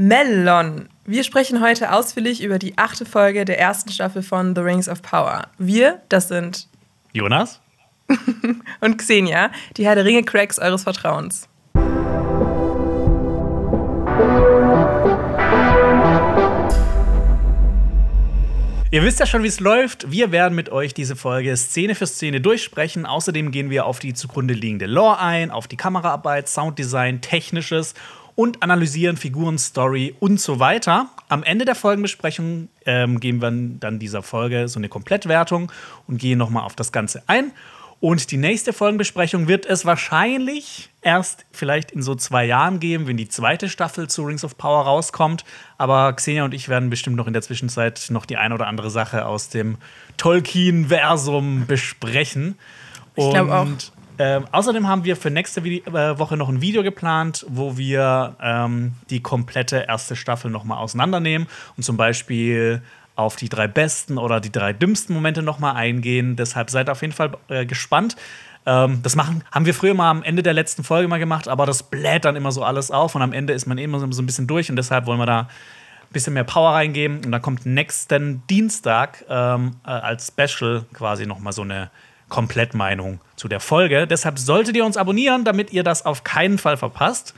Melon. Wir sprechen heute ausführlich über die achte Folge der ersten Staffel von The Rings of Power. Wir, das sind Jonas und Xenia, die Herr der Ringe-Cracks eures Vertrauens. Ihr wisst ja schon, wie es läuft. Wir werden mit euch diese Folge Szene für Szene durchsprechen. Außerdem gehen wir auf die zugrunde liegende Lore ein, auf die Kameraarbeit, Sounddesign, Technisches und analysieren Figuren, Story und so weiter. Am Ende der Folgenbesprechung ähm, geben wir dann dieser Folge so eine Komplettwertung und gehen nochmal auf das Ganze ein. Und die nächste Folgenbesprechung wird es wahrscheinlich erst vielleicht in so zwei Jahren geben, wenn die zweite Staffel zu Rings of Power rauskommt. Aber Xenia und ich werden bestimmt noch in der Zwischenzeit noch die eine oder andere Sache aus dem Tolkien-Versum besprechen. Ich glaube auch. Ähm, außerdem haben wir für nächste Vi äh, Woche noch ein Video geplant, wo wir ähm, die komplette erste Staffel noch mal auseinandernehmen und zum Beispiel auf die drei besten oder die drei dümmsten Momente noch mal eingehen. Deshalb seid auf jeden Fall äh, gespannt. Ähm, das machen, haben wir früher mal am Ende der letzten Folge mal gemacht, aber das bläht dann immer so alles auf und am Ende ist man immer so ein bisschen durch und deshalb wollen wir da ein bisschen mehr Power reingeben. Und da kommt nächsten Dienstag ähm, äh, als Special quasi noch mal so eine Komplettmeinung zu der Folge. Deshalb solltet ihr uns abonnieren, damit ihr das auf keinen Fall verpasst.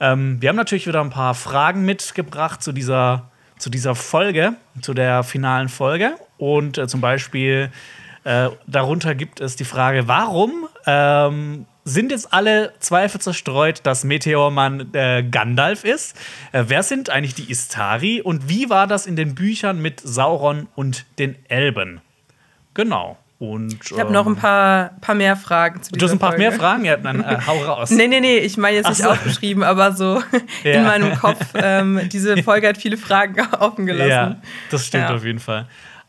Ähm, wir haben natürlich wieder ein paar Fragen mitgebracht zu dieser, zu dieser Folge, zu der finalen Folge. Und äh, zum Beispiel äh, darunter gibt es die Frage, warum ähm, sind jetzt alle Zweifel zerstreut, dass Meteormann äh, Gandalf ist? Äh, wer sind eigentlich die Istari? Und wie war das in den Büchern mit Sauron und den Elben? Genau. Und, ich habe noch ein ähm, paar, paar mehr Fragen zu Du hast ein paar Folge. mehr Fragen? Ja, dann äh, hau raus. nee, nee, nee, ich meine jetzt nicht so. aufgeschrieben, aber so ja. in meinem Kopf. Ähm, diese Folge hat viele Fragen offen gelassen. Ja, das stimmt ja. auf jeden Fall.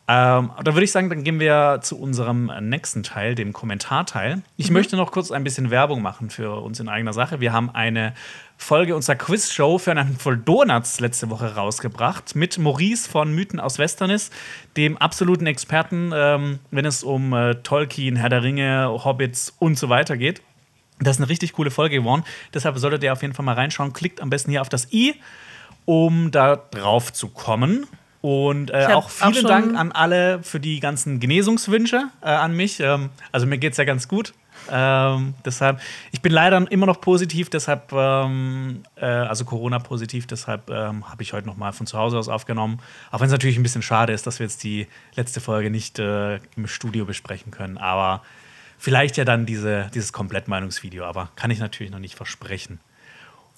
Ähm, da würde ich sagen, dann gehen wir zu unserem nächsten Teil, dem Kommentarteil. Ich mhm. möchte noch kurz ein bisschen Werbung machen für uns in eigener Sache. Wir haben eine Folge unserer Quizshow für einen voll Donuts letzte Woche rausgebracht mit Maurice von Mythen aus Westernis, dem absoluten Experten, ähm, wenn es um äh, Tolkien, Herr der Ringe, Hobbits und so weiter geht. Das ist eine richtig coole Folge geworden. Deshalb solltet ihr auf jeden Fall mal reinschauen. Klickt am besten hier auf das i, um da drauf zu kommen. Und äh, auch vielen auch Dank an alle für die ganzen Genesungswünsche äh, an mich. Ähm, also mir geht es ja ganz gut. Ähm, deshalb, ich bin leider immer noch positiv, deshalb, ähm, äh, also Corona-positiv, deshalb ähm, habe ich heute noch mal von zu Hause aus aufgenommen. Auch wenn es natürlich ein bisschen schade ist, dass wir jetzt die letzte Folge nicht äh, im Studio besprechen können. Aber vielleicht ja dann diese, dieses Komplettmeinungsvideo, aber kann ich natürlich noch nicht versprechen.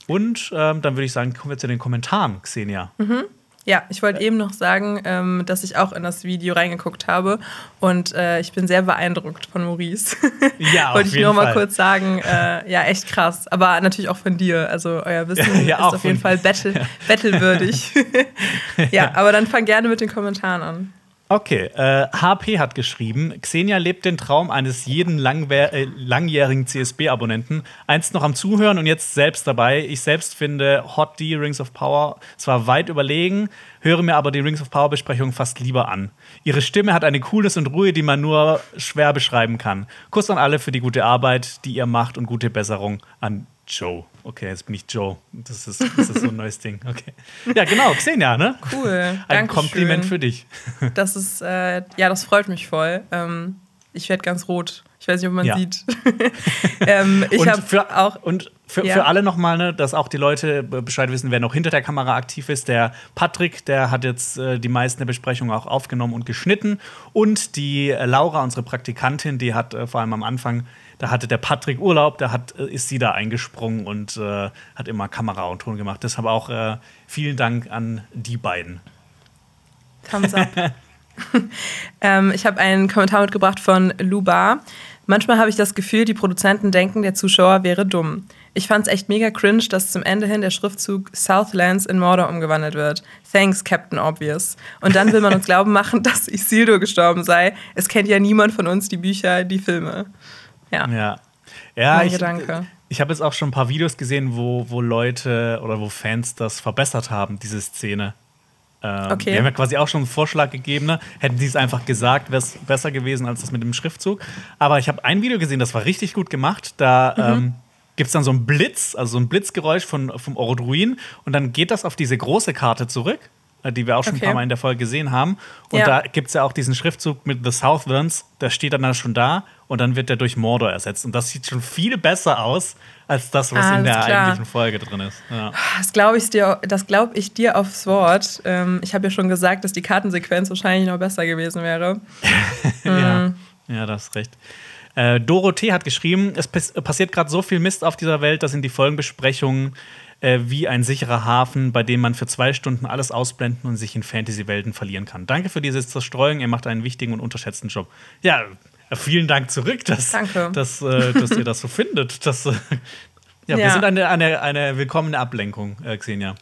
Und ähm, dann würde ich sagen, kommen wir zu den Kommentaren, Xenia. Mhm. Ja, ich wollte eben noch sagen, ähm, dass ich auch in das Video reingeguckt habe und äh, ich bin sehr beeindruckt von Maurice. Ja, wollte ich nur Fall. mal kurz sagen, äh, ja, echt krass. Aber natürlich auch von dir. Also euer Wissen ja, ist auf jeden Fall battle, ja. battlewürdig. ja, aber dann fang gerne mit den Kommentaren an. Okay, äh, HP hat geschrieben, Xenia lebt den Traum eines jeden äh, langjährigen CSB-Abonnenten. Einst noch am Zuhören und jetzt selbst dabei. Ich selbst finde Hot D Rings of Power zwar weit überlegen, höre mir aber die Rings of Power Besprechung fast lieber an. Ihre Stimme hat eine Coolness und Ruhe, die man nur schwer beschreiben kann. Kuss an alle für die gute Arbeit, die ihr macht und gute Besserung an Joe. Okay, jetzt bin ich Joe. Das ist, das ist so ein neues Ding. Okay. Ja, genau, Xenia, ne? Cool. Ein Dankeschön. Kompliment für dich. Das ist, äh, ja, das freut mich voll. Ähm, ich werde ganz rot. Ich weiß nicht, ob man ja. sieht. ähm, ich habe auch. Und für, ja. für alle nochmal, ne, dass auch die Leute Bescheid wissen, wer noch hinter der Kamera aktiv ist. Der Patrick, der hat jetzt äh, die meisten der Besprechungen auch aufgenommen und geschnitten. Und die Laura, unsere Praktikantin, die hat äh, vor allem am Anfang da hatte der Patrick Urlaub, da hat, äh, ist sie da eingesprungen und äh, hat immer Kamera und Ton gemacht. Deshalb auch äh, vielen Dank an die beiden. Thumbs up. ähm, ich habe einen Kommentar mitgebracht von Luba. Manchmal habe ich das Gefühl, die Produzenten denken, der Zuschauer wäre dumm. Ich fand es echt mega cringe, dass zum Ende hin der Schriftzug Southlands in Mordor umgewandelt wird. Thanks, Captain Obvious. Und dann will man uns glauben machen, dass Isildur gestorben sei. Es kennt ja niemand von uns die Bücher, die Filme. Ja. Ja, ja ich, ich habe jetzt auch schon ein paar Videos gesehen, wo, wo Leute oder wo Fans das verbessert haben, diese Szene. Ähm, okay. Wir haben ja quasi auch schon einen Vorschlag gegeben. Ne? Hätten sie es einfach gesagt, wäre es besser gewesen als das mit dem Schriftzug. Aber ich habe ein Video gesehen, das war richtig gut gemacht. Da mhm. ähm, gibt es dann so einen Blitz, also so ein Blitzgeräusch von, vom Orodruin und dann geht das auf diese große Karte zurück, die wir auch schon okay. ein paar Mal in der Folge gesehen haben. Und ja. da gibt es ja auch diesen Schriftzug mit The Southlands, der steht dann, dann schon da und dann wird der durch Mordor ersetzt. Und das sieht schon viel besser aus als das, was Alles in der klar. eigentlichen Folge drin ist. Ja. Das glaube ich, dir, glaub ich dir aufs Wort. Ähm, ich habe ja schon gesagt, dass die Kartensequenz wahrscheinlich noch besser gewesen wäre. ja. Mhm. ja, das ist recht. Äh, Dorothee hat geschrieben, es passiert gerade so viel Mist auf dieser Welt, dass in die Folgenbesprechungen äh, wie ein sicherer Hafen, bei dem man für zwei Stunden alles ausblenden und sich in Fantasy-Welten verlieren kann. Danke für diese Zerstreuung, ihr macht einen wichtigen und unterschätzten Job. Ja, vielen Dank zurück, dass, dass, äh, dass ihr das so findet. Dass, äh, ja, ja, wir sind eine, eine, eine willkommene Ablenkung, äh, Xenia.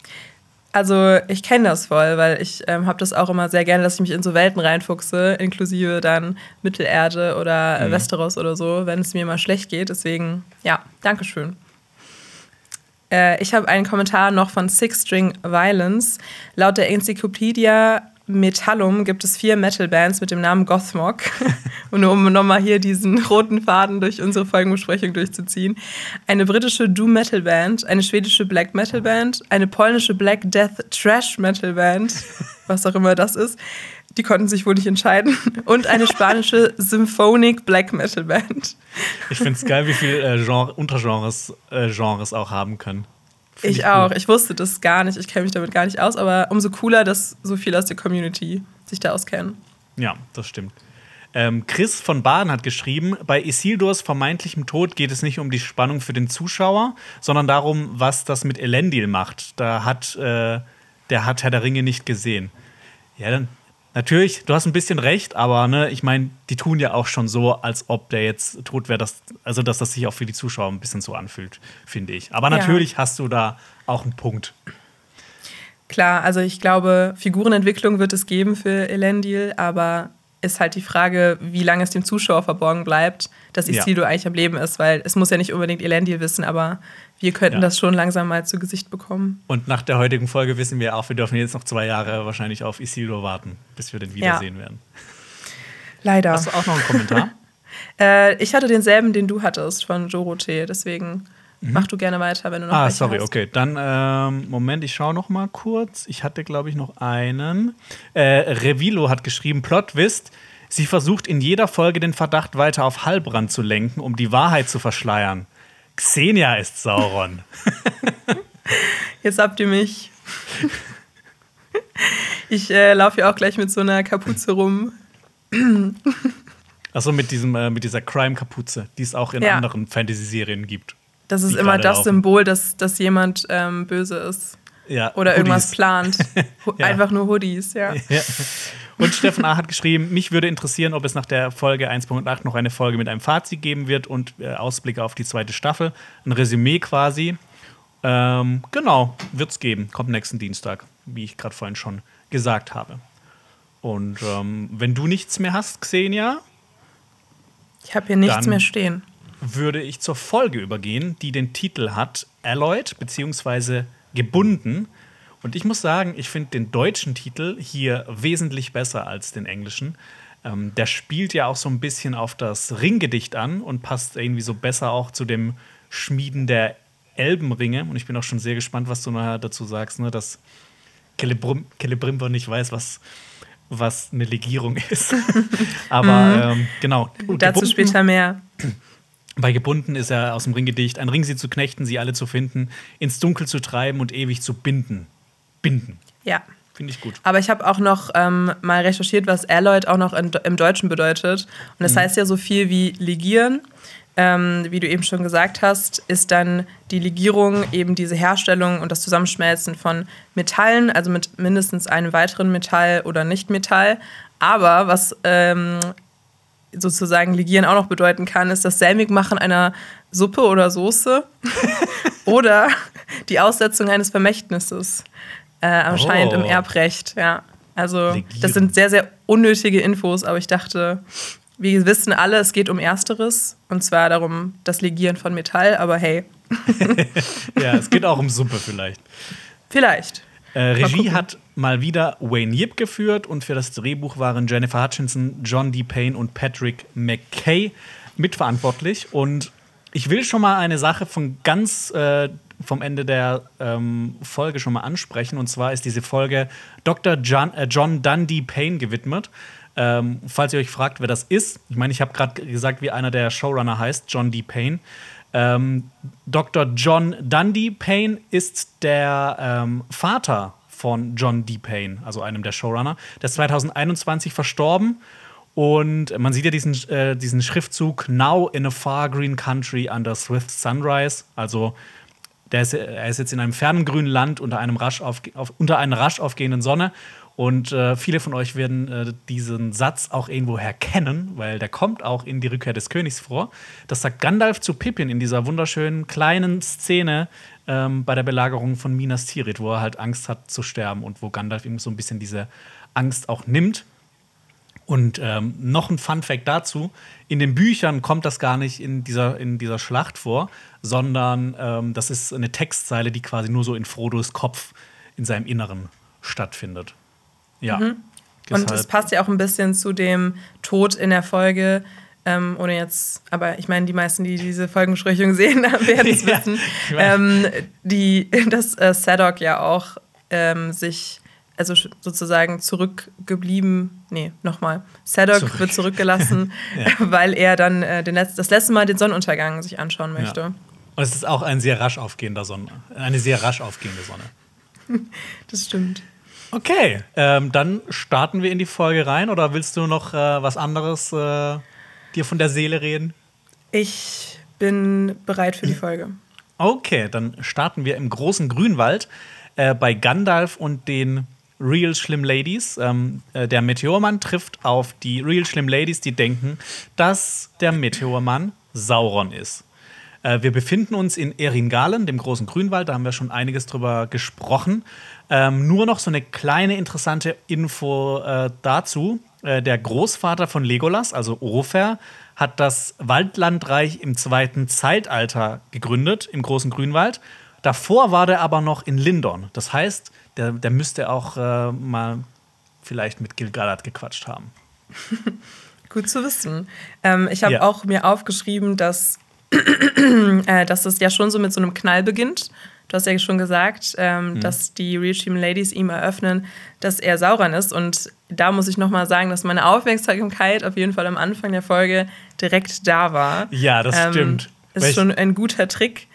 Also ich kenne das voll, weil ich ähm, habe das auch immer sehr gerne, dass ich mich in so Welten reinfuchse, inklusive dann Mittelerde oder mhm. Westeros oder so, wenn es mir mal schlecht geht. Deswegen, ja, Dankeschön. Äh, ich habe einen Kommentar noch von Six String Violence. Laut der Enzyklopädie Metallum gibt es vier Metal-Bands mit dem Namen Gothmog. Und nur um nochmal hier diesen roten Faden durch unsere Folgenbesprechung durchzuziehen. Eine britische Doom-Metal-Band, eine schwedische Black Metal-Band, eine polnische Black Death Trash-Metal-Band, was auch immer das ist. Die konnten sich wohl nicht entscheiden. Und eine spanische Symphonic Black Metal Band. Ich finde es geil, wie viele äh, Genre, Untergenres äh, Genres auch haben können. Ich, ich auch. Ich wusste das gar nicht. Ich kenne mich damit gar nicht aus, aber umso cooler, dass so viele aus der Community sich da auskennen. Ja, das stimmt. Ähm, Chris von Baden hat geschrieben, bei Isildurs vermeintlichem Tod geht es nicht um die Spannung für den Zuschauer, sondern darum, was das mit Elendil macht. Da hat, äh, der hat Herr der Ringe nicht gesehen. Ja, dann Natürlich, du hast ein bisschen recht, aber ne, ich meine, die tun ja auch schon so, als ob der jetzt tot wäre, dass, also dass das sich auch für die Zuschauer ein bisschen so anfühlt, finde ich. Aber natürlich ja. hast du da auch einen Punkt. Klar, also ich glaube, Figurenentwicklung wird es geben für Elendil, aber ist halt die Frage, wie lange es dem Zuschauer verborgen bleibt, dass Isildur ja. eigentlich am Leben ist, weil es muss ja nicht unbedingt Elendil wissen, aber wir könnten ja. das schon langsam mal zu Gesicht bekommen. Und nach der heutigen Folge wissen wir auch, wir dürfen jetzt noch zwei Jahre wahrscheinlich auf Isildur warten, bis wir den wiedersehen ja. werden. Leider. Hast du auch noch einen Kommentar? äh, ich hatte denselben, den du hattest von Jorote, deswegen mhm. mach du gerne weiter, wenn du noch Ah, sorry, hast. okay. Dann, ähm, Moment, ich schaue noch mal kurz. Ich hatte, glaube ich, noch einen. Äh, Revilo hat geschrieben, Plot Twist, sie versucht in jeder Folge den Verdacht weiter auf Halbrand zu lenken, um die Wahrheit zu verschleiern. Xenia ist Sauron. Jetzt habt ihr mich. Ich äh, laufe ja auch gleich mit so einer Kapuze rum. Achso, mit, äh, mit dieser Crime-Kapuze, die es auch in ja. anderen Fantasy-Serien gibt. Das ist immer das laufen. Symbol, dass, dass jemand ähm, böse ist. Ja, Oder Hoodies. irgendwas plant. ja. Einfach nur Hoodies, ja. ja. Und Steffen A. hat geschrieben, mich würde interessieren, ob es nach der Folge 1.8 noch eine Folge mit einem Fazit geben wird und äh, Ausblicke auf die zweite Staffel. Ein Resümee quasi. Ähm, genau, wird es geben. Kommt nächsten Dienstag, wie ich gerade vorhin schon gesagt habe. Und ähm, wenn du nichts mehr hast, Xenia. Ich habe hier nichts mehr stehen. Würde ich zur Folge übergehen, die den Titel hat Alloyed bzw. gebunden. Und ich muss sagen, ich finde den deutschen Titel hier wesentlich besser als den englischen. Ähm, der spielt ja auch so ein bisschen auf das Ringgedicht an und passt irgendwie so besser auch zu dem Schmieden der Elbenringe. Und ich bin auch schon sehr gespannt, was du nachher dazu sagst, ne, dass Celebrimbo nicht weiß, was, was eine Legierung ist. Aber ähm, genau. Dazu später mehr. Bei gebunden ist er aus dem Ringgedicht, ein Ring sie zu knechten, sie alle zu finden, ins Dunkel zu treiben und ewig zu binden binden. Ja. Finde ich gut. Aber ich habe auch noch ähm, mal recherchiert, was Alloyed auch noch in, im Deutschen bedeutet. Und das mhm. heißt ja so viel wie legieren. Ähm, wie du eben schon gesagt hast, ist dann die Legierung eben diese Herstellung und das Zusammenschmelzen von Metallen, also mit mindestens einem weiteren Metall oder Nichtmetall. Aber was ähm, sozusagen Legieren auch noch bedeuten kann, ist das Sämigmachen einer Suppe oder Soße oder die Aussetzung eines Vermächtnisses äh, anscheinend oh. im Erbrecht. Ja. Also Legieren. das sind sehr, sehr unnötige Infos, aber ich dachte, wir wissen alle, es geht um Ersteres und zwar darum, das Legieren von Metall, aber hey. ja, es geht auch um Suppe vielleicht. Vielleicht. Äh, Regie hat mal wieder Wayne Yip geführt und für das Drehbuch waren Jennifer Hutchinson, John D. Payne und Patrick McKay mitverantwortlich. Und ich will schon mal eine Sache von ganz äh, vom Ende der ähm, Folge schon mal ansprechen. Und zwar ist diese Folge Dr. John, äh, John Dundee Payne gewidmet. Ähm, falls ihr euch fragt, wer das ist, ich meine, ich habe gerade gesagt, wie einer der Showrunner heißt, John D. Payne. Ähm, Dr. John Dundee Payne ist der ähm, Vater von John D. Payne, also einem der Showrunner. Der ist 2021 verstorben. Und man sieht ja diesen, äh, diesen Schriftzug Now in a far green country under swift sunrise. Also der ist, er ist jetzt in einem fernen grünen Land unter, einem rasch auf, auf, unter einer rasch aufgehenden Sonne. Und äh, viele von euch werden äh, diesen Satz auch irgendwoher kennen, weil der kommt auch in die Rückkehr des Königs vor. Das sagt Gandalf zu Pippin in dieser wunderschönen kleinen Szene ähm, bei der Belagerung von Minas Tirith, wo er halt Angst hat zu sterben und wo Gandalf ihm so ein bisschen diese Angst auch nimmt. Und ähm, noch ein Fun Fact dazu: In den Büchern kommt das gar nicht in dieser, in dieser Schlacht vor, sondern ähm, das ist eine Textzeile, die quasi nur so in Frodos Kopf in seinem Inneren stattfindet. Ja. Mhm. Und es passt ja auch ein bisschen zu dem Tod in der Folge, ähm, ohne jetzt, aber ich meine, die meisten, die diese Folgenbesprechung sehen, werden es ja, wissen, ähm, die, dass äh, Sadok ja auch ähm, sich also sozusagen zurückgeblieben, nee, nochmal. Sadok Zurück. wird zurückgelassen, ja. weil er dann äh, den Letz-, das letzte Mal den Sonnenuntergang sich anschauen möchte. Ja. Und es ist auch ein sehr rasch aufgehender Sonne, eine sehr rasch aufgehende Sonne. das stimmt. Okay, ähm, dann starten wir in die Folge rein oder willst du noch äh, was anderes äh, dir von der Seele reden? Ich bin bereit für die Folge. Okay, dann starten wir im großen Grünwald äh, bei Gandalf und den Real Schlimm Ladies. Ähm, äh, der Meteormann trifft auf die Real Schlimm Ladies, die denken, dass der Meteormann Sauron ist. Äh, wir befinden uns in Eringalen, dem großen Grünwald, da haben wir schon einiges drüber gesprochen. Ähm, nur noch so eine kleine interessante Info äh, dazu. Äh, der Großvater von Legolas, also Ofer, hat das Waldlandreich im zweiten Zeitalter gegründet, im großen Grünwald. Davor war der aber noch in Lindon. Das heißt, der, der müsste auch äh, mal vielleicht mit Gil-galad gequatscht haben. Gut zu wissen. Ähm, ich habe ja. auch mir aufgeschrieben, dass, äh, dass es ja schon so mit so einem Knall beginnt. Du hast ja schon gesagt, ähm, mhm. dass die Real Team Ladies ihm eröffnen, dass er Sauron ist. Und da muss ich nochmal sagen, dass meine Aufmerksamkeit auf jeden Fall am Anfang der Folge direkt da war. Ja, das ähm, stimmt. Ist schon ein guter Trick.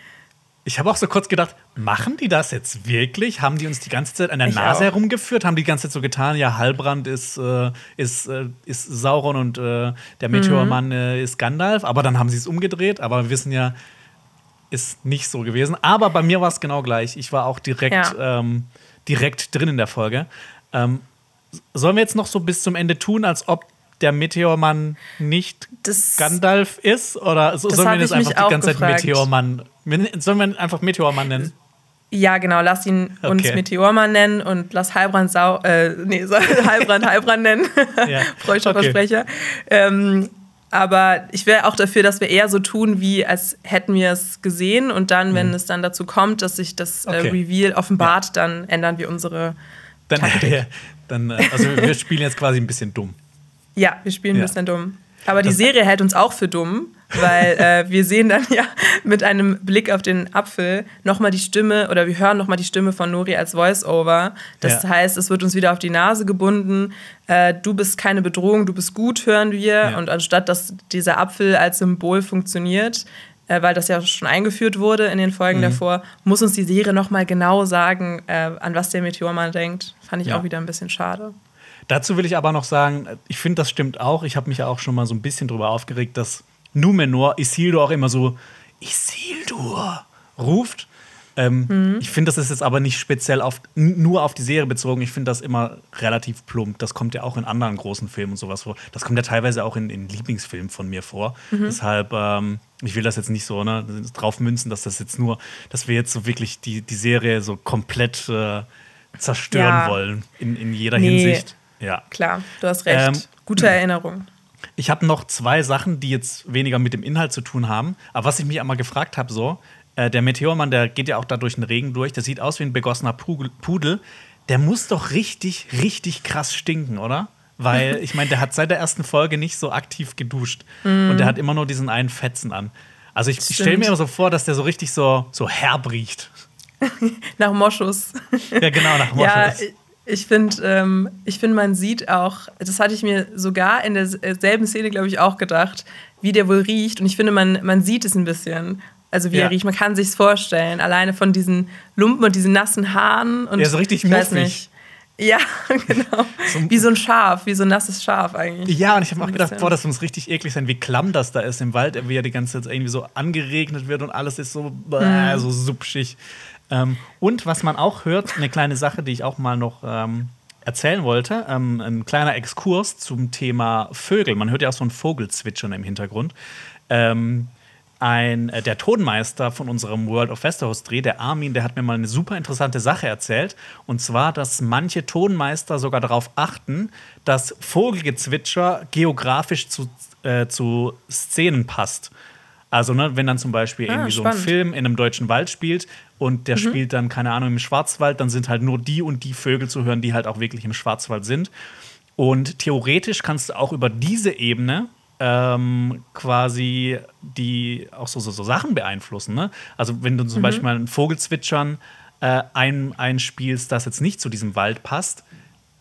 Ich habe auch so kurz gedacht, machen die das jetzt wirklich? Haben die uns die ganze Zeit an der ich Nase auch. herumgeführt? Haben die die ganze Zeit so getan, ja, Halbrand ist, äh, ist, äh, ist Sauron und äh, der Meteormann mhm. Ist Gandalf. Aber dann haben sie es umgedreht. Aber wir wissen ja, ist nicht so gewesen. Aber bei mir war es genau gleich. Ich war auch direkt, ja. ähm, direkt drin in der Folge. Ähm, sollen wir jetzt noch so bis zum Ende tun, als ob der Meteormann nicht das, Gandalf ist? Oder so, sollen wir das einfach die ganze gefragt. Zeit Meteormann? Sollen wir ihn einfach Meteormann nennen? Ja, genau, lass ihn okay. uns Meteormann nennen und lass Heilbrand Sau, äh, nee, Heilbrand Heilbrand nennen. ja. Freudscher okay. Versprecher. Ähm, aber ich wäre auch dafür, dass wir eher so tun, wie als hätten wir es gesehen und dann, wenn mhm. es dann dazu kommt, dass sich das äh, Reveal offenbart, ja. dann ändern wir unsere dann, ja, dann, äh, also wir spielen jetzt quasi ein bisschen dumm. Ja, wir spielen ja. ein bisschen dumm. Aber die Serie hält uns auch für dumm, weil äh, wir sehen dann ja mit einem Blick auf den Apfel nochmal die Stimme oder wir hören nochmal die Stimme von Nori als Voice-Over. Das ja. heißt, es wird uns wieder auf die Nase gebunden. Äh, du bist keine Bedrohung, du bist gut, hören wir. Ja. Und anstatt dass dieser Apfel als Symbol funktioniert, äh, weil das ja schon eingeführt wurde in den Folgen mhm. davor, muss uns die Serie nochmal genau sagen, äh, an was der Meteormann denkt. Fand ich ja. auch wieder ein bisschen schade. Dazu will ich aber noch sagen, ich finde, das stimmt auch. Ich habe mich ja auch schon mal so ein bisschen drüber aufgeregt, dass Numenor Isildur auch immer so Isildur ruft. Ähm, mhm. Ich finde, das ist jetzt aber nicht speziell auf, nur auf die Serie bezogen. Ich finde das immer relativ plump. Das kommt ja auch in anderen großen Filmen und sowas vor. Das kommt ja teilweise auch in, in Lieblingsfilmen von mir vor. Mhm. Deshalb, ähm, ich will das jetzt nicht so ne, drauf münzen, dass das jetzt nur, dass wir jetzt so wirklich die, die Serie so komplett äh, zerstören ja. wollen in, in jeder nee. Hinsicht. Ja. Klar, du hast recht. Ähm, Gute Erinnerung. Ich habe noch zwei Sachen, die jetzt weniger mit dem Inhalt zu tun haben. Aber was ich mich einmal gefragt habe, so, äh, der Meteormann, der geht ja auch da durch den Regen durch, der sieht aus wie ein begossener Pudel. Der muss doch richtig, richtig krass stinken, oder? Weil, ich meine, der hat seit der ersten Folge nicht so aktiv geduscht. Mm. Und der hat immer nur diesen einen Fetzen an. Also ich, ich stelle mir immer so vor, dass der so richtig so, so herb riecht. nach Moschus. Ja, genau, nach Moschus. Ja, ich finde, ähm, find, man sieht auch, das hatte ich mir sogar in derselben Szene, glaube ich, auch gedacht, wie der wohl riecht. Und ich finde, man, man sieht es ein bisschen. Also wie ja. er riecht, man kann sich vorstellen. Alleine von diesen Lumpen und diesen nassen Haaren. Und ja, so richtig muffig. Ja, genau. So wie so ein Schaf, wie so ein nasses Schaf eigentlich. Ja, und ich habe auch gedacht, boah, das muss richtig eklig sein, wie klamm das da ist im Wald, wie er die ganze Zeit irgendwie so angeregnet wird und alles ist so, mhm. so supschig. Ähm, und was man auch hört, eine kleine Sache, die ich auch mal noch ähm, erzählen wollte, ähm, ein kleiner Exkurs zum Thema Vögel. Man hört ja auch so ein Vogelzwitschern im Hintergrund. Ähm, ein, äh, der Tonmeister von unserem World of Westeros Dreh, der Armin, der hat mir mal eine super interessante Sache erzählt. Und zwar, dass manche Tonmeister sogar darauf achten, dass Vogelgezwitscher geografisch zu, äh, zu Szenen passt. Also, ne, wenn dann zum Beispiel ah, irgendwie spannend. so ein Film in einem deutschen Wald spielt und der mhm. spielt dann, keine Ahnung, im Schwarzwald, dann sind halt nur die und die Vögel zu hören, die halt auch wirklich im Schwarzwald sind. Und theoretisch kannst du auch über diese Ebene ähm, quasi die auch so, so, so Sachen beeinflussen. Ne? Also wenn du zum mhm. Beispiel mal ein Vogelzwitschern äh, ein, einspielst, das jetzt nicht zu diesem Wald passt,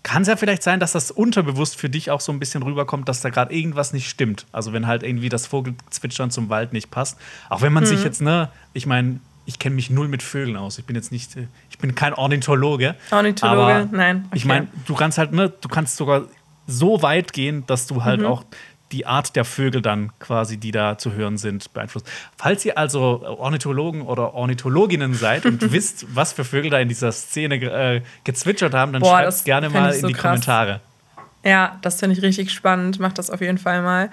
kann es ja vielleicht sein, dass das unterbewusst für dich auch so ein bisschen rüberkommt, dass da gerade irgendwas nicht stimmt. Also wenn halt irgendwie das Vogelzwitschern zum Wald nicht passt. Auch wenn man mhm. sich jetzt, ne, ich meine, ich kenne mich null mit Vögeln aus. Ich bin jetzt nicht, ich bin kein Ornithologe. Ornithologe, nein. Okay. Ich meine, du kannst halt, ne, du kannst sogar so weit gehen, dass du halt mhm. auch die Art der Vögel dann quasi, die da zu hören sind, beeinflusst. Falls ihr also Ornithologen oder Ornithologinnen seid und wisst, was für Vögel da in dieser Szene äh, gezwitschert haben, dann schreibt es gerne mal in so die krass. Kommentare. Ja, das finde ich richtig spannend. Macht das auf jeden Fall mal.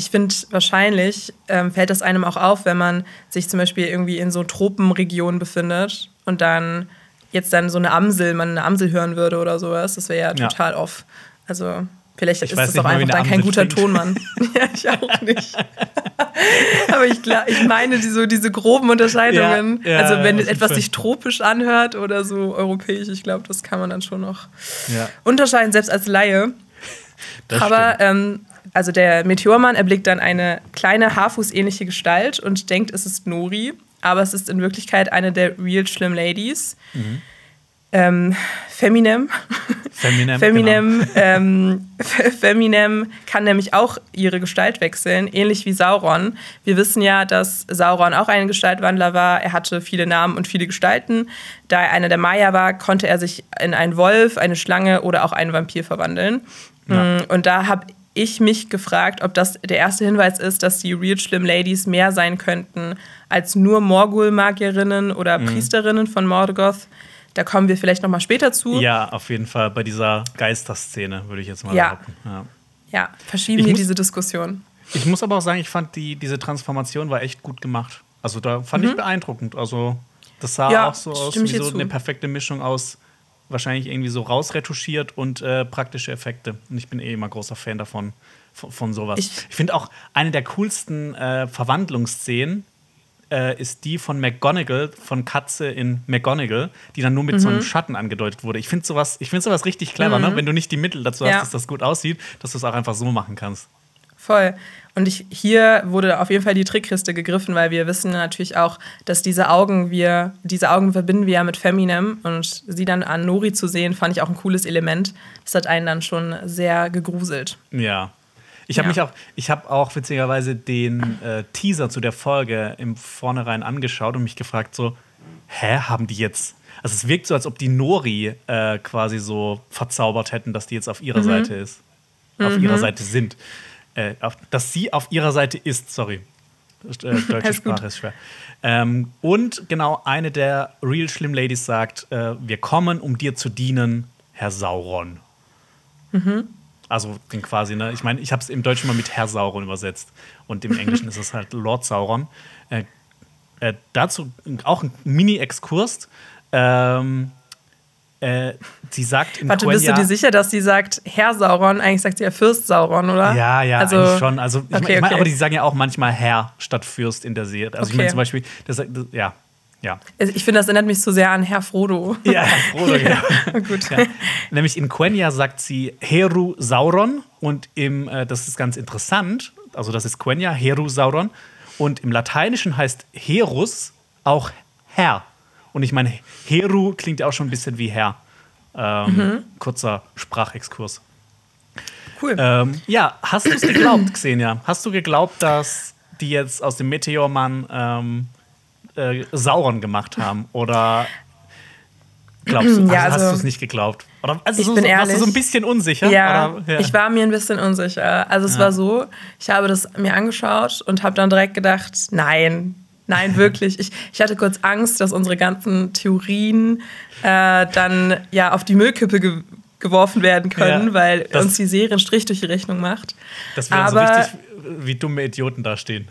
Ich finde, wahrscheinlich ähm, fällt das einem auch auf, wenn man sich zum Beispiel irgendwie in so Tropenregionen befindet und dann jetzt dann so eine Amsel, man eine Amsel hören würde oder sowas. Das wäre ja total ja. off. Also Vielleicht ich ist es auch einfach dann kein guter klingt. Tonmann. ja, ich auch nicht. Aber ich, ich meine die, so diese groben Unterscheidungen. Ja, ja, also wenn etwas sich tropisch anhört oder so europäisch, ich glaube, das kann man dann schon noch unterscheiden, selbst als Laie. Das Aber ähm, also der Meteormann erblickt dann eine kleine Haarfußähnliche Gestalt und denkt, es ist Nori. Aber es ist in Wirklichkeit eine der Real Schlimm Ladies. Mhm ähm, Feminem. Feminem, Feminem, genau. ähm, Feminem kann nämlich auch ihre Gestalt wechseln, ähnlich wie Sauron. Wir wissen ja, dass Sauron auch ein Gestaltwandler war. Er hatte viele Namen und viele Gestalten. Da er einer der Maya war, konnte er sich in einen Wolf, eine Schlange oder auch einen Vampir verwandeln. Ja. Mm, und da habe ich mich gefragt, ob das der erste Hinweis ist, dass die Real Schlimm Ladies mehr sein könnten als nur Morgul-Magierinnen oder mhm. Priesterinnen von Morgoth. Da kommen wir vielleicht noch mal später zu. Ja, auf jeden Fall bei dieser Geisterszene, würde ich jetzt mal ja. behaupten. Ja, ja verschieben wir diese Diskussion. Ich muss aber auch sagen, ich fand die, diese Transformation war echt gut gemacht. Also da fand mhm. ich beeindruckend. Also das sah ja, auch so aus wie so eine perfekte Mischung aus wahrscheinlich irgendwie so rausretuschiert und äh, praktische Effekte. Und ich bin eh immer großer Fan davon, von, von sowas. Ich, ich finde auch eine der coolsten äh, Verwandlungsszenen äh, ist die von McGonagall, von Katze in McGonagall, die dann nur mit mhm. so einem mhm. Schatten angedeutet wurde. Ich finde sowas, find sowas richtig clever, ne? mhm. ne? wenn du nicht die Mittel dazu ja. hast, dass das gut aussieht, dass du es auch einfach so machen kannst. Voll. Und ich, hier wurde auf jeden Fall die Trickkiste gegriffen, weil wir wissen natürlich auch, dass diese Augen, wir, diese Augen verbinden wir ja mit Feminem und sie dann an Nori zu sehen, fand ich auch ein cooles Element. Das hat einen dann schon sehr gegruselt. Ja, ich habe ja. mich auch, ich habe auch witzigerweise den äh, Teaser zu der Folge im Vornherein angeschaut und mich gefragt so, hä, haben die jetzt also es wirkt so, als ob die Nori äh, quasi so verzaubert hätten, dass die jetzt auf ihrer mhm. Seite ist. Auf mhm. ihrer Seite sind. Äh, auf, dass sie auf ihrer Seite ist, sorry. Äh, deutsche Sprache ist schwer. Ähm, und genau eine der Real Schlimm Ladies sagt: äh, Wir kommen, um dir zu dienen, Herr Sauron. Mhm. Also quasi, ne? Ich meine, ich habe es im Deutschen mal mit Herr Sauron übersetzt und im Englischen ist es halt Lord Sauron. Äh, äh, dazu auch ein Mini-Exkurs. Ähm, äh, sie sagt in Warte, Quenya, bist du dir sicher, dass sie sagt Herr Sauron? Eigentlich sagt sie ja Fürst Sauron, oder? Ja, ja, also, eigentlich schon. Also, ich okay, mein, okay. aber die sagen ja auch manchmal Herr statt Fürst in der Serie. Also, okay. ich meine zum Beispiel, das, das, ja, ja. Also ich finde, das erinnert mich so sehr an Herr Frodo. Ja, Herr Frodo, ja. Gut. Ja. Nämlich in Quenya sagt sie Heru Sauron und im, äh, das ist ganz interessant, also das ist Quenya, Heru Sauron. Und im Lateinischen heißt Herus auch Herr. Und ich meine, Heru klingt ja auch schon ein bisschen wie Herr. Ähm, mhm. Kurzer Sprachexkurs. Cool. Ähm, ja, hast du es geglaubt, Xenia? Hast du geglaubt, dass die jetzt aus dem Meteormann ähm, äh, Sauron gemacht haben? Oder glaubst du, ja, also, hast du es nicht geglaubt? Oder also ich so, bin so, ehrlich. warst du so ein bisschen unsicher? Ja, Oder, ja, ich war mir ein bisschen unsicher. Also es ja. war so, ich habe das mir angeschaut und habe dann direkt gedacht, nein, nein, wirklich. ich, ich hatte kurz Angst, dass unsere ganzen Theorien äh, dann ja auf die Müllkippe ge geworfen werden können, ja, weil uns die Serie einen Strich durch die Rechnung macht. Das wäre so richtig, wie dumme Idioten dastehen.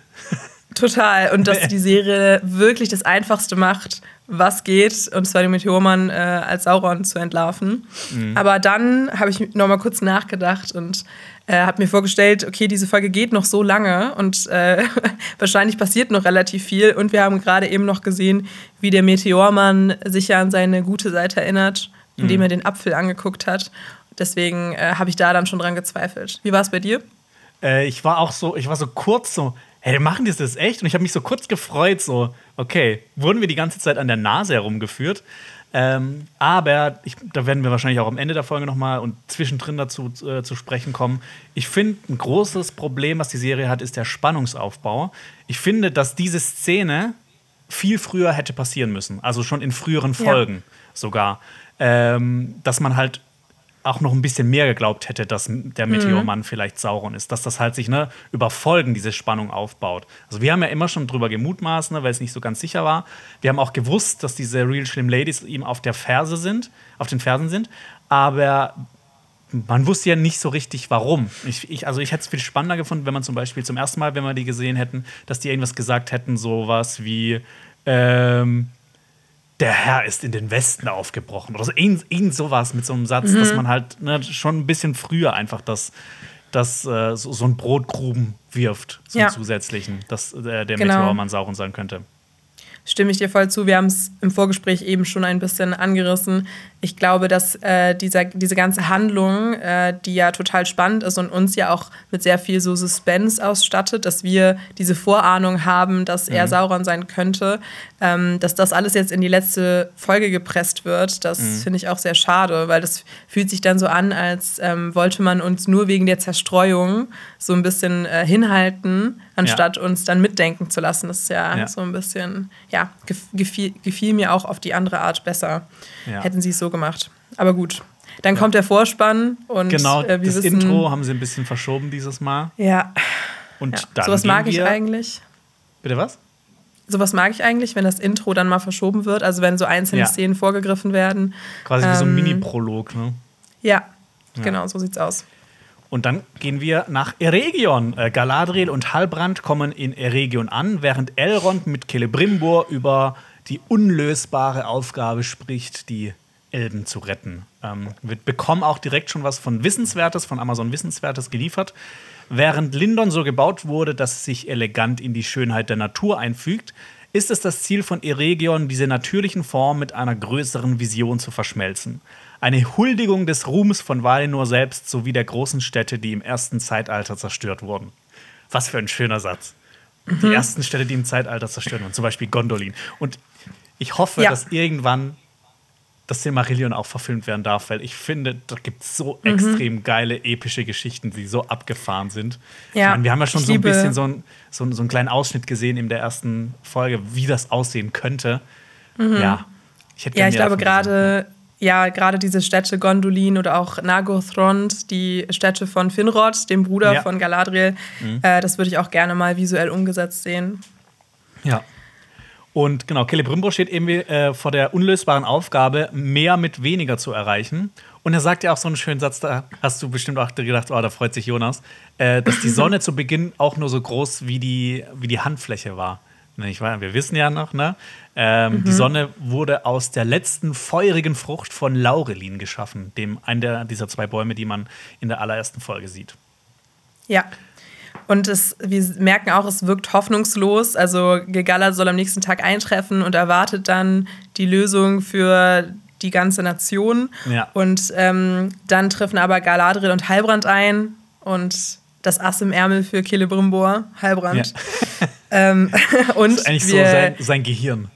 Total. Und dass die Serie wirklich das Einfachste macht, was geht, und zwar den Meteormann äh, als Sauron zu entlarven. Mhm. Aber dann habe ich noch mal kurz nachgedacht und äh, habe mir vorgestellt, okay, diese Folge geht noch so lange und äh, wahrscheinlich passiert noch relativ viel. Und wir haben gerade eben noch gesehen, wie der Meteormann sich ja an seine gute Seite erinnert, indem mhm. er den Apfel angeguckt hat. Deswegen äh, habe ich da dann schon dran gezweifelt. Wie war es bei dir? Äh, ich war auch so, ich war so kurz so, hey, machen die das echt? Und ich habe mich so kurz gefreut, so, okay, wurden wir die ganze Zeit an der Nase herumgeführt. Ähm, aber ich, da werden wir wahrscheinlich auch am Ende der Folge nochmal und zwischendrin dazu äh, zu sprechen kommen. Ich finde, ein großes Problem, was die Serie hat, ist der Spannungsaufbau. Ich finde, dass diese Szene viel früher hätte passieren müssen. Also schon in früheren Folgen ja. sogar. Ähm, dass man halt auch noch ein bisschen mehr geglaubt hätte, dass der Meteormann mhm. vielleicht Sauron ist, dass das halt sich ne, über Folgen diese Spannung aufbaut. Also wir haben ja immer schon drüber gemutmaßt, ne, weil es nicht so ganz sicher war. Wir haben auch gewusst, dass diese Real Slim Ladies ihm auf der Ferse sind, auf den Fersen sind, aber man wusste ja nicht so richtig, warum. Ich, ich, also ich hätte es viel spannender gefunden, wenn man zum Beispiel zum ersten Mal, wenn wir die gesehen hätten, dass die irgendwas gesagt hätten, sowas wie ähm, der Herr ist in den Westen aufgebrochen. Oder so, irgend, irgend sowas mit so einem Satz, mhm. dass man halt ne, schon ein bisschen früher einfach das, das äh, so, so ein Brotgruben wirft, so ja. einen zusätzlichen, dass äh, der genau. Meteormann Sauron sein könnte stimme ich dir voll zu. Wir haben es im Vorgespräch eben schon ein bisschen angerissen. Ich glaube, dass äh, dieser, diese ganze Handlung, äh, die ja total spannend ist und uns ja auch mit sehr viel so Suspense ausstattet, dass wir diese Vorahnung haben, dass mhm. er Sauron sein könnte, ähm, dass das alles jetzt in die letzte Folge gepresst wird, das mhm. finde ich auch sehr schade, weil das fühlt sich dann so an, als ähm, wollte man uns nur wegen der Zerstreuung so ein bisschen äh, hinhalten anstatt ja. uns dann mitdenken zu lassen. Das ist ja, ja. so ein bisschen, ja, gefiel, gefiel, mir auch auf die andere Art besser. Ja. Hätten sie es so gemacht. Aber gut. Dann kommt der Vorspann und genau, äh, das wissen, Intro haben sie ein bisschen verschoben dieses Mal. Ja. Und ja. dann Sowas mag ich eigentlich. Bitte was? Sowas mag ich eigentlich, wenn das Intro dann mal verschoben wird, also wenn so einzelne Szenen vorgegriffen werden. Quasi ähm, wie so ein ähm, Mini-Prolog, ne? Ja, genau, so sieht's aus. Und dann gehen wir nach Eregion. Äh, Galadriel und Halbrand kommen in Eregion an, während Elrond mit Celebrimbor über die unlösbare Aufgabe spricht, die Elben zu retten. Ähm, wir bekommen auch direkt schon was von Wissenswertes, von Amazon Wissenswertes geliefert. Während Lindon so gebaut wurde, dass es sich elegant in die Schönheit der Natur einfügt, ist es das Ziel von Eregion, diese natürlichen Formen mit einer größeren Vision zu verschmelzen. Eine Huldigung des Ruhms von Valinor selbst sowie der großen Städte, die im ersten Zeitalter zerstört wurden. Was für ein schöner Satz. Mhm. Die ersten Städte, die im Zeitalter zerstört wurden, zum Beispiel Gondolin. Und ich hoffe, ja. dass irgendwann das Silmarillion auch verfilmt werden darf, weil ich finde, da gibt es so mhm. extrem geile, epische Geschichten, die so abgefahren sind. Ja, meine, wir haben ja schon so ein bisschen so, ein, so, so einen kleinen Ausschnitt gesehen in der ersten Folge, wie das aussehen könnte. Mhm. Ja, ich hätte Ja, ich glaube gerade ja, gerade diese Städte Gondolin oder auch Nagothrond, die Städte von Finrod, dem Bruder ja. von Galadriel, mhm. äh, das würde ich auch gerne mal visuell umgesetzt sehen. Ja. Und genau, Celebrimbor steht eben äh, vor der unlösbaren Aufgabe, mehr mit weniger zu erreichen. Und er sagt ja auch so einen schönen Satz, da hast du bestimmt auch gedacht, oh, da freut sich Jonas, äh, dass die Sonne zu Beginn auch nur so groß wie die, wie die Handfläche war. Nicht wahr? Wir wissen ja noch, ne? Ähm, mhm. Die Sonne wurde aus der letzten feurigen Frucht von Laurelin geschaffen, dem einen der, dieser zwei Bäume, die man in der allerersten Folge sieht. Ja. Und es, wir merken auch, es wirkt hoffnungslos. Also Gegala soll am nächsten Tag eintreffen und erwartet dann die Lösung für die ganze Nation. Ja. Und ähm, dann treffen aber Galadriel und Heilbrand ein und das Ass im Ärmel für Celebrimbor, Heilbrand. Ja. ähm, und das ist eigentlich wir, so sein, sein Gehirn.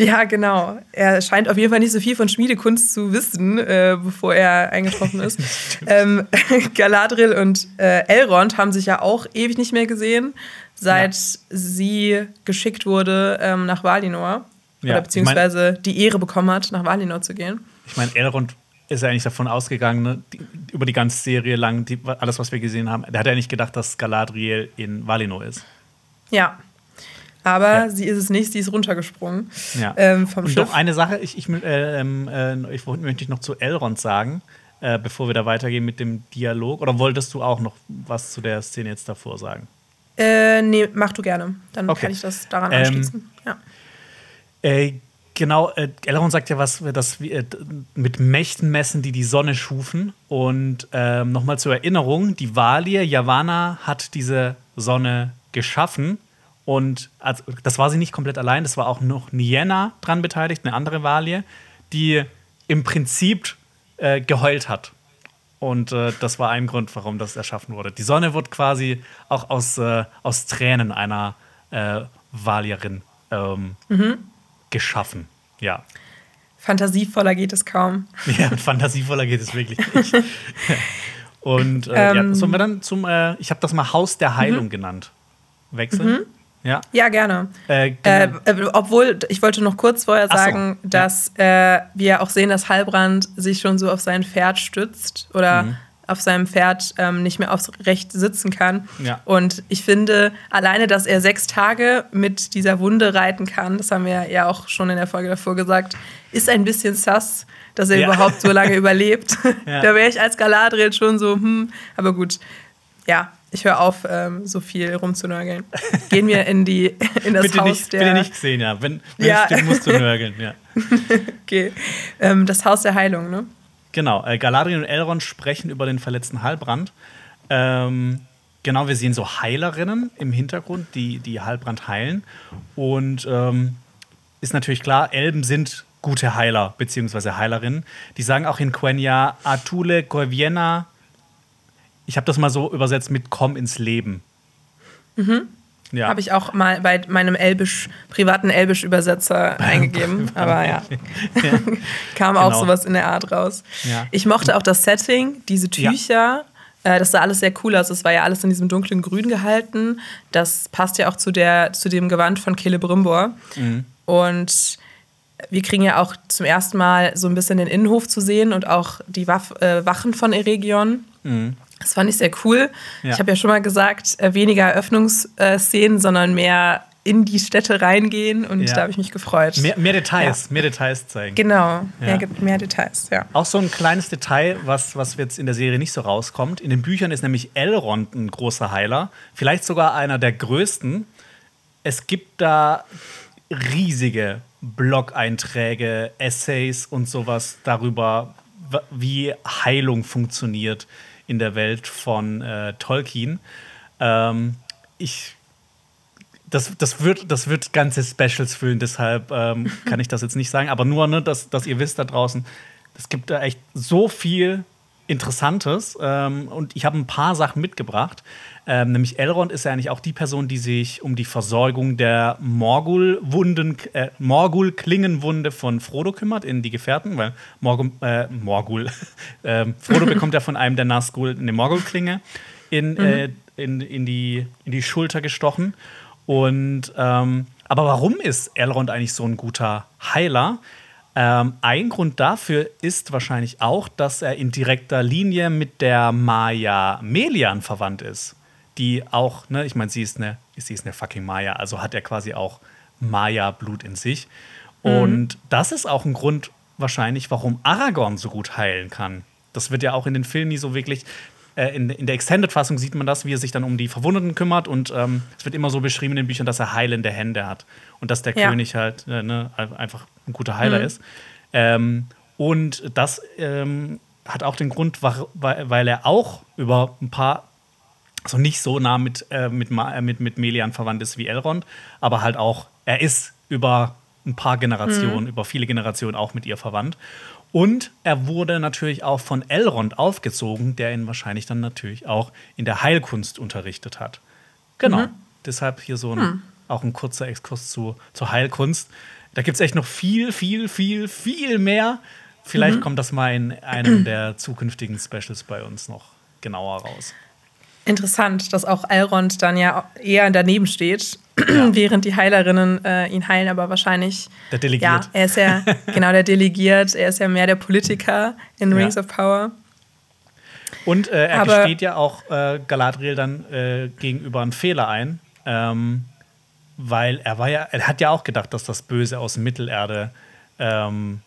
Ja, genau. Er scheint auf jeden Fall nicht so viel von Schmiedekunst zu wissen, äh, bevor er eingetroffen ist. ähm, Galadriel und äh, Elrond haben sich ja auch ewig nicht mehr gesehen, seit ja. sie geschickt wurde ähm, nach Valinor. Ja, oder beziehungsweise ich mein, die Ehre bekommen hat, nach Valinor zu gehen. Ich meine, Elrond ist ja eigentlich davon ausgegangen, ne, die, über die ganze Serie lang, die, alles, was wir gesehen haben, der hat ja nicht gedacht, dass Galadriel in Valinor ist. Ja, aber ja. sie ist es nicht, sie ist runtergesprungen ja. ähm, vom Und Schiff. Doch eine Sache, ich, ich, äh, äh, ich möchte ich noch zu Elrond sagen, äh, bevor wir da weitergehen mit dem Dialog. Oder wolltest du auch noch was zu der Szene jetzt davor sagen? Äh, nee, mach du gerne. Dann okay. kann ich das daran ähm, anschließen. Ja. Äh, genau, äh, Elrond sagt ja was, dass wir äh, mit Mächten messen, die die Sonne schufen. Und ähm, nochmal zur Erinnerung: Die Valir, Yavanna, hat diese Sonne geschaffen und also, das war sie nicht komplett allein, das war auch noch Nienna dran beteiligt, eine andere Valie, die im Prinzip äh, geheult hat. Und äh, das war ein Grund, warum das erschaffen wurde. Die Sonne wird quasi auch aus, äh, aus Tränen einer äh, Valierin ähm, mhm. geschaffen. Ja. Fantasievoller geht es kaum. Ja, fantasievoller geht es wirklich nicht. Und äh, ähm, ja, sollen wir dann zum, äh, ich habe das mal Haus der Heilung mhm. genannt, wechseln? Mhm. Ja, ja gerne. Äh, genau. äh, obwohl, ich wollte noch kurz vorher sagen, so, dass ja. äh, wir auch sehen, dass Halbrand sich schon so auf sein Pferd stützt oder mhm. auf seinem Pferd ähm, nicht mehr aufrecht sitzen kann. Ja. Und ich finde, alleine, dass er sechs Tage mit dieser Wunde reiten kann, das haben wir ja auch schon in der Folge davor gesagt, ist ein bisschen sass, dass er ja. überhaupt so lange überlebt. da wäre ich als Galadriel schon so, hm, aber gut. Ja, ich höre auf, ähm, so viel rumzunörgeln. Gehen wir in, die, in das bitte Haus nicht, der. Bitte nicht sehen, ja. Wenn, wenn ja. es musst du nörgeln, ja. okay. Ähm, das Haus der Heilung, ne? Genau. Äh, Galadriel und Elrond sprechen über den verletzten Halbrand. Ähm, genau, wir sehen so Heilerinnen im Hintergrund, die, die Halbrand heilen. Und ähm, ist natürlich klar, Elben sind gute Heiler bzw. Heilerinnen. Die sagen auch in Quenya Atule Goiviena ich habe das mal so übersetzt mit Komm ins Leben. Mhm. Ja. Habe ich auch mal bei meinem Elbisch, privaten Elbisch-Übersetzer eingegeben. Aber ja, ja. kam genau. auch sowas in der Art raus. Ja. Ich mochte auch das Setting, diese Tücher. Äh, das sah alles sehr cool aus. Es war ja alles in diesem dunklen Grün gehalten. Das passt ja auch zu, der, zu dem Gewand von Celebrimbor. Mhm. Und wir kriegen ja auch zum ersten Mal so ein bisschen den Innenhof zu sehen und auch die Waff, äh, Wachen von Eregion. Mhm. Das fand ich sehr cool. Ja. Ich habe ja schon mal gesagt, äh, weniger Eröffnungsszenen, sondern mehr in die Städte reingehen und ja. da habe ich mich gefreut. Mehr, mehr Details, ja. mehr Details zeigen. Genau, ja. mehr, mehr, Details, ja. Auch so ein kleines Detail, was, was jetzt in der Serie nicht so rauskommt. In den Büchern ist nämlich Elrond ein großer Heiler, vielleicht sogar einer der größten. Es gibt da riesige Blog-Einträge, Essays und sowas darüber, wie Heilung funktioniert in der Welt von äh, Tolkien. Ähm, ich das, das, wird, das wird ganze Specials füllen, deshalb ähm, kann ich das jetzt nicht sagen. Aber nur, ne, dass, dass ihr wisst da draußen, es gibt da echt so viel Interessantes. Ähm, und ich habe ein paar Sachen mitgebracht. Ähm, nämlich Elrond ist ja eigentlich auch die Person, die sich um die Versorgung der Morgul-Wunden, äh, Morgul-Klingenwunde von Frodo kümmert in die Gefährten, weil Morgul, äh, Morgul, äh, Frodo bekommt ja von einem der Nazgul eine Morgul-Klinge in, mhm. Äh, in, in, die, in die Schulter gestochen. Und ähm, aber warum ist Elrond eigentlich so ein guter Heiler? Ähm, ein Grund dafür ist wahrscheinlich auch, dass er in direkter Linie mit der Maya Melian verwandt ist die auch, ne, ich meine, sie ist eine, sie ist eine fucking Maya, also hat er quasi auch Maya-Blut in sich. Mhm. Und das ist auch ein Grund wahrscheinlich, warum Aragorn so gut heilen kann. Das wird ja auch in den Filmen nie so wirklich. Äh, in, in der Extended-Fassung sieht man das, wie er sich dann um die Verwundeten kümmert. Und ähm, es wird immer so beschrieben in den Büchern, dass er heilende Hände hat. Und dass der ja. König halt äh, ne, einfach ein guter Heiler mhm. ist. Ähm, und das ähm, hat auch den Grund, weil, weil er auch über ein paar also nicht so nah mit, äh, mit, äh, mit, mit Melian verwandt ist wie Elrond, aber halt auch, er ist über ein paar Generationen, Mhm. über viele Generationen auch mit ihr verwandt. Und er wurde natürlich auch von Elrond aufgezogen, der ihn wahrscheinlich dann natürlich auch in der Heilkunst unterrichtet hat. Genau. Mhm. Deshalb hier so ein, Hm. auch ein kurzer Exkurs zu, zur Heilkunst. Da gibt es echt noch viel, viel, viel, viel mehr. Vielleicht Mhm. kommt das mal in einem der zukünftigen Specials bei uns noch genauer raus. Interessant, dass auch Elrond dann ja eher daneben steht, während die Heilerinnen äh, ihn heilen, aber wahrscheinlich. Der delegiert. Ja, er ist ja genau der delegiert, er ist ja mehr der Politiker in Ja. Rings of Power. Und äh, er Aber- gesteht ja auch äh, Galadriel dann äh, gegenüber einen Fehler ein, ähm, weil er war ja, er hat ja auch gedacht, dass das Böse aus Mittelerde ähm,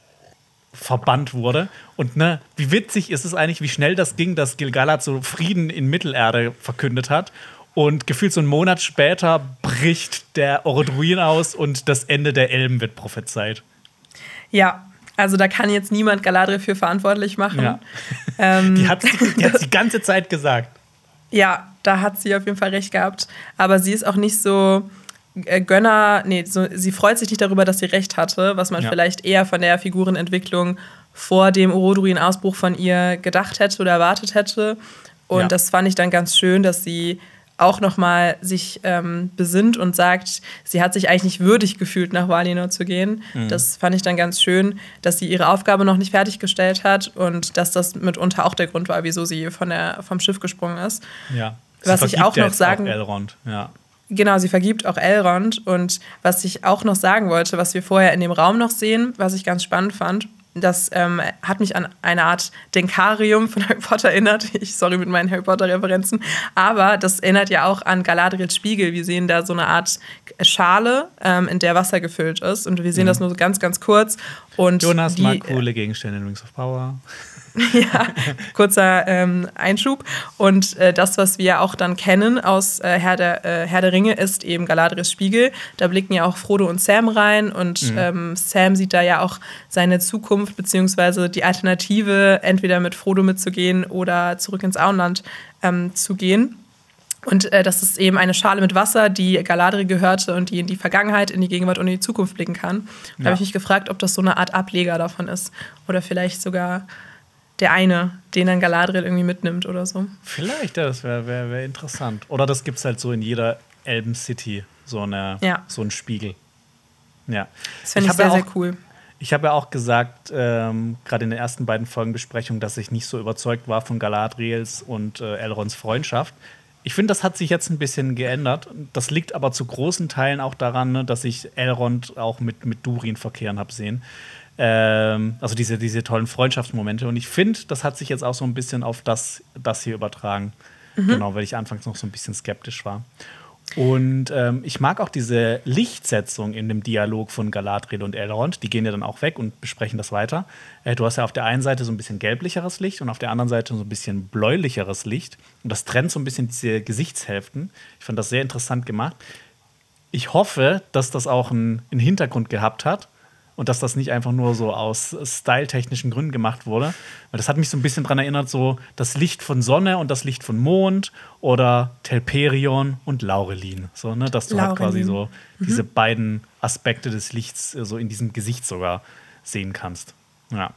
verbannt wurde. Und ne, wie witzig ist es eigentlich, wie schnell das ging, dass Gilgalad so Frieden in Mittelerde verkündet hat. Und gefühlt so einen Monat später bricht der Orodruin aus und das Ende der Elben wird prophezeit. Ja, also da kann jetzt niemand Galadriel für verantwortlich machen. Ja. Ähm, Die hat die, hat's die ganze Zeit gesagt. Ja, da hat sie auf jeden Fall recht gehabt. Aber sie ist auch nicht so Gönner, nee, so, sie freut sich nicht darüber, dass sie recht hatte, was man Ja. vielleicht eher von der Figurenentwicklung vor dem Orodruin-Ausbruch von ihr gedacht hätte oder erwartet hätte. Und Ja. das fand ich dann ganz schön, dass sie auch nochmal sich ähm, besinnt und sagt, sie hat sich eigentlich nicht würdig gefühlt, nach Valinor zu gehen. Mhm. Das fand ich dann ganz schön, dass sie ihre Aufgabe noch nicht fertiggestellt hat und dass das mitunter auch der Grund war, wieso sie von der, vom Schiff gesprungen ist. Ja. Was ich auch noch sagen- Elrond, ja. Genau, sie vergibt auch Elrond. Und was ich auch noch sagen wollte, was wir vorher in dem Raum noch sehen, was ich ganz spannend fand, das ähm, hat mich an eine Art Denkarium von Harry Potter erinnert. Ich sorry mit meinen Harry Potter-Referenzen. Aber das erinnert ja auch an Galadriels Spiegel. Wir sehen da so eine Art Schale, ähm, in der Wasser gefüllt ist. Und wir sehen das nur so ganz, ganz kurz. Und Mhm. Jonas die, mag coole Gegenstände in Rings of Power. ja, kurzer ähm, Einschub. Und äh, das, was wir auch dann kennen aus äh, Herr, der, äh, Herr der Ringe, ist eben Galadriels Spiegel. Da blicken ja auch Frodo und Sam rein und ähm, Sam sieht da ja auch seine Zukunft beziehungsweise die Alternative, entweder mit Frodo mitzugehen oder zurück ins Auenland ähm, zu gehen. Und äh, das ist eben eine Schale mit Wasser, die Galadriel gehörte und die in die Vergangenheit, in die Gegenwart und in die Zukunft blicken kann. Und da Ja. habe ich mich gefragt, ob das so eine Art Ableger davon ist. Oder vielleicht sogar der eine, den dann Galadriel irgendwie mitnimmt oder so. Vielleicht, ja, das wäre wär, wär interessant. Oder das gibt es halt so in jeder Elben City, so, eine, Ja. so ein Spiegel. Ja. Das finde ich, hab sehr, ja sehr auch, cool. Ich habe ja auch gesagt, ähm, gerade in den ersten beiden Folgenbesprechungen, dass ich nicht so überzeugt war von Galadriels und äh, Elrons Freundschaft. Ich finde, das hat sich jetzt ein bisschen geändert. Das liegt aber zu großen Teilen auch daran, ne, dass ich Elrond auch mit, mit Durin verkehren habe sehen. Ähm, also diese, diese tollen Freundschaftsmomente. Und ich finde, das hat sich jetzt auch so ein bisschen auf das, das hier übertragen. Genau, weil ich anfangs noch so ein bisschen skeptisch war. Und ähm, ich mag auch diese Lichtsetzung in dem Dialog von Galadriel und Elrond. Die gehen ja dann auch weg und besprechen das weiter. Äh, du hast ja auf der einen Seite so ein bisschen gelblicheres Licht und auf der anderen Seite so ein bisschen bläulicheres Licht. Und das trennt so ein bisschen diese Gesichtshälften. Ich fand das sehr interessant gemacht. Ich hoffe, dass das auch einen, einen Hintergrund gehabt hat und dass das nicht einfach nur so aus styletechnischen Gründen gemacht wurde. Weil das hat mich so ein bisschen daran erinnert, so das Licht von Sonne und das Licht von Mond oder Telperion und Laurelin. So, ne? Dass du halt quasi Laurelin. so diese beiden Aspekte des Lichts äh, so in diesem Gesicht sogar sehen kannst. Ja.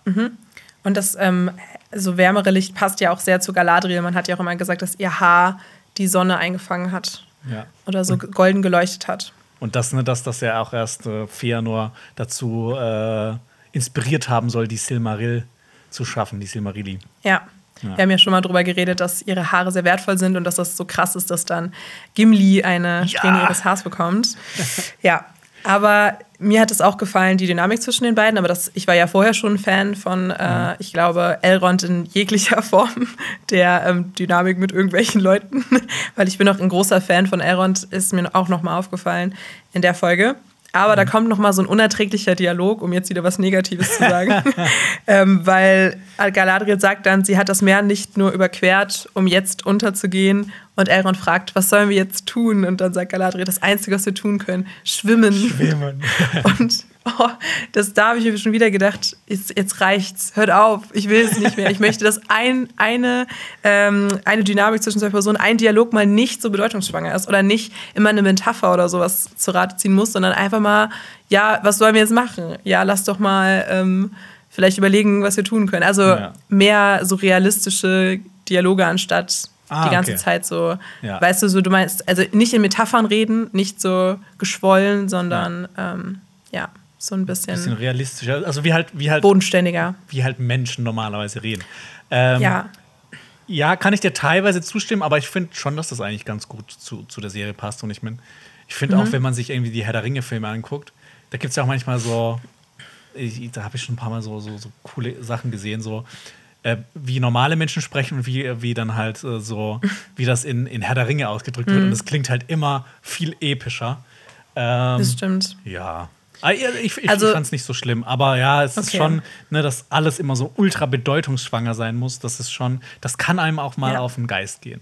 Und das ähm, so wärmere Licht passt ja auch sehr zu Galadriel. Man hat ja auch immer gesagt, dass ihr Haar die Sonne eingefangen hat ja. oder so golden geleuchtet hat. Und das, ne, dass das ja auch erst äh, Feanor dazu äh, inspiriert haben soll, die Silmaril zu schaffen, die Silmarilli. Ja. Ja. Wir haben ja schon mal drüber geredet, dass ihre Haare sehr wertvoll sind und dass das so krass ist, dass dann Gimli eine Strähne ihres Haars bekommt. ja, aber mir hat es auch gefallen, die Dynamik zwischen den beiden. Aber das, ich war ja vorher schon ein Fan von, äh, ich glaube, Elrond in jeglicher Form der ähm, Dynamik mit irgendwelchen Leuten. Weil ich bin auch ein großer Fan von Elrond, ist mir auch nochmal aufgefallen in der Folge. Aber da kommt noch mal so ein unerträglicher Dialog, um jetzt wieder was Negatives zu sagen. ähm, weil Galadriel sagt dann, sie hat das Meer nicht nur überquert, um jetzt unterzugehen. Und Elrond fragt, was sollen wir jetzt tun? Und dann sagt Galadriel, das Einzige, was wir tun können, schwimmen. Schwimmen. Und Oh, das, da habe ich mir schon wieder gedacht, jetzt, jetzt reicht's, hört auf, ich will es nicht mehr. Ich möchte, dass ein, eine, ähm, eine Dynamik zwischen zwei Personen, ein Dialog mal nicht so bedeutungsschwanger ist oder nicht immer eine Metapher oder sowas zu Rate ziehen muss, sondern einfach mal, ja, was sollen wir jetzt machen? Ja, lass doch mal ähm, vielleicht überlegen, was wir tun können. Also ja. mehr so realistische Dialoge anstatt ah, die ganze okay. Zeit so, ja. weißt du, so du meinst, also nicht in Metaphern reden, nicht so geschwollen, sondern ja. Ähm, ja so ein bisschen, bisschen realistischer, also wie halt, wie halt bodenständiger. Wie halt Menschen normalerweise reden. Ähm, ja. Ja, kann ich dir teilweise zustimmen, aber ich finde schon, dass das eigentlich ganz gut zu, zu der Serie passt. Und ich meine, ich finde mhm. auch, wenn man sich irgendwie die Herr der Ringe-Filme anguckt, da gibt es ja auch manchmal so, ich, da habe ich schon ein paar Mal so, so, so coole Sachen gesehen, so äh, wie normale Menschen sprechen und wie, wie dann halt äh, so, wie das in, in Herr der Ringe ausgedrückt mhm. wird. Und das klingt halt immer viel epischer. Ähm, das stimmt. Ja, ich, ich, also, ich fand es nicht so schlimm, aber ja, es okay. ist schon, ne, dass alles immer so ultra bedeutungsschwanger sein muss. Das ist schon, das kann einem auch mal ja. auf den Geist gehen.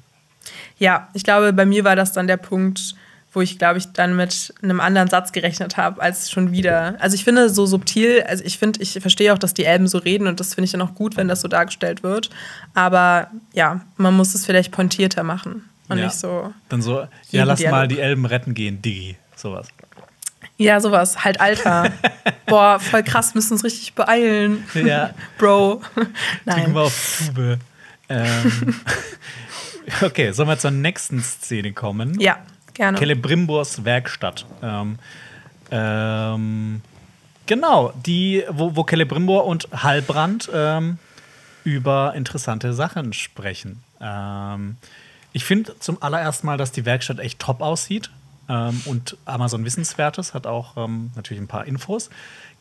Ja, ich glaube, bei mir war das dann der Punkt, wo ich, glaube ich, dann mit einem anderen Satz gerechnet habe, als schon wieder. Also ich finde so subtil, also ich finde, ich verstehe auch, dass die Elben so reden und das finde ich dann auch gut, wenn das so dargestellt wird. Aber ja, man muss es vielleicht pointierter machen und ja. nicht so. Dann so, ja, lass Dialog. mal die Elben retten gehen, Digi, sowas. Ja, sowas, halt Alter. Boah, voll krass, müssen uns richtig beeilen. Ja. Bro. Nein. Kriegen wir auf Tube. Ähm, okay, sollen wir zur nächsten Szene kommen? Ja, gerne. Celebrimbors Werkstatt. Ähm, ähm, genau, die, wo, wo Celebrimbor und Halbrand ähm, über interessante Sachen sprechen. Ähm, ich finde zum allerersten Mal, dass die Werkstatt echt top aussieht. Ähm, und Amazon Wissenswertes hat auch ähm, natürlich ein paar Infos.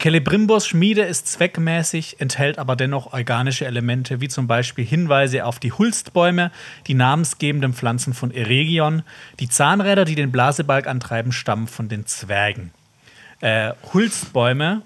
Celebrimbors Schmiede ist zweckmäßig, enthält aber dennoch organische Elemente, wie zum Beispiel Hinweise auf die Hulstbäume, die namensgebenden Pflanzen von Eregion. Die Zahnräder, die den Blasebalg antreiben, stammen von den Zwergen. Äh, Hulstbäume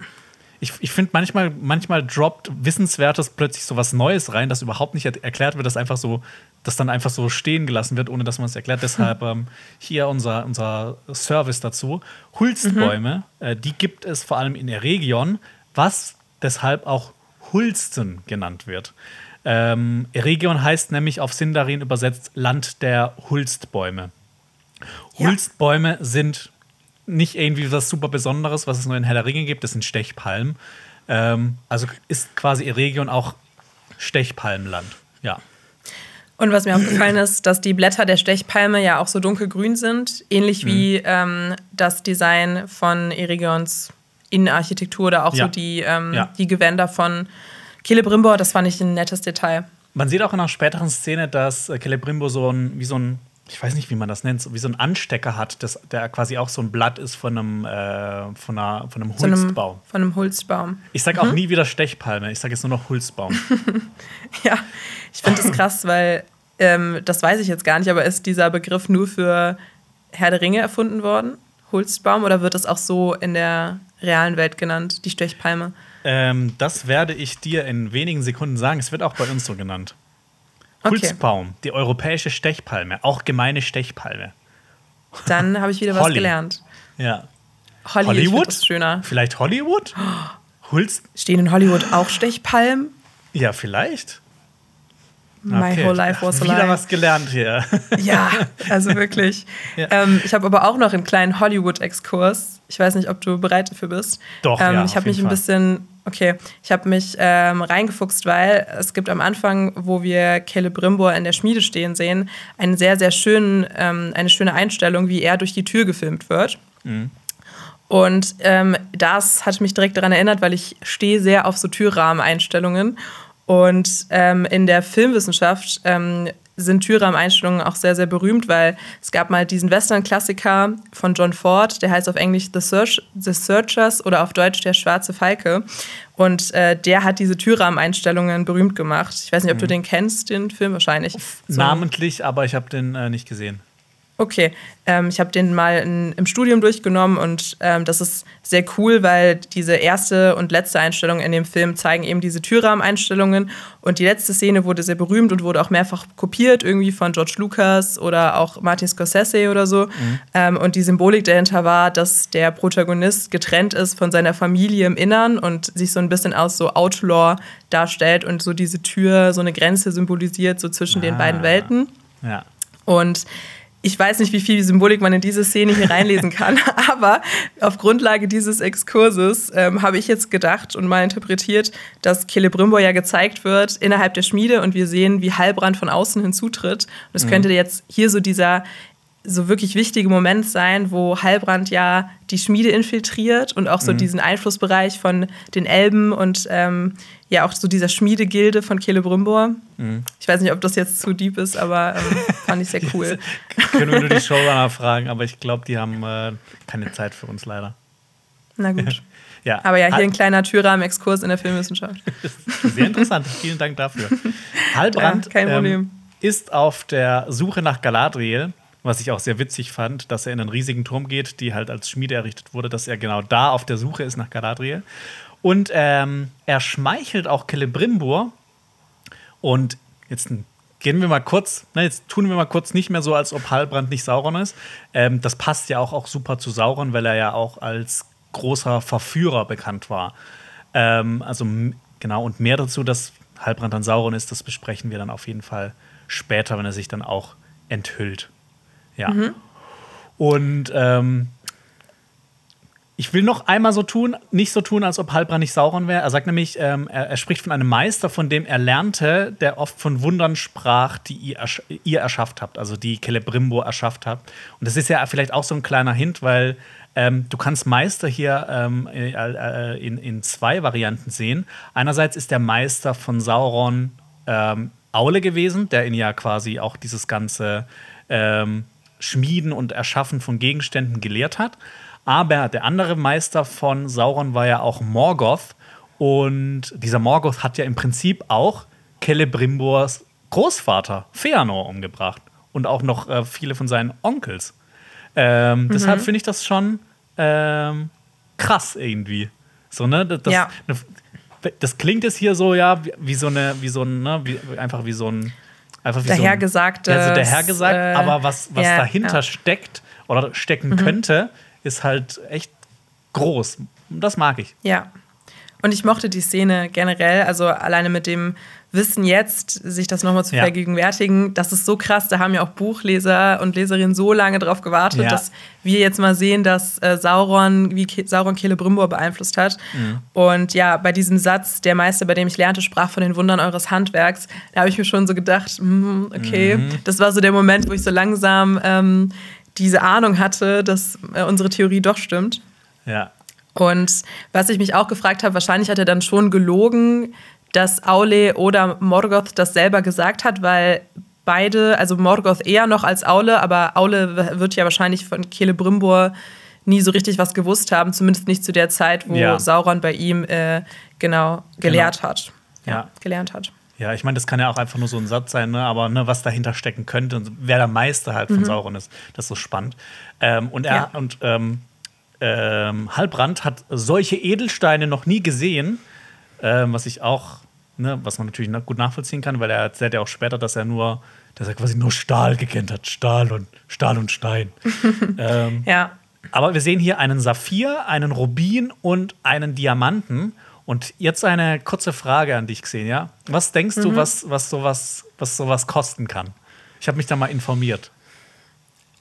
ich, ich finde manchmal, manchmal droppt Wissenswertes plötzlich so was Neues rein, das überhaupt nicht erklärt wird, das einfach so, das dann einfach so stehen gelassen wird, ohne dass man es erklärt. Deshalb ähm, hier unser, unser Service dazu. Hulstbäume, mhm. äh, die gibt es vor allem in der Region, was deshalb auch Hulsten genannt wird. Ähm, Eregion heißt nämlich auf Sindarin übersetzt Land der Hulstbäume. Ja. Hulstbäume sind nicht irgendwie was super Besonderes, was es nur in Herr Ringe gibt. Das sind Stechpalmen. Ähm, also ist quasi Eregion auch Stechpalmenland. Ja. Und was mir aufgefallen ist, dass die Blätter der Stechpalme ja auch so dunkelgrün sind, ähnlich mhm. wie ähm, das Design von Eregions Innenarchitektur oder auch ja. so die, ähm, ja. die Gewänder von Celebrimbor. Das fand ich ein nettes Detail. Man sieht auch in einer späteren Szene, dass Celebrimbor so ein, wie so ein ich weiß nicht, wie man das nennt, so wie so ein Anstecker hat, das, der quasi auch so ein Blatt ist von einem, äh, von, einer, von einem Hulstbaum. von einem Hulstbaum. Ich sage auch mhm. nie wieder Stechpalme, ich sage jetzt nur noch Hulstbaum. ja, ich finde das krass, weil ähm, das weiß ich jetzt gar nicht, aber ist dieser Begriff nur für Herr der Ringe erfunden worden? Hulstbaum oder wird das auch so in der realen Welt genannt, die Stechpalme? Ähm, das werde ich dir in wenigen Sekunden sagen. Es wird auch bei uns so genannt. Hulsbaum, die europäische Stechpalme, auch gemeine Stechpalme. Dann habe ich wieder was gelernt. Ja. Holly, Hollywood? schöner. Vielleicht Hollywood? Hulst Stehen in Hollywood auch Stechpalmen? Ja, vielleicht. My okay. whole life was a lie. Wieder was gelernt hier. Ja, also wirklich. Ja. Ähm, ich habe aber auch noch einen kleinen Hollywood-Exkurs. Ich weiß nicht, ob du bereit dafür bist. Doch, ähm, ja, Ich habe mich ein bisschen Okay, ich habe mich ähm, reingefuchst, weil es gibt am Anfang, wo wir Celebrimbor in der Schmiede stehen sehen, einen sehr, sehr schönen, ähm, eine schöne Einstellung, wie er durch die Tür gefilmt wird. Mhm. Und ähm, das hat mich direkt daran erinnert, weil ich stehe sehr auf so Türrahmeneinstellungen. Und ähm, in der Filmwissenschaft ähm, sind Türrahmeneinstellungen auch sehr, sehr berühmt, weil es gab mal diesen Western-Klassiker von John Ford, der heißt auf Englisch The, Search, The Searchers oder auf Deutsch Der schwarze Falke. Und äh, der hat diese Türrahmeneinstellungen berühmt gemacht. Ich weiß nicht, ob mhm. du den kennst, den Film wahrscheinlich. So. Namentlich, aber ich habe den äh, nicht gesehen. Okay, ähm, ich habe den mal in, im Studium durchgenommen und ähm, das ist sehr cool, weil diese erste und letzte Einstellung in dem Film zeigen eben diese Türrahmeneinstellungen und die letzte Szene wurde sehr berühmt und wurde auch mehrfach kopiert, irgendwie von George Lucas oder auch Martin Scorsese oder so. Mhm. Ähm, und die Symbolik dahinter war, dass der Protagonist getrennt ist von seiner Familie im Innern und sich so ein bisschen aus so Outlaw darstellt und so diese Tür, so eine Grenze symbolisiert, so zwischen ah. den beiden Welten. Ja. Und ich weiß nicht, wie viel Symbolik man in diese Szene hier reinlesen kann, aber auf Grundlage dieses Exkurses ähm, habe ich jetzt gedacht und mal interpretiert, dass Celebrimbor ja gezeigt wird innerhalb der Schmiede und wir sehen, wie Heilbrand von außen hinzutritt. Und es mhm. könnte jetzt hier so dieser so wirklich wichtige Moment sein, wo Heilbrand ja die Schmiede infiltriert und auch so mhm. diesen Einflussbereich von den Elben und ähm, ja auch so dieser Schmiedegilde von Celebrimbor. Mhm. Ich weiß nicht, ob das jetzt zu deep ist, aber ähm, fand ich sehr cool. Können wir nur die Showrunner fragen, aber ich glaube, die haben äh, keine Zeit für uns leider. Na gut. ja. Aber ja, hier ein kleiner Türrahmen-Exkurs in der Filmwissenschaft. Sehr interessant. Vielen Dank dafür. Halbrand ja, kein Problem. Ähm, ist auf der Suche nach Galadriel was ich auch sehr witzig fand, dass er in einen riesigen Turm geht, die halt als Schmiede errichtet wurde, dass er genau da auf der Suche ist nach Galadriel. Und ähm, er schmeichelt auch Celebrimbor. Und jetzt gehen wir mal kurz, na, jetzt tun wir mal kurz nicht mehr so, als ob Halbrand nicht Sauron ist. Ähm, das passt ja auch, auch super zu Sauron, weil er ja auch als großer Verführer bekannt war. Ähm, also genau, und mehr dazu, dass Halbrand dann Sauron ist, das besprechen wir dann auf jeden Fall später, wenn er sich dann auch enthüllt. Ja. Mhm. Und ähm, ich will noch einmal so tun, nicht so tun, als ob Halbrand nicht Sauron wäre. Er sagt nämlich, ähm, er, er, spricht von einem Meister, von dem er lernte, der oft von Wundern sprach, die ihr, ersch ihr erschafft habt, also die Celebrimbor erschafft habt. Und das ist ja vielleicht auch so ein kleiner Hint, weil ähm, du kannst Meister hier ähm, äh, äh, in, in, zwei Varianten sehen. Einerseits ist der Meister von Sauron ähm, Aule gewesen, der ihn ja quasi auch dieses ganze ähm, Schmieden und Erschaffen von Gegenständen gelehrt hat. Aber der andere Meister von Sauron war ja auch Morgoth. Und dieser Morgoth hat ja im Prinzip auch Celebrimbors Großvater, Feanor, umgebracht. Und auch noch äh, viele von seinen Onkels. Ähm, mhm. Deshalb finde ich das schon ähm, krass irgendwie. So, ne? Das, ja. das klingt jetzt hier so, ja, wie, wie so eine, wie so ein, ne, wie, einfach wie so ein Einfach wie dahergesagte. So ein, ja, so dahergesagt, äh, aber was, was ja, dahinter ja. steckt oder stecken mhm. könnte, ist halt echt groß. Das mag ich. Ja. Und ich mochte die Szene generell, also alleine mit dem Wissen jetzt, sich das nochmal zu ja. vergegenwärtigen, das ist so krass. Da haben ja auch Buchleser und Leserinnen so lange drauf gewartet, ja. dass wir jetzt mal sehen, dass äh, Sauron, wie Ke Sauron Celebrimbor beeinflusst hat. Mhm. Und ja, bei diesem Satz, der Meister, bei dem ich lernte, sprach von den Wundern eures Handwerks, da habe ich mir schon so gedacht, mm, okay, mhm. das war so der Moment, wo ich so langsam ähm, diese Ahnung hatte, dass äh, unsere Theorie doch stimmt. Ja. Und was ich mich auch gefragt habe, wahrscheinlich hat er dann schon gelogen, dass Aule oder Morgoth das selber gesagt hat, weil beide, also Morgoth eher noch als Aule, aber Aule wird ja wahrscheinlich von Celebrimbor nie so richtig was gewusst haben, zumindest nicht zu der Zeit, wo ja. Sauron bei ihm äh, genau gelehrt genau. hat. Ja, ja, gelernt hat. Ja, ich meine, das kann ja auch einfach nur so ein Satz sein, ne? aber ne, was dahinter stecken könnte und wer der Meister halt von mhm. Sauron ist, das ist so spannend. Ähm, und er ja. und ähm, ähm, Halbrand hat solche Edelsteine noch nie gesehen, ähm, was ich auch, ne, was man natürlich gut nachvollziehen kann, weil er erzählt ja auch später, dass er nur, dass er quasi nur Stahl gekannt hat, Stahl und Stahl und Stein. ähm, ja. Aber wir sehen hier einen Saphir, einen Rubin und einen Diamanten. Und jetzt eine kurze Frage an dich, Xenia. Was denkst mhm. du, was, was, sowas, was sowas kosten kann? Ich habe mich da mal informiert.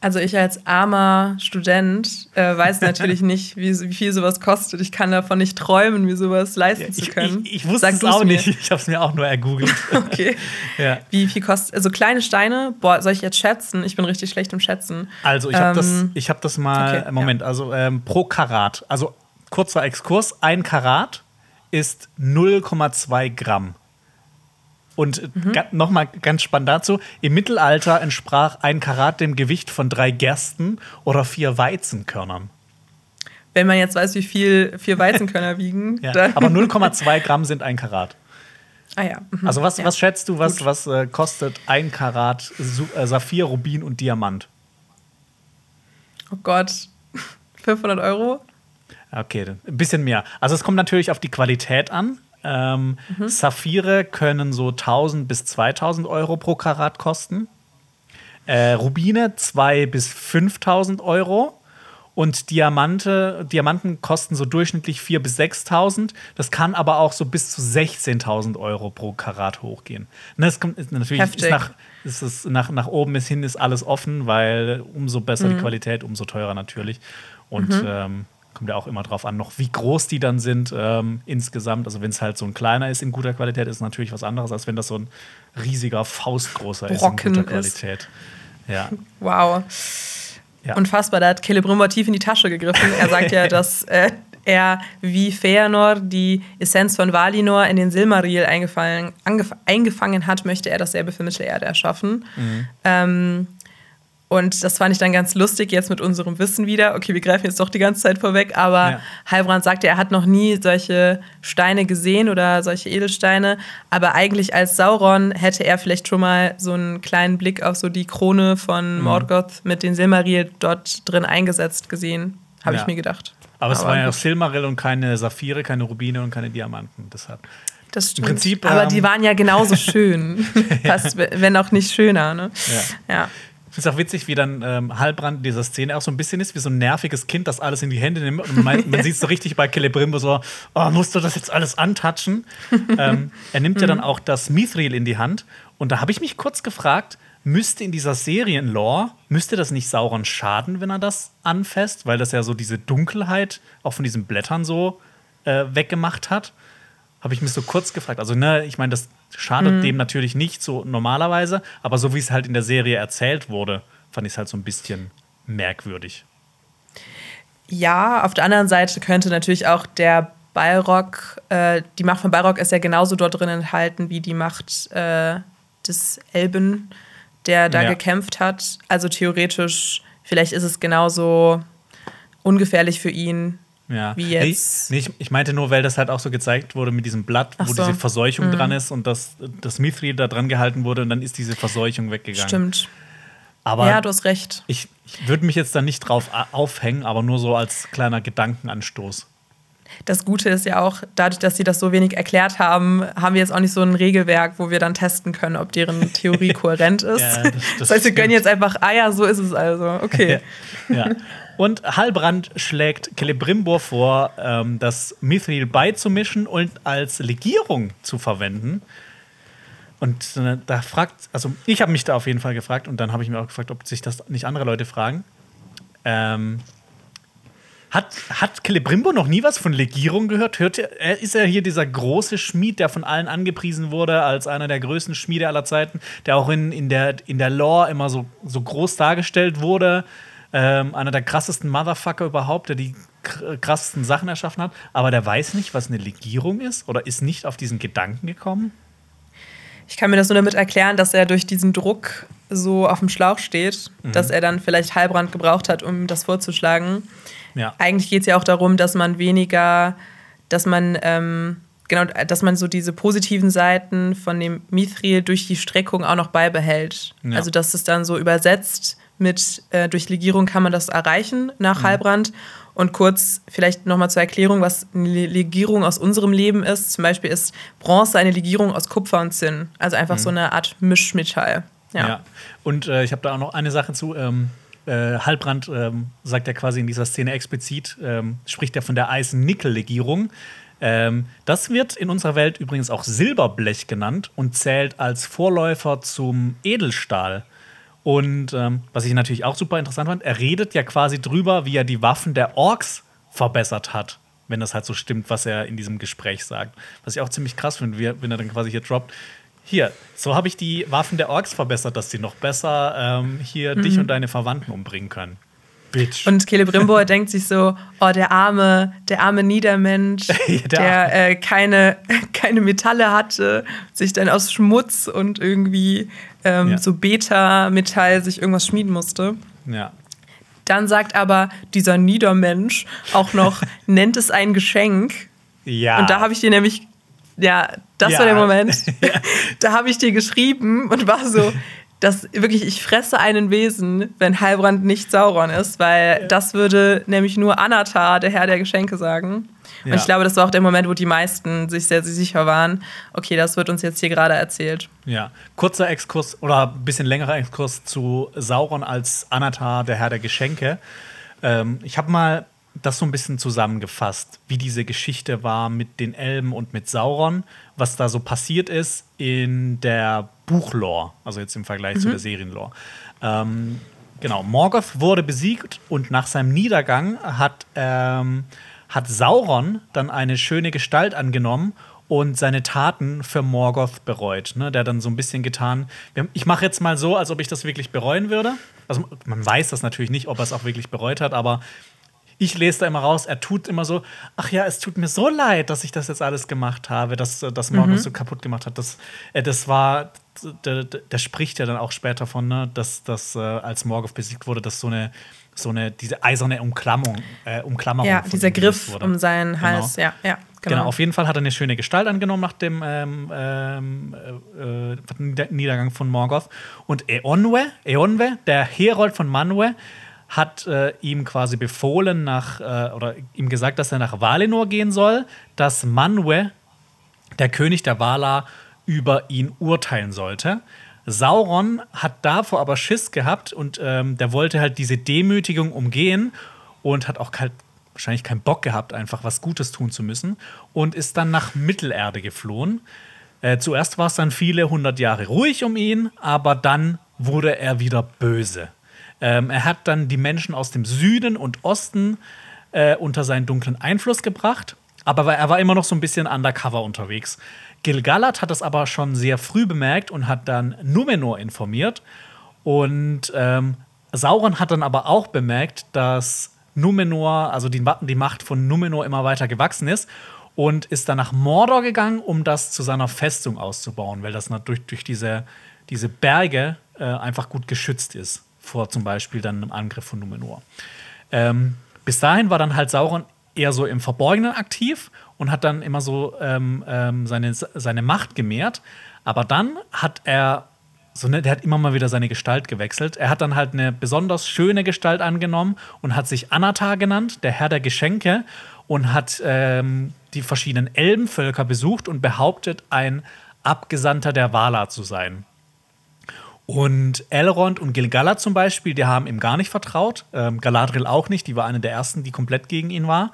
Also ich als armer Student äh, weiß natürlich nicht, wie, wie, viel sowas kostet. Ich kann davon nicht träumen, mir sowas leisten zu können. Ich, ich, ich wusste Sag es auch mir. nicht. Ich habe es mir auch nur ergoogelt. okay. ja. Wie viel kostet? Also kleine Steine. Boah, soll ich jetzt schätzen? Ich bin richtig schlecht im Schätzen. Also ich habe ähm, das, hab das mal. Okay, Moment. Ja. Also ähm, pro Karat. Also kurzer Exkurs. Ein Karat ist 0,2 Gramm. Und mhm. nochmal ganz spannend dazu: Im Mittelalter entsprach ein Karat dem Gewicht von drei Gersten oder vier Weizenkörnern. Wenn man jetzt weiß, wie viel vier Weizenkörner wiegen. ja, aber 0,2 Gramm sind ein Karat. Ah ja. Mhm. Also, was, ja. was schätzt du, was, was äh, kostet ein Karat äh, Saphir, Rubin und Diamant? Oh Gott, 500 Euro? Okay, ein bisschen mehr. Also es kommt natürlich auf die Qualität an. Ähm, mhm. Saphire können so 1000 bis 2000 Euro pro Karat kosten. Äh, Rubine 2 bis 5000 Euro. Und Diamante, Diamanten kosten so durchschnittlich 4.000 bis 6.000. Das kann aber auch so bis zu 16.000 Euro pro Karat hochgehen. Ne, es kommt, natürlich ist nach, ist es nach, nach oben bis hin ist alles offen, weil umso besser mhm. die Qualität, umso teurer natürlich. Und mhm. ähm, kommt ja auch immer drauf an, noch wie groß die dann sind ähm, insgesamt. Also wenn es halt so ein kleiner ist in guter Qualität, ist es natürlich was anderes, als wenn das so ein riesiger Faustgroßer Brocken ist in guter Qualität. Ist. Ja. Wow. Ja. Unfassbar, da hat Celebrimbor tief in die Tasche gegriffen. Er sagt ja, dass äh, er wie Feanor die Essenz von Valinor in den Silmaril eingefangen hat, möchte er dasselbe für Mittelerde erschaffen. Mhm. Ähm, und das fand ich dann ganz lustig, jetzt mit unserem Wissen wieder. Okay, wir greifen jetzt doch die ganze Zeit vorweg, aber ja. Heilbrand sagte, er hat noch nie solche Steine gesehen oder solche Edelsteine. Aber eigentlich als Sauron hätte er vielleicht schon mal so einen kleinen Blick auf so die Krone von mhm. Morgoth mit den Silmaril dort drin eingesetzt gesehen, habe ja. ich mir gedacht. Aber, aber es war ja Silmaril und keine Saphire, keine Rubine und keine Diamanten. Deshalb. Das stimmt. Im Prinzip, aber ähm, die waren ja genauso schön. Fast, wenn auch nicht schöner. Ne? ja. ja es auch witzig, wie dann ähm, Halbrand in dieser Szene auch so ein bisschen ist, wie so ein nerviges Kind, das alles in die Hände nimmt. Und man, man sieht es so richtig bei Celebrimbo so, oh, musst du das jetzt alles antatschen? ähm, er nimmt ja dann auch das Mithril in die Hand. Und da habe ich mich kurz gefragt, müsste in dieser Serienlore, müsste das nicht Sauron schaden, wenn er das anfasst? Weil das ja so diese Dunkelheit auch von diesen Blättern so äh, weggemacht hat. Habe ich mich so kurz gefragt. Also, ne, ich meine, das Schadet mhm. dem natürlich nicht so normalerweise, aber so wie es halt in der Serie erzählt wurde, fand ich es halt so ein bisschen merkwürdig. Ja, auf der anderen Seite könnte natürlich auch der Balrog, äh, die Macht von Balrog ist ja genauso dort drin enthalten wie die Macht äh, des Elben, der da ja. gekämpft hat. Also theoretisch, vielleicht ist es genauso ungefährlich für ihn, ja. Wie jetzt. Nee, nee, ich, ich, meinte nur, weil das halt auch so gezeigt wurde mit diesem Blatt, Ach wo so. diese Verseuchung mhm. dran ist und das, das Mithril da dran gehalten wurde und dann ist diese Verseuchung weggegangen. Stimmt. Aber ja, du hast recht. Ich, ich würde mich jetzt da nicht drauf aufhängen, aber nur so als kleiner Gedankenanstoß. Das Gute ist ja auch, dadurch, dass sie das so wenig erklärt haben, haben wir jetzt auch nicht so ein Regelwerk, wo wir dann testen können, ob deren Theorie kohärent ist. ja, das, das, das, heißt, wir können jetzt einfach, ah ja, so ist es also. Okay. ja. Und Halbrand schlägt Celebrimbor vor, ähm, das Mithril beizumischen und als Legierung zu verwenden. Und äh, da fragt, also ich habe mich da auf jeden Fall gefragt und dann habe ich mir auch gefragt, ob sich das nicht andere Leute fragen. Ähm, hat, hat Celebrimbo noch nie was von Legierung gehört? Hört er, ist er hier dieser große Schmied, der von allen angepriesen wurde als einer der größten Schmiede aller Zeiten, der auch in, in, der, in der Lore immer so, so groß dargestellt wurde? ähm, einer der krassesten Motherfucker überhaupt, der die krassesten Sachen erschaffen hat, aber der weiß nicht, was eine Legierung ist oder ist nicht auf diesen Gedanken gekommen? Ich kann mir das nur damit erklären, dass er durch diesen Druck so auf dem Schlauch steht, mhm. dass er dann vielleicht Heilbrand gebraucht hat, um das vorzuschlagen. Ja. Eigentlich geht es ja auch darum, dass man weniger, dass man ähm, genau, dass man so diese positiven Seiten von dem Mithril durch die Streckung auch noch beibehält. Ja. Also dass es dann so übersetzt mit äh, durch Legierung kann man das erreichen nach mhm. Heilbrand. Und kurz vielleicht nochmal zur Erklärung, was eine Legierung aus unserem Leben ist. Zum Beispiel ist Bronze eine Legierung aus Kupfer und Zinn. Also einfach mhm. so eine Art Mischmetall. Ja. ja. Und äh, ich habe da auch noch eine Sache zu. Ähm, äh, Halbrand ähm, sagt ja quasi in dieser Szene explizit, ähm, spricht er von der Eisen-Nickel-Legierung. Ähm, das wird in unserer Welt übrigens auch Silberblech genannt und zählt als Vorläufer zum Edelstahl. Und ähm, was ich natürlich auch super interessant fand, er redet ja quasi drüber, wie er die Waffen der Orks verbessert hat. Wenn das halt so stimmt, was er in diesem Gespräch sagt. Was ich auch ziemlich krass finde, wenn er dann quasi hier droppt. Hier, so habe ich die Waffen der Orks verbessert, dass sie noch besser ähm, hier mhm. dich und deine Verwandten umbringen können. Bitch. Und Celebrimbor denkt sich so, oh, der arme, der arme Niedermensch, ja, der, der äh, keine, keine Metalle hatte, sich dann aus Schmutz und irgendwie ähm, ja. so Beta-Metall sich irgendwas schmieden musste. Ja. Dann sagt aber dieser Niedermensch auch noch, nennt es ein Geschenk. Ja. Und da habe ich dir nämlich, ja, das ja. war der Moment. da habe ich dir geschrieben und war so, dass wirklich, ich fresse einen Wesen, wenn Heilbrand nicht Sauron ist, weil ja. das würde nämlich nur Anatar, der Herr der Geschenke, sagen. Und ja. ich glaube, das war auch der Moment, wo die meisten sich sehr, sehr sicher waren, okay, das wird uns jetzt hier gerade erzählt. Ja, kurzer Exkurs oder ein bisschen längerer Exkurs zu Sauron als Anatar, der Herr der Geschenke. Ähm, ich habe mal das so ein bisschen zusammengefasst, wie diese Geschichte war mit den Elben und mit Sauron, was da so passiert ist in der Buchlore, also jetzt im Vergleich mhm. zu der Serienlore. Ähm, genau, Morgoth wurde besiegt und nach seinem Niedergang hat, ähm, hat Sauron dann eine schöne Gestalt angenommen und seine Taten für Morgoth bereut. Ne? Der hat dann so ein bisschen getan. Ich mache jetzt mal so, als ob ich das wirklich bereuen würde. Also man weiß das natürlich nicht, ob er es auch wirklich bereut hat, aber ich lese da immer raus, er tut immer so, ach ja, es tut mir so leid, dass ich das jetzt alles gemacht habe, dass das Morgan mhm. so kaputt gemacht hat. Das, äh, das war, der, der, spricht ja dann auch später von, ne, dass, dass äh, als Morgoth besiegt wurde, dass so eine, so eine, diese eiserne Umklammerung, äh, Umklammerung Ja, dieser Griff wurde. um seinen genau. Hals, genau. ja, ja. Genau. genau. auf jeden Fall hat er eine schöne Gestalt angenommen nach dem ähm, ähm, äh, äh Niedergang von Morgoth. Und Eonwe, Eonwe, der Herold von Manwe, hat äh, ihm quasi befohlen nach äh, oder ihm gesagt, dass er nach Valinor gehen soll, dass Manwe, der König der Valar, über ihn urteilen sollte. Sauron hat davor aber Schiss gehabt und ähm, der wollte halt diese Demütigung umgehen und hat auch halt wahrscheinlich keinen Bock gehabt, einfach was Gutes tun zu müssen und ist dann nach Mittelerde geflohen. Äh, zuerst war es dann viele hundert Jahre ruhig um ihn, aber dann wurde er wieder böse. Ähm, er hat dann die Menschen aus dem Süden und Osten äh, unter seinen dunklen Einfluss gebracht, aber er war immer noch so ein bisschen undercover unterwegs. Gilgalad hat das aber schon sehr früh bemerkt und hat dann Numenor informiert. Und ähm, Sauron hat dann aber auch bemerkt, dass Numenor, also die, die Macht von Numenor immer weiter gewachsen ist und ist dann nach Mordor gegangen, um das zu seiner Festung auszubauen, weil das durch, durch diese, diese Berge äh, einfach gut geschützt ist vor zum Beispiel dann einem Angriff von Numenor. Ähm, bis dahin war dann halt Sauron eher so im Verborgenen aktiv und hat dann immer so ähm, ähm, seine, seine Macht gemehrt. Aber dann hat er so ne, der hat immer mal wieder seine Gestalt gewechselt. Er hat dann halt eine besonders schöne Gestalt angenommen und hat sich Anatar genannt, der Herr der Geschenke, und hat ähm, die verschiedenen Elbenvölker besucht und behauptet, ein Abgesandter der Valar zu sein. Und Elrond und Gilgalad zum Beispiel, die haben ihm gar nicht vertraut. Ähm, Galadriel auch nicht, die war eine der ersten, die komplett gegen ihn war.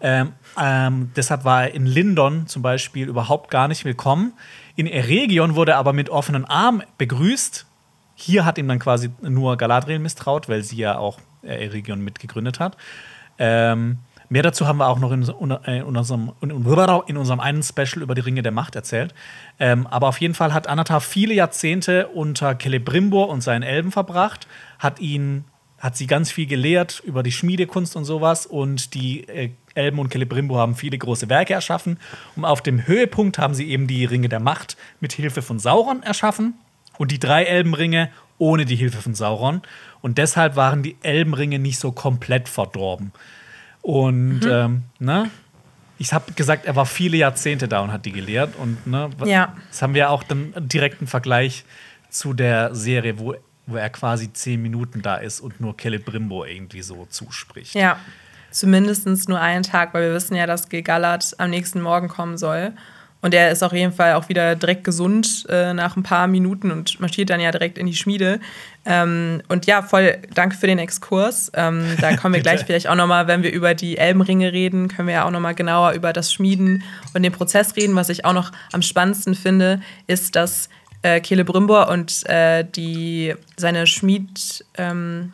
Ähm, ähm, deshalb war er in Lindon zum Beispiel überhaupt gar nicht willkommen. In Eregion wurde er aber mit offenen Armen begrüßt. Hier hat ihm dann quasi nur Galadriel misstraut, weil sie ja auch äh, Eregion mitgegründet hat. Ähm, Mehr dazu haben wir auch noch in, äh, in, unserem, in, unserem einen Special über die Ringe der Macht erzählt. Ähm, aber auf jeden Fall hat Anatar viele Jahrzehnte unter Celebrimbor und seinen Elben verbracht, hat ihn hat sie ganz viel gelehrt über die Schmiedekunst und sowas. Und die äh, Elben und Celebrimbor haben viele große Werke erschaffen. Und auf dem Höhepunkt haben sie eben die Ringe der Macht mit Hilfe von Sauron erschaffen. Und die drei Elbenringe ohne die Hilfe von Sauron. Und deshalb waren die Elbenringe nicht so komplett verdorben. Und mhm. ähm, ne? ich habe gesagt, er war viele Jahrzehnte da und hat die gelehrt. Und ne, ja. das haben wir auch dann direkten Vergleich zu der Serie, wo, wo er quasi zehn Minuten da ist und nur Celebrimbor irgendwie so zuspricht. Ja, zumindest nur einen Tag, weil wir wissen ja, dass Gilgalad am nächsten Morgen kommen soll. Und er ist auf jeden Fall auch wieder direkt gesund äh, nach ein paar Minuten und marschiert dann ja direkt in die Schmiede. Ähm, und ja, voll danke für den Exkurs. Ähm, da kommen wir gleich vielleicht auch nochmal, wenn wir über die Elbenringe reden, können wir ja auch nochmal genauer über das Schmieden und den Prozess reden. Was ich auch noch am spannendsten finde, ist, dass äh, Celebrimbor und äh, die, seine Schmied, ähm,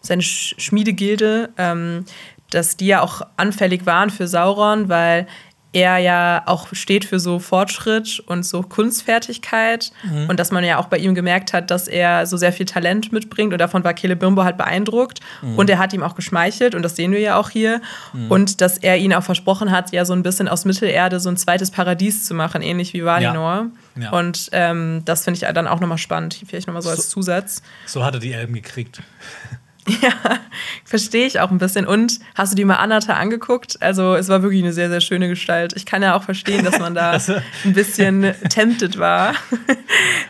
seine Sch Schmiedegilde, ähm, dass die ja auch anfällig waren für Sauron, weil er ja auch steht für so Fortschritt und so Kunstfertigkeit mhm. und dass man ja auch bei ihm gemerkt hat, dass er so sehr viel Talent mitbringt und davon war Celebrimbor halt beeindruckt mhm. und er hat ihm auch geschmeichelt und das sehen wir ja auch hier mhm. und dass er ihn auch versprochen hat, ja so ein bisschen aus Mittelerde so ein zweites Paradies zu machen, ähnlich wie Valinor. Ja. Ja. Und ähm, das finde ich dann auch nochmal spannend, vielleicht nochmal so als Zusatz. So hat er die Elben gekriegt. Ja, verstehe ich auch ein bisschen. Und hast du die mal Anata angeguckt? Also es war wirklich eine sehr, sehr schöne Gestalt. Ich kann ja auch verstehen, dass man da also, ein bisschen tempted war.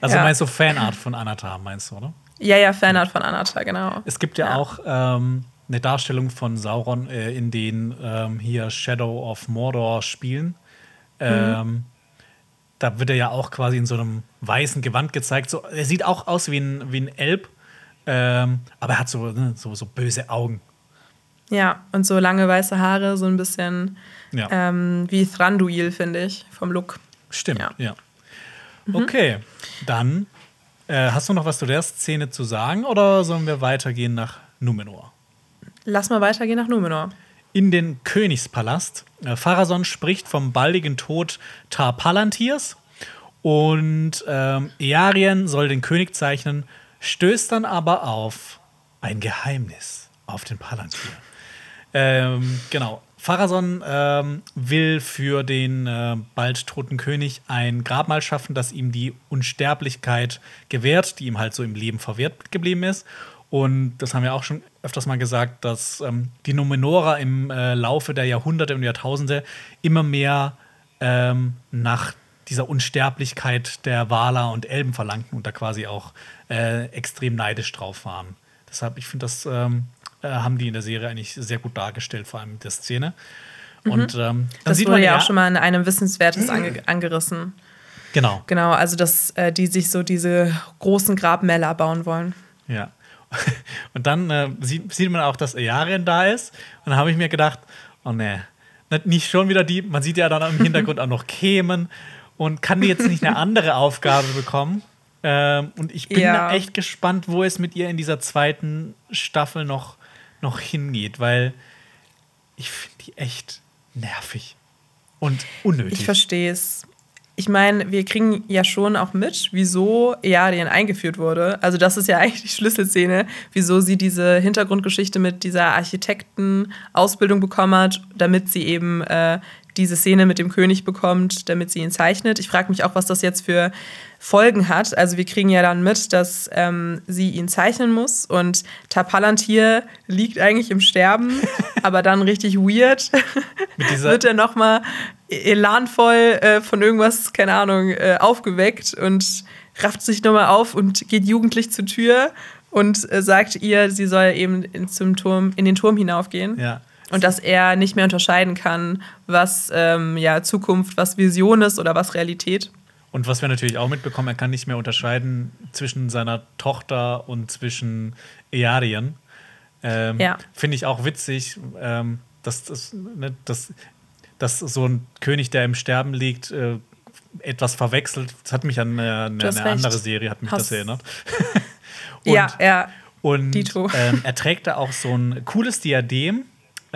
Also ja. meinst du Fanart von Anata, meinst du, oder? Ja, ja, Fanart von Anata, genau. Es gibt ja, ja. auch ähm, eine Darstellung von Sauron äh, in den ähm, hier Shadow of Mordor Spielen. Ähm, mhm. Da wird er ja auch quasi in so einem weißen Gewand gezeigt. So, er sieht auch aus wie ein, wie ein Elb, ähm, aber er hat so, ne, so, so böse Augen. Ja, und so lange weiße Haare, so ein bisschen ja. ähm, wie Thranduil, finde ich, vom Look. Stimmt, ja. ja. Mhm. Okay, dann äh, hast du noch was zu der Szene zu sagen oder sollen wir weitergehen nach Numenor? Lass mal weitergehen nach Numenor. In den Königspalast. Äh, Pharason spricht vom baldigen Tod Tar Palantirs und ähm, Earien soll den König zeichnen, stößt dann aber auf ein Geheimnis auf den Palantir. Ähm, genau. Pharason ähm, will für den äh, bald toten König ein Grabmal schaffen, das ihm die Unsterblichkeit gewährt, die ihm halt so im Leben verwehrt geblieben ist. Und das haben wir auch schon öfters mal gesagt, dass ähm, die Numenora im äh, Laufe der Jahrhunderte und Jahrtausende immer mehr ähm, nach dieser Unsterblichkeit der Waler und Elben verlangten und da quasi auch äh, extrem neidisch drauf waren. Deshalb, ich finde, das ähm, äh, haben die in der Serie eigentlich sehr gut dargestellt, vor allem in der Szene. Mhm. Und ähm, das sieht wurde man ja auch schon mal in einem Wissenswertes ange angerissen. Genau. Genau, also dass äh, die sich so diese großen Grabmäler bauen wollen. Ja. Und dann äh, sieht, sieht, man auch, dass Earien da ist. Und dann habe ich mir gedacht, oh ne, nicht schon wieder die, man sieht ja dann im Hintergrund auch noch Kämen. Und kann die jetzt nicht eine andere Aufgabe bekommen? Ähm, und ich bin ja. echt gespannt, wo es mit ihr in dieser zweiten Staffel noch, noch hingeht, weil ich finde die echt nervig und unnötig. Ich verstehe es ich meine, wir kriegen ja schon auch mit, wieso Earien eingeführt wurde. Also das ist ja eigentlich die Schlüsselszene, wieso sie diese Hintergrundgeschichte mit dieser Architektenausbildung bekommen hat, damit sie eben äh, diese Szene mit dem König bekommt, damit sie ihn zeichnet. Ich frage mich auch, was das jetzt für Folgen hat. Also wir kriegen ja dann mit, dass ähm, sie ihn zeichnen muss und Tapalantir liegt eigentlich im Sterben, aber dann richtig weird wird er nochmal elanvoll äh, von irgendwas, keine Ahnung, äh, aufgeweckt und rafft sich nochmal auf und geht jugendlich zur Tür und äh, sagt ihr, sie soll eben in, zum Turm, in den Turm hinaufgehen. Ja. Und dass er nicht mehr unterscheiden kann, was ähm, ja, Zukunft, was Vision ist oder was Realität. Und was wir natürlich auch mitbekommen, er kann nicht mehr unterscheiden zwischen seiner Tochter und zwischen Earien. Ähm, ja. Finde ich auch witzig, ähm, dass, das, ne, dass dass so ein König, der im Sterben liegt, äh, etwas verwechselt. Das hat mich an, äh, eine, eine andere Serie, hat mich Hast das erinnert. und, ja, ja. Und ähm, er trägt da auch so ein cooles Diadem.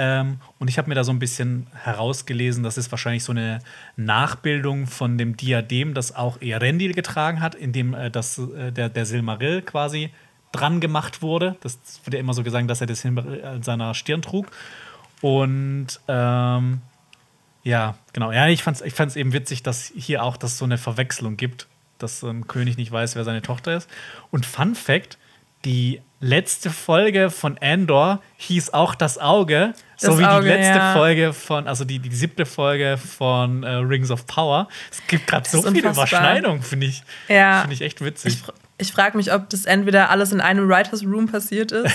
Ähm, und ich habe mir da so ein bisschen herausgelesen, das ist wahrscheinlich so eine Nachbildung von dem Diadem, das auch Erendil getragen hat, in dem äh, das, äh, der, der Silmaril quasi dran gemacht wurde. Das wird ja immer so gesagt, dass er das in seiner Stirn trug. Und ähm, ja, genau. Ja, ich fand es ich fand's eben witzig, dass hier auch das so eine Verwechslung gibt, dass ein König nicht weiß, wer seine Tochter ist. Und Fun Fact: Die letzte Folge von Andor hieß auch das Auge, das so wie Auge, die letzte ja. Folge von, also die, die siebte Folge von äh, Rings of Power. Es gibt gerade so viele Überschneidungen, finde ich. Ja. Finde ich echt witzig. Ich, ich frage mich, ob das entweder alles in einem Writers Room passiert ist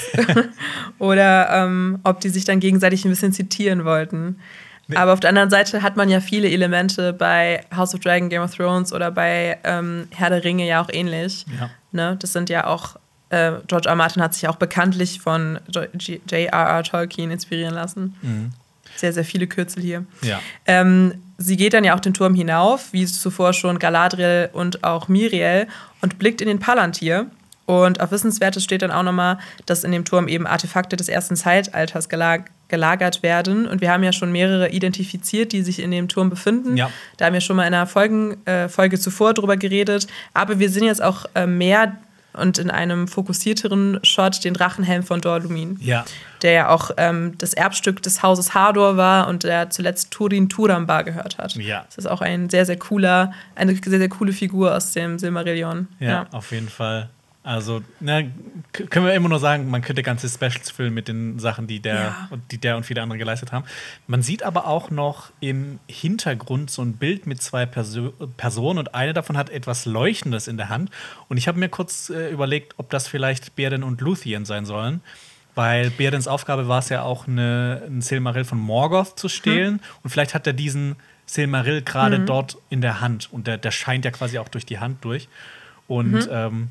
oder ähm, ob die sich dann gegenseitig ein bisschen zitieren wollten. Nee. Aber auf der anderen Seite hat man ja viele Elemente bei House of Dragon, Game of Thrones oder bei ähm, Herr der Ringe ja auch ähnlich. Ja. Ne? Das sind ja auch, äh, George R. R. Martin hat sich auch bekanntlich von J.R.R. Tolkien inspirieren lassen. Mhm. Sehr, sehr viele Kürzel hier. Ja. Ähm, sie geht dann ja auch den Turm hinauf, wie zuvor schon Galadriel und auch Miriel, und blickt in den Palantir. Und auf Wissenswertes steht dann auch nochmal, dass in dem Turm eben Artefakte des ersten Zeitalters gelag gelagert werden. Und wir haben ja schon mehrere identifiziert, die sich in dem Turm befinden. Ja. Da haben wir schon mal in einer Folgen, äh, Folge zuvor drüber geredet. Aber wir sind jetzt auch äh, mehr und in einem fokussierteren Shot den Drachenhelm von Dorlumin. Ja. Der ja auch ähm, das Erbstück des Hauses Hador war und der zuletzt Turin Turambar gehört hat. Ja. Das ist auch ein sehr, sehr cooler, eine sehr, sehr coole Figur aus dem Silmarillion. Ja, ja. auf jeden Fall. Also, ne, können wir immer nur sagen, man könnte ganze Specials füllen mit den Sachen, die der, Ja. und die der und viele andere geleistet haben. Man sieht aber auch noch im Hintergrund so ein Bild mit zwei Perso Personen und eine davon hat etwas Leuchtendes in der Hand. Und ich habe mir kurz äh, überlegt, ob das vielleicht Bearden und Luthien sein sollen. Weil Beardens Aufgabe war es ja auch, eine, ein Silmaril von Morgoth zu stehlen. Und vielleicht hat er diesen Silmaril gerade dort in der Hand. Und der, der scheint ja quasi auch durch die Hand durch. Und ähm,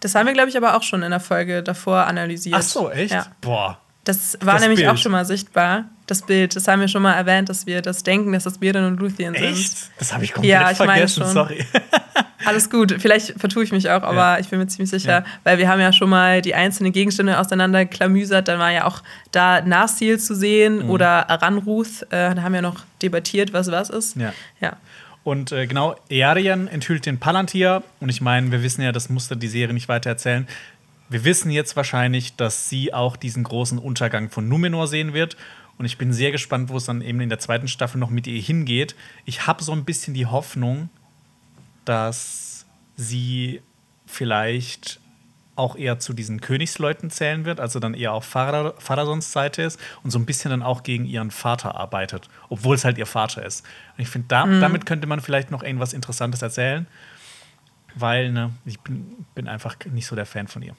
Das haben wir, glaube ich, aber auch schon in der Folge davor analysiert. ach so, echt? Ja. Boah. Das war Das nämlich Bild. auch schon mal sichtbar. Das Bild, das haben wir schon mal erwähnt, dass wir das denken, dass das Bearden und Luthien sind. Echt? Das habe ich komplett Ja, ich meine vergessen, schon. sorry. Alles gut, vielleicht vertue ich mich auch, aber Ja. ich bin mir ziemlich sicher, Ja. weil wir haben ja schon mal die einzelnen Gegenstände auseinanderklamüsert. Dann war ja auch da Narsil zu sehen Mhm. oder Aranruth. Äh, da haben wir noch debattiert, was was ist. Ja. ja. Und äh, genau, Earien enthüllt den Palantir. Und ich meine, wir wissen ja, das musste die Serie nicht weiter erzählen. Wir wissen jetzt wahrscheinlich, dass sie auch diesen großen Untergang von Numenor sehen wird. Und ich bin sehr gespannt, wo es dann eben in der zweiten Staffel noch mit ihr hingeht. Ich habe so ein bisschen die Hoffnung, dass sie vielleicht auch eher zu diesen Königsleuten zählen wird, also dann eher auf Pharaons Seite ist und so ein bisschen dann auch gegen ihren Vater arbeitet, obwohl es halt ihr Vater ist. Und ich finde, da, damit könnte man vielleicht noch irgendwas Interessantes erzählen, weil ne, ich bin, bin einfach nicht so der Fan von ihr.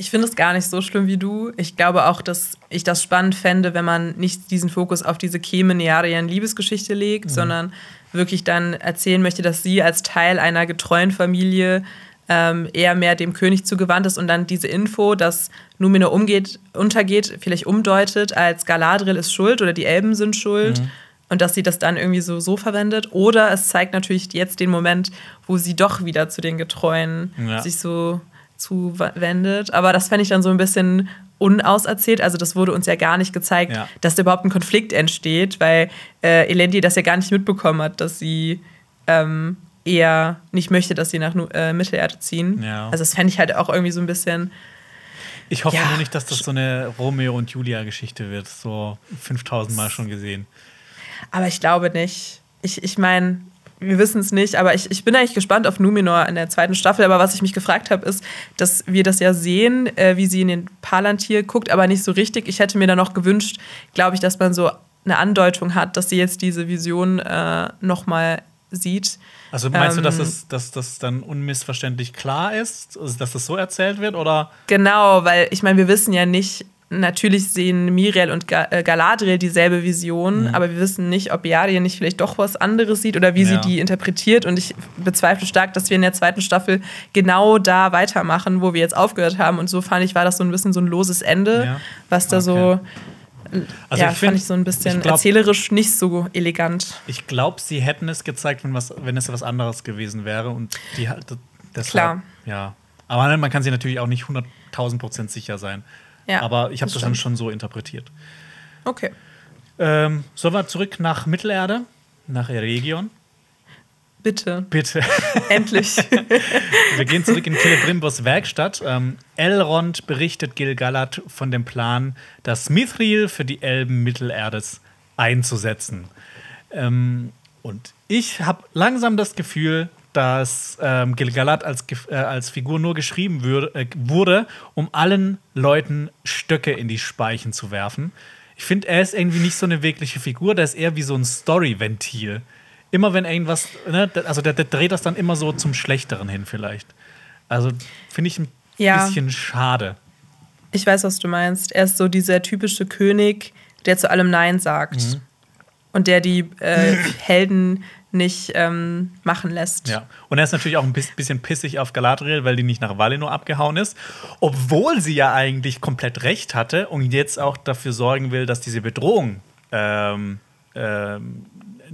Ich finde es gar nicht so schlimm wie du. Ich glaube auch, dass ich das spannend fände, wenn man nicht diesen Fokus auf diese Kemen-Nearian-Liebesgeschichte legt, sondern wirklich dann erzählen möchte, dass sie als Teil einer getreuen Familie ähm, eher mehr dem König zugewandt ist und dann diese Info, dass Numenor umgeht, untergeht, vielleicht umdeutet, als Galadriel ist schuld oder die Elben sind schuld. Und dass sie das dann irgendwie so, so verwendet. Oder es zeigt natürlich jetzt den Moment, wo sie doch wieder zu den Getreuen Ja. sich so zuwendet. Aber das fände ich dann so ein bisschen unauserzählt. Also das wurde uns ja gar nicht gezeigt, Ja. dass da überhaupt ein Konflikt entsteht, weil äh, Elendi das ja gar nicht mitbekommen hat, dass sie ähm, eher nicht möchte, dass sie nach äh, Mittelerde ziehen. Ja. Also das fände ich halt auch irgendwie so ein bisschen. Ich hoffe Ja. nur nicht, dass das so eine Romeo und Julia-Geschichte wird, so 5000 Mal schon gesehen. Aber ich glaube nicht. Ich, ich meine, wir wissen es nicht, aber ich, ich bin eigentlich gespannt auf Numenor in der zweiten Staffel. Aber was ich mich gefragt habe, ist, dass wir das ja sehen, äh, wie sie in den Palantir guckt, aber nicht so richtig. Ich hätte mir da noch gewünscht, glaube ich, dass man so eine Andeutung hat, dass sie jetzt diese Vision äh, nochmal sieht. Also meinst du, dass Ähm, das, dass das dann unmissverständlich klar ist, also dass das so erzählt wird? Oder Genau, weil ich meine, wir wissen ja nicht, natürlich sehen Miriel und äh, Galadriel dieselbe Vision, aber wir wissen nicht, ob Yadien nicht vielleicht doch was anderes sieht oder wie Ja. sie die interpretiert. Und ich bezweifle stark, dass wir in der zweiten Staffel genau da weitermachen, wo wir jetzt aufgehört haben. Und so fand ich, war das so ein bisschen so ein loses Ende, Ja. was da Okay. so, also ja, ich find- fand ich so ein bisschen glaub- erzählerisch nicht so elegant. Ich glaube, sie hätten es gezeigt, wenn, was, wenn es was anderes gewesen wäre. Und die halt. Deshalb, Klar. Ja. Aber man kann sich natürlich auch nicht 100.000 Prozent sicher sein. Ja, Aber ich habe das das dann schon so interpretiert. Okay. Ähm, sollen wir zurück nach Mittelerde? Nach Eregion? Bitte. Bitte. Endlich. Wir gehen zurück in Celebrimbos Werkstatt. Ähm, Elrond berichtet Gil-galad von dem Plan, das Mithril für die Elben Mittelerdes einzusetzen. Ähm, und ich habe langsam das Gefühl, dass ähm, Gil-galad als, äh, als Figur nur geschrieben würde, äh, wurde, um allen Leuten Stöcke in die Speichen zu werfen. Ich finde, er ist irgendwie nicht so eine wirkliche Figur, der ist eher wie so ein Story-Ventil. Immer wenn irgendwas, ne, also der, der dreht das dann immer so zum Schlechteren hin, vielleicht. Also finde ich ein Ja. bisschen schade. Ich weiß, was du meinst. Er ist so dieser typische König, der zu allem Nein sagt. Mhm. Und der die äh, Helden nicht ähm, machen lässt. Ja. Und er ist natürlich auch ein bis- bisschen pissig auf Galadriel, weil die nicht nach Valinor abgehauen ist. Obwohl sie ja eigentlich komplett recht hatte und jetzt auch dafür sorgen will, dass diese Bedrohung ähm, ähm,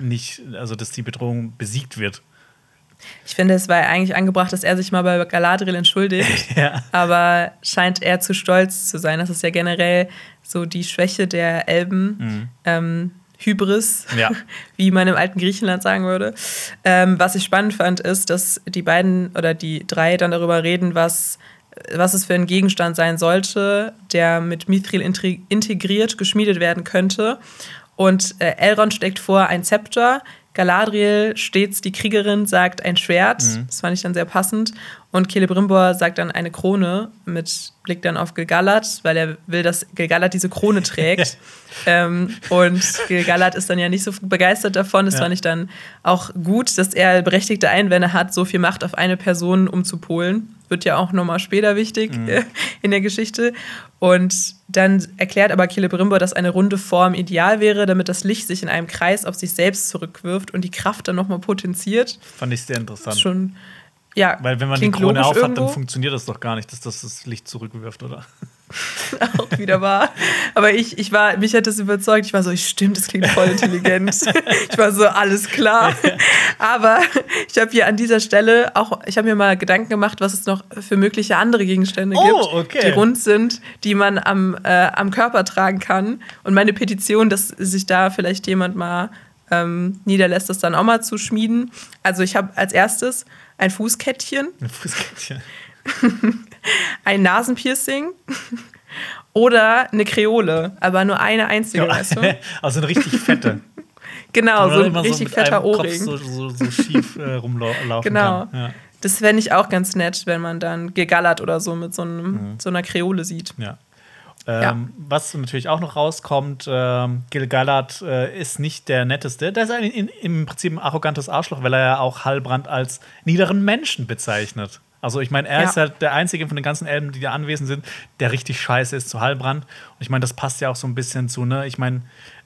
nicht, also dass die Bedrohung besiegt wird. Ich finde, es war eigentlich angebracht, dass er sich mal bei Galadriel entschuldigt. Ja. Aber scheint er zu stolz zu sein. Das ist ja generell so die Schwäche der Elben. Ähm, Hybris, Mhm. Ja. wie man im alten Griechenland sagen würde. Ähm, was ich spannend fand, ist, dass die beiden oder die drei dann darüber reden, was, was es für ein Gegenstand sein sollte, der mit Mithril integriert geschmiedet werden könnte. Und äh, Elrond steckt vor ein Zepter. Galadriel, stets die Kriegerin, sagt ein Schwert. Das fand ich dann sehr passend. Und Celebrimbor sagt dann eine Krone mit Blick dann auf Gilgalad, weil er will, dass Gilgalad diese Krone trägt. ähm, und Gilgalad ist dann ja nicht so begeistert davon. Es ja. fand ich dann auch gut, dass er berechtigte Einwände hat, so viel Macht auf eine Person umzupolen. Wird ja auch nochmal später wichtig mhm. in der Geschichte. Und dann erklärt aber Celebrimbor, dass eine runde Form ideal wäre, damit das Licht sich in einem Kreis auf sich selbst zurückwirft und die Kraft dann nochmal potenziert. Fand ich sehr interessant. Schon ja, Weil wenn man die Krone aufhat, irgendwo. dann funktioniert das doch gar nicht, dass das das Licht zurückwirft, oder? auch wieder wahr. Aber ich, ich war, mich hat das überzeugt. Ich war so, ich stimmt, das klingt voll intelligent. ich war so, alles klar. Aber ich habe hier an dieser Stelle auch, ich habe mir mal Gedanken gemacht, was es noch für mögliche andere Gegenstände oh, gibt, okay. die rund sind, die man am, äh, am Körper tragen kann. Und meine Petition, dass sich da vielleicht jemand mal ähm, niederlässt, das dann auch mal zu schmieden. Also ich habe als erstes ein Fußkettchen. Ein Fußkettchen. ein Nasenpiercing. Oder eine Kreole, aber nur eine einzige, ja, weißt du? Also eine richtig fette. genau, so ein richtig so fetter Ohrring. So, so, so schief äh, rumlaufen genau. kann. Ja. Das fände ich auch ganz nett, wenn man dann gegallert oder so mit so, einem, mhm. so einer Kreole sieht. Ja. Ähm, ja. Was natürlich auch noch rauskommt, ähm, Gil Galad äh, ist nicht der netteste. Der ist ein, in, im Prinzip ein arrogantes Arschloch, weil er ja auch Halbrand als niederen Menschen bezeichnet. Also ich meine, er ja. ist halt der einzige von den ganzen Elben, die da anwesend sind, der richtig scheiße ist zu Halbrand. Und ich meine, das passt ja auch so ein bisschen zu, ne? Ich meine,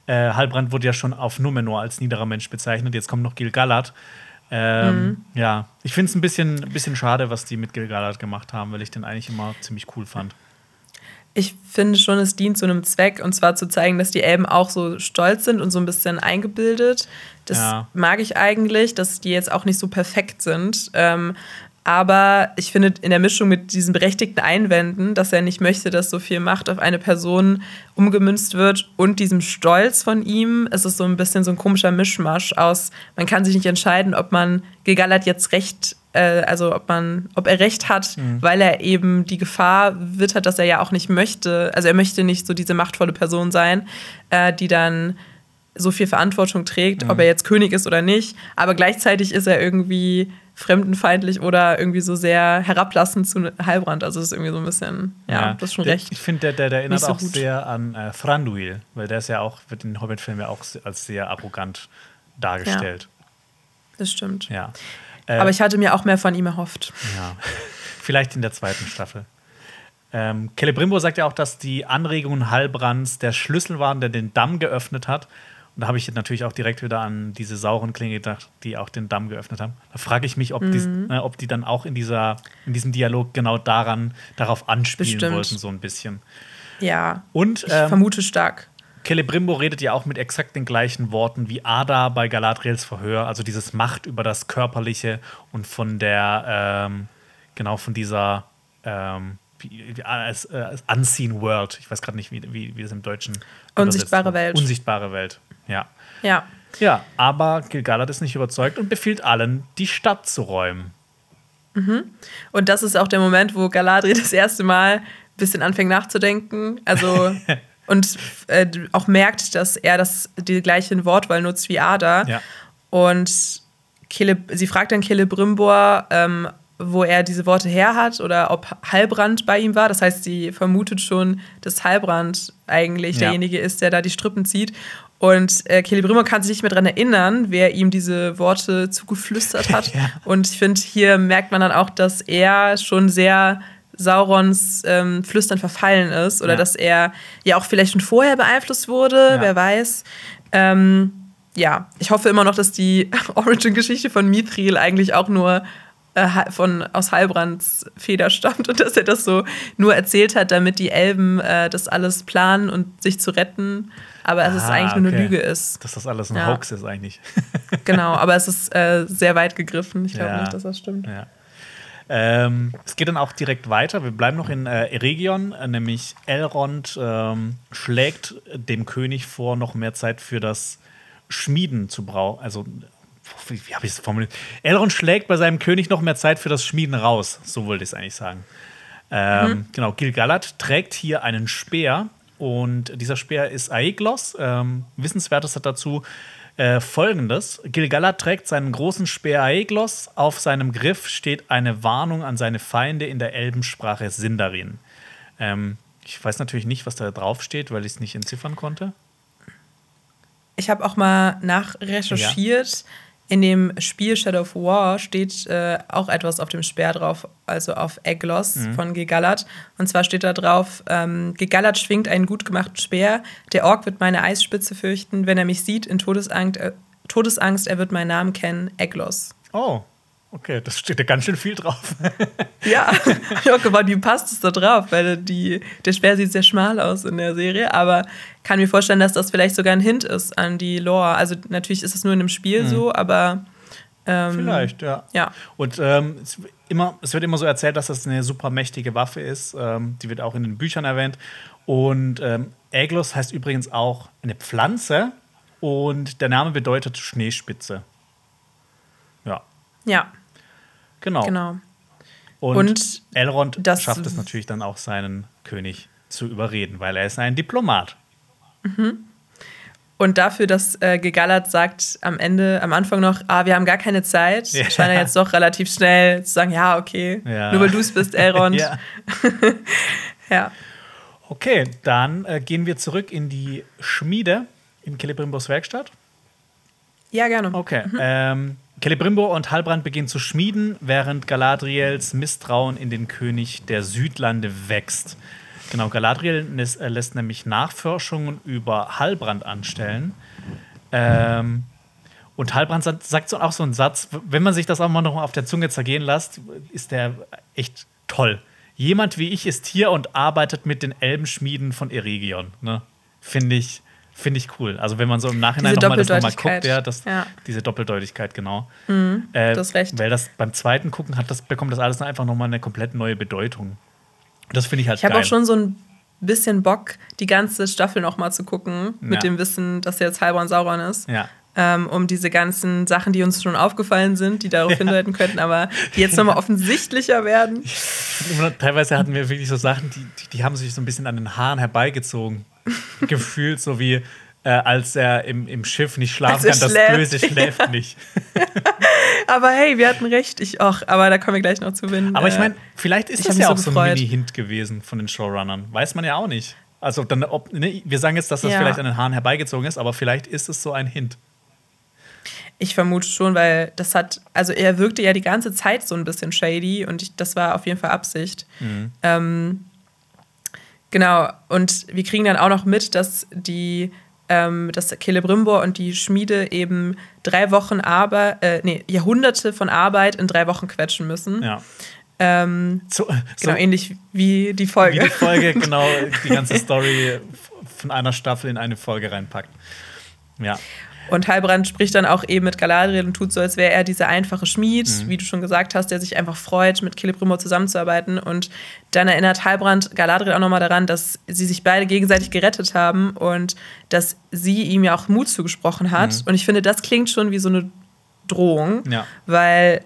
äh, Halbrand wurde ja schon auf Numenor als niederer Mensch bezeichnet. Jetzt kommt noch Gil Galad. Ähm, mhm. Ja, ich finde es ein bisschen, ein bisschen schade, was die mit Gil Galad gemacht haben, weil ich den eigentlich immer ziemlich cool fand ich finde schon, es dient zu einem Zweck und zwar zu zeigen, dass die Elben auch so stolz sind und so ein bisschen eingebildet. Das ja. mag ich eigentlich, dass die jetzt auch nicht so perfekt sind. Ähm, aber ich finde in der Mischung mit diesen berechtigten Einwänden, dass er nicht möchte, dass so viel Macht auf eine Person umgemünzt wird und diesem Stolz von ihm, ist es so ein bisschen so ein komischer Mischmasch aus, man kann sich nicht entscheiden, ob man Gegalat jetzt recht äh, also ob man, ob er recht hat, mhm. weil er eben die Gefahr wittert, dass er ja auch nicht möchte, also er möchte nicht so diese machtvolle Person sein, äh, die dann so viel Verantwortung trägt, mhm. ob er jetzt König ist oder nicht, aber gleichzeitig ist er irgendwie fremdenfeindlich oder irgendwie so sehr herablassend zu Heilbrand. Also das ist irgendwie so ein bisschen, ja, ja das ist schon der, recht. Ich finde, der, der, der erinnert so auch gut. sehr an äh, Thranduil, weil der ist ja auch, wird in den Hobbit-Filmen ja auch als sehr arrogant dargestellt. Ja, das stimmt. Ja. Äh, Aber ich hatte mir auch mehr von ihm erhofft. Ja, vielleicht in der zweiten Staffel. Ähm, Celebrimbo sagt ja auch, dass die Anregungen Hallbrands der Schlüssel waren, der den Damm geöffnet hat. Und da habe ich natürlich auch direkt wieder an diese sauren Klinge gedacht, die auch den Damm geöffnet haben. Da frage ich mich, ob, mhm. die, äh, ob die dann auch in, dieser, in diesem Dialog genau daran, darauf anspielen Bestimmt. wollten, so ein bisschen. Ja. Und, ich ähm, vermute stark. Celebrimbo redet ja auch mit exakt den gleichen Worten wie Ada bei Galadriels Verhör, also dieses Macht über das Körperliche und von der, ähm, genau von dieser ähm, wie, wie, als, äh, als Unseen World. Ich weiß gerade nicht, wie, wie, wie das im Deutschen Unsichtbare Welt. Unsichtbare Welt, ja. Ja. Ja, aber Gilgalad ist nicht überzeugt und befiehlt allen, die Stadt zu räumen. Mhm. Und das ist auch der Moment, wo Galadriel das erste Mal ein bisschen anfängt nachzudenken. Also und äh, auch merkt, dass er das die gleiche Wortwahl nutzt wie Ada. Ja. Und Kille, sie fragt dann Celebrimbor, ähm, wo er diese Worte her hat oder ob Halbrand bei ihm war. Das heißt, sie vermutet schon, dass Halbrand eigentlich ja. derjenige ist, der da die Strippen zieht. Und äh, Celebrimbor kann sich nicht mehr daran erinnern, wer ihm diese Worte zugeflüstert hat. ja. Und ich finde, hier merkt man dann auch, dass er schon sehr Saurons ähm, Flüstern verfallen ist oder ja. dass er ja auch vielleicht schon vorher beeinflusst wurde, ja. wer weiß. Ähm, ja, ich hoffe immer noch, dass die Origin-Geschichte von Mithril eigentlich auch nur äh, von, aus Heilbrands Feder stammt und dass er das so nur erzählt hat, damit die Elben äh, das alles planen und sich zu retten. Aber es ah, ist eigentlich okay. nur eine Lüge ist. Dass das alles ein ja. Hoax ist eigentlich. genau, aber es ist äh, sehr weit gegriffen. Ich glaube ja. nicht, dass das stimmt. Ja. Ähm, es geht dann auch direkt weiter. Wir bleiben noch in äh, Eregion, äh, nämlich Elrond ähm, schlägt dem König vor, noch mehr Zeit für das Schmieden zu brauchen. Also, wie, wie habe ich es formuliert? Elrond schlägt bei seinem König noch mehr Zeit für das Schmieden raus. So wollte ich es eigentlich sagen. Ähm, mhm. Genau, Gil-galad trägt hier einen Speer und dieser Speer ist Aeglos. Ähm, Wissenswertes hat dazu, äh, folgendes: Gilgalad trägt seinen großen Speer Aeglos. Auf seinem Griff steht eine Warnung an seine Feinde in der Elbensprache Sindarin. Ähm, ich weiß natürlich nicht, was da drauf steht, weil ich es nicht entziffern konnte. Ich habe auch mal nachrecherchiert. Ja. In dem Spiel Shadow of War steht äh, auch etwas auf dem Speer drauf, also auf Eglos mhm. von Gegallat. Und zwar steht da drauf: ähm, Gegallat schwingt einen gut gemachten Speer. Der Ork wird meine Eisspitze fürchten. Wenn er mich sieht in Todesangst, äh, Todesangst er wird meinen Namen kennen: Eglos. Oh, Okay, das steht ja ganz schön viel drauf. ja, ich auch gemeint, wie passt es da drauf? Weil die, der Speer sieht sehr schmal aus in der Serie, aber kann mir vorstellen, dass das vielleicht sogar ein Hint ist an die Lore. Also natürlich ist es nur in einem Spiel mhm. so, aber ähm, Vielleicht, ja. ja. Und ähm, es, immer, es wird immer so erzählt, dass das eine super mächtige Waffe ist. Ähm, die wird auch in den Büchern erwähnt. Und ähm, heißt übrigens auch eine Pflanze und der Name bedeutet Schneespitze. Ja. Ja. Genau. genau. Und, und Elrond schafft es natürlich dann auch, seinen König zu überreden, weil er ist ein Diplomat. Mhm. Und dafür, dass äh, Gegallert sagt am Ende, am Anfang noch, ah, wir haben gar keine Zeit, ja. scheint er jetzt doch relativ schnell zu sagen, ja, okay, ja. nur weil du es bist, Elrond. ja. ja. Okay, dann äh, gehen wir zurück in die Schmiede in Celebrimbos Werkstatt. Ja, gerne. Okay. Mhm. Ähm, Celebrimbor und Halbrand beginnen zu schmieden, während Galadriels Misstrauen in den König der Südlande wächst. Genau, Galadriel äh, lässt nämlich Nachforschungen über Halbrand anstellen. Ähm, und Halbrand sagt so auch so einen Satz, wenn man sich das auch mal noch auf der Zunge zergehen lässt, ist der echt toll. Jemand wie ich ist hier und arbeitet mit den Elbenschmieden von Eregion. Ne? Finde ich, Finde ich cool. Also wenn man so im Nachhinein nochmal das nochmal guckt, ja, das, ja. diese Doppeldeutigkeit, genau. Mhm, äh, du hast recht. Weil das beim zweiten Gucken hat das, bekommt das alles einfach nochmal eine komplett neue Bedeutung. Das finde ich halt Ich habe auch schon so ein bisschen Bock, die ganze Staffel nochmal zu gucken, mit ja. dem Wissen, dass jetzt Halbrand Sauron ist. Ja. Ähm, um diese ganzen Sachen, die uns schon aufgefallen sind, die darauf ja. hindeuten könnten, aber die jetzt nochmal offensichtlicher werden. Teilweise hatten wir wirklich so Sachen, die, die, die haben sich so ein bisschen an den Haaren herbeigezogen gefühlt, so wie äh, als er im, im Schiff nicht schlafen kann, das Böse schläft nicht. aber hey, wir hatten recht. Ich auch, aber da kommen wir gleich noch zu Winnen. Aber ich meine, vielleicht ist das ja so auch so ein Mini-Hint gewesen von den Showrunnern. Weiß man ja auch nicht. Also, dann, ob, ne, wir sagen jetzt, dass das ja. vielleicht an den Haaren herbeigezogen ist, aber vielleicht ist es so ein Hint. Ich vermute schon, weil das hat, also er wirkte ja die ganze Zeit so ein bisschen shady und ich, das war auf jeden Fall Absicht. Mhm. Ähm, Genau, und wir kriegen dann auch noch mit, dass die ähm, dass Celebrimbor und die Schmiede eben drei Wochen Arbeit, äh, nee, Jahrhunderte von Arbeit in drei Wochen quetschen müssen. Ja. Ähm, so, genau, so ähnlich wie die Folge. Wie die Folge, genau, die ganze Story von einer Staffel in eine Folge reinpackt. Ja. Und Halbrand spricht dann auch eben mit Galadriel und tut so, als wäre er dieser einfache Schmied, mhm. wie du schon gesagt hast, der sich einfach freut, mit Celebrimbor zusammenzuarbeiten. Und dann erinnert Halbrand Galadriel auch nochmal daran, dass sie sich beide gegenseitig gerettet haben und dass sie ihm ja auch Mut zugesprochen hat. Mhm. Und ich finde, das klingt schon wie so eine Drohung, ja. weil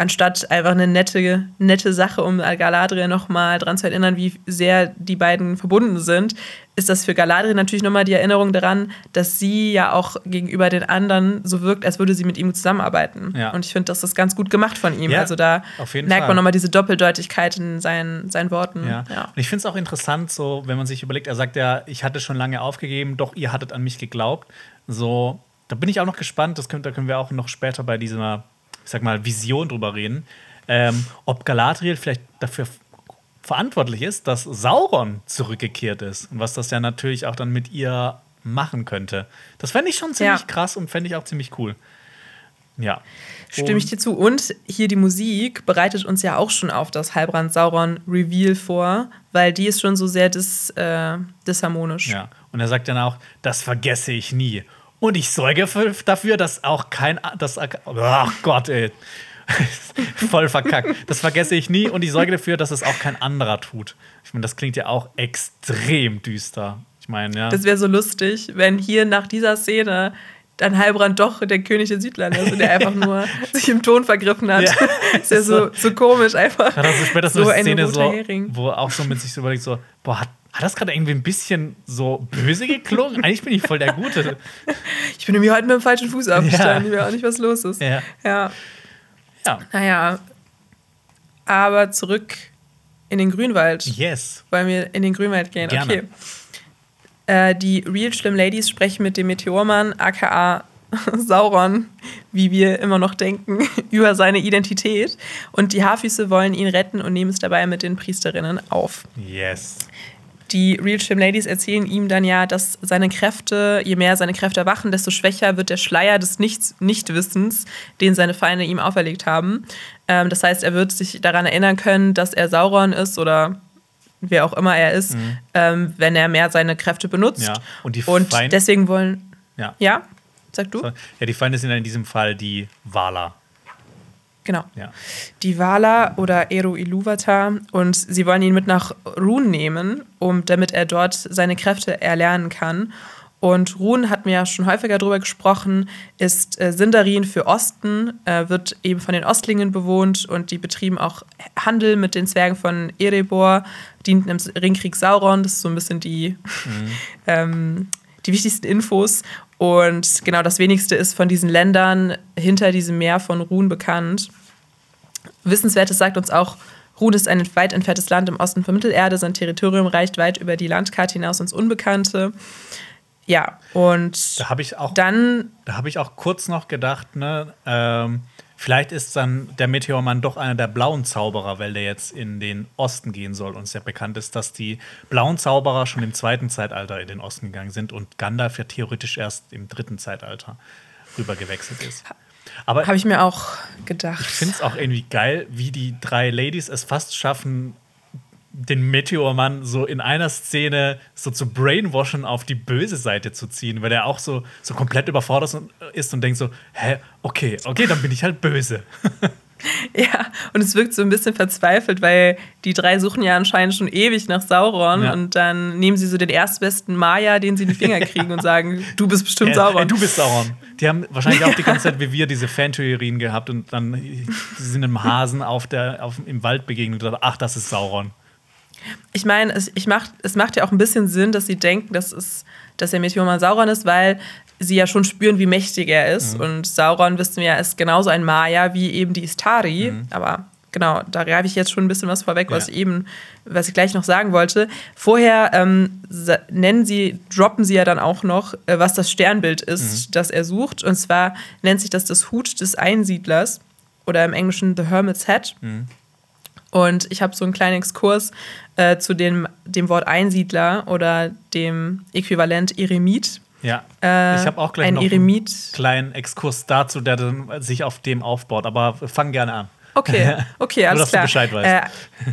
anstatt einfach eine nette, nette Sache, um Galadriel nochmal daran zu erinnern, wie sehr die beiden verbunden sind, ist das für Galadriel natürlich nochmal die Erinnerung daran, dass sie ja auch gegenüber den anderen so wirkt, als würde sie mit ihm zusammenarbeiten. Ja. Und ich finde, das ist ganz gut gemacht von ihm. Ja, also da merkt man nochmal diese Doppeldeutigkeit in seinen, seinen Worten. Ja. ja. Und ich finde es auch interessant, so, wenn man sich überlegt, er sagt ja, ich hatte schon lange aufgegeben, doch ihr hattet an mich geglaubt. So, da bin ich auch noch gespannt, das können, da können wir auch noch später bei dieser ich sag mal, Vision drüber reden, ähm, ob Galadriel vielleicht dafür verantwortlich ist, dass Sauron zurückgekehrt ist. Und was das ja natürlich auch dann mit ihr machen könnte. Das fände ich schon ziemlich ja. krass und fände ich auch ziemlich cool. Ja. Stimme ich dir zu. Und hier die Musik bereitet uns ja auch schon auf das Halbrand Sauron Reveal vor, weil die ist schon so sehr dis, äh, disharmonisch. Ja. Und er sagt dann auch, das vergesse ich nie. Und ich sorge dafür, dass auch kein. Das, ach Gott, ey. Voll verkackt. Das vergesse ich nie und ich sorge dafür, dass es auch kein anderer tut. Ich meine, das klingt ja auch extrem düster. Ich meine, ja. Das wäre so lustig, wenn hier nach dieser Szene dann Heilbrand doch der König der Südländer ist und der einfach nur sich im Ton vergriffen hat. Ja. ist ja so, so komisch einfach. Ja, das ist später so eine Szene, so, wo auch so mit sich so überlegt, so, boah, hat, Hat das gerade irgendwie ein bisschen so böse geklungen? Eigentlich bin ich voll der Gute. Ich bin irgendwie heute mit dem falschen Fuß aufgestanden. Ja. Ich weiß auch nicht, was los ist. Ja. ja. Ja. Naja. Aber zurück in den Grünwald. Yes. Wollen wir in den Grünwald gehen? Gerne. Okay. Äh, die Real Schlimm Ladies sprechen mit dem Meteormann, aka Sauron, wie wir immer noch denken, über seine Identität. Und die Haarfüße wollen ihn retten und nehmen es dabei mit den Priesterinnen auf. Yes. Die Real Shim Ladies erzählen ihm dann ja, dass seine Kräfte, je mehr seine Kräfte erwachen, desto schwächer wird der Schleier des Nichts, Nichtwissens, den seine Feinde ihm auferlegt haben. Ähm, das heißt, er wird sich daran erinnern können, dass er Sauron ist oder wer auch immer er ist, mhm. ähm, wenn er mehr seine Kräfte benutzt. Ja. Und, die und deswegen wollen. Ja. ja? Sag du? Ja, die Feinde sind in diesem Fall die Wala. Genau. Ja. Die Wala oder Eru Iluvata und sie wollen ihn mit nach Run nehmen, um, damit er dort seine Kräfte erlernen kann. Und Run hat mir ja schon häufiger darüber gesprochen, ist äh, Sindarin für Osten, äh, wird eben von den Ostlingen bewohnt und die betrieben auch Handel mit den Zwergen von Erebor, dienten im Ringkrieg Sauron, das ist so ein bisschen die, mhm. ähm, die wichtigsten Infos. Und genau das wenigste ist von diesen Ländern hinter diesem Meer von Run bekannt. Wissenswertes sagt uns auch, Run ist ein weit entferntes Land im Osten von Mittelerde. Sein Territorium reicht weit über die Landkarte hinaus ins Unbekannte. Ja, und da habe ich auch dann. Da habe ich auch kurz noch gedacht, ne, ähm, Vielleicht ist dann der Meteormann doch einer der blauen Zauberer, weil der jetzt in den Osten gehen soll. Und es ja bekannt ist, dass die blauen Zauberer schon im zweiten Zeitalter in den Osten gegangen sind und Gandalf ja theoretisch erst im dritten Zeitalter rüber gewechselt ist. Aber habe ich mir auch gedacht. Ich finde es auch irgendwie geil, wie die drei Ladies es fast schaffen, den Meteormann so in einer Szene so zu brainwashen auf die böse Seite zu ziehen, weil er auch so, so komplett überfordert ist und denkt so, hä, okay, okay, dann bin ich halt böse. Ja, und es wirkt so ein bisschen verzweifelt, weil die drei suchen ja anscheinend schon ewig nach Sauron ja. und dann nehmen sie so den erstbesten Maya, den sie in die Finger kriegen und sagen, du bist bestimmt Sauron. Äh, du bist Sauron. Die haben wahrscheinlich auch die ganze Zeit wie wir diese Fantheorien gehabt und dann sind einem Hasen auf der, auf, im Wald begegnet und dachten, ach, das ist Sauron. Ich meine, es, ich mach, es macht ja auch ein bisschen Sinn, dass sie denken, dass, es, dass der Meteormann Sauron ist, weil sie ja schon spüren, wie mächtig er ist. Mhm. Und Sauron, wissen wir ja, ist genauso ein Maya wie eben die Istari. Mhm. Aber genau, da greife ich jetzt schon ein bisschen was vorweg, ja. was ich eben, was ich gleich noch sagen wollte. Vorher ähm, nennen sie, droppen sie ja dann auch noch, äh, was das Sternbild ist, mhm. das er sucht. Und zwar nennt sich das das Hut des Einsiedlers oder im Englischen The Hermit's Hat. Mhm. Und ich habe so einen kleinen Exkurs äh, zu dem, dem Wort Einsiedler oder dem Äquivalent Eremit. Ja, äh, ich habe auch gleich ein noch Eremit. einen kleinen Exkurs dazu, der dann sich auf dem aufbaut. Aber fang gerne an. Okay, okay, alles Nur, dass klar. Du Bescheid weißt. Äh,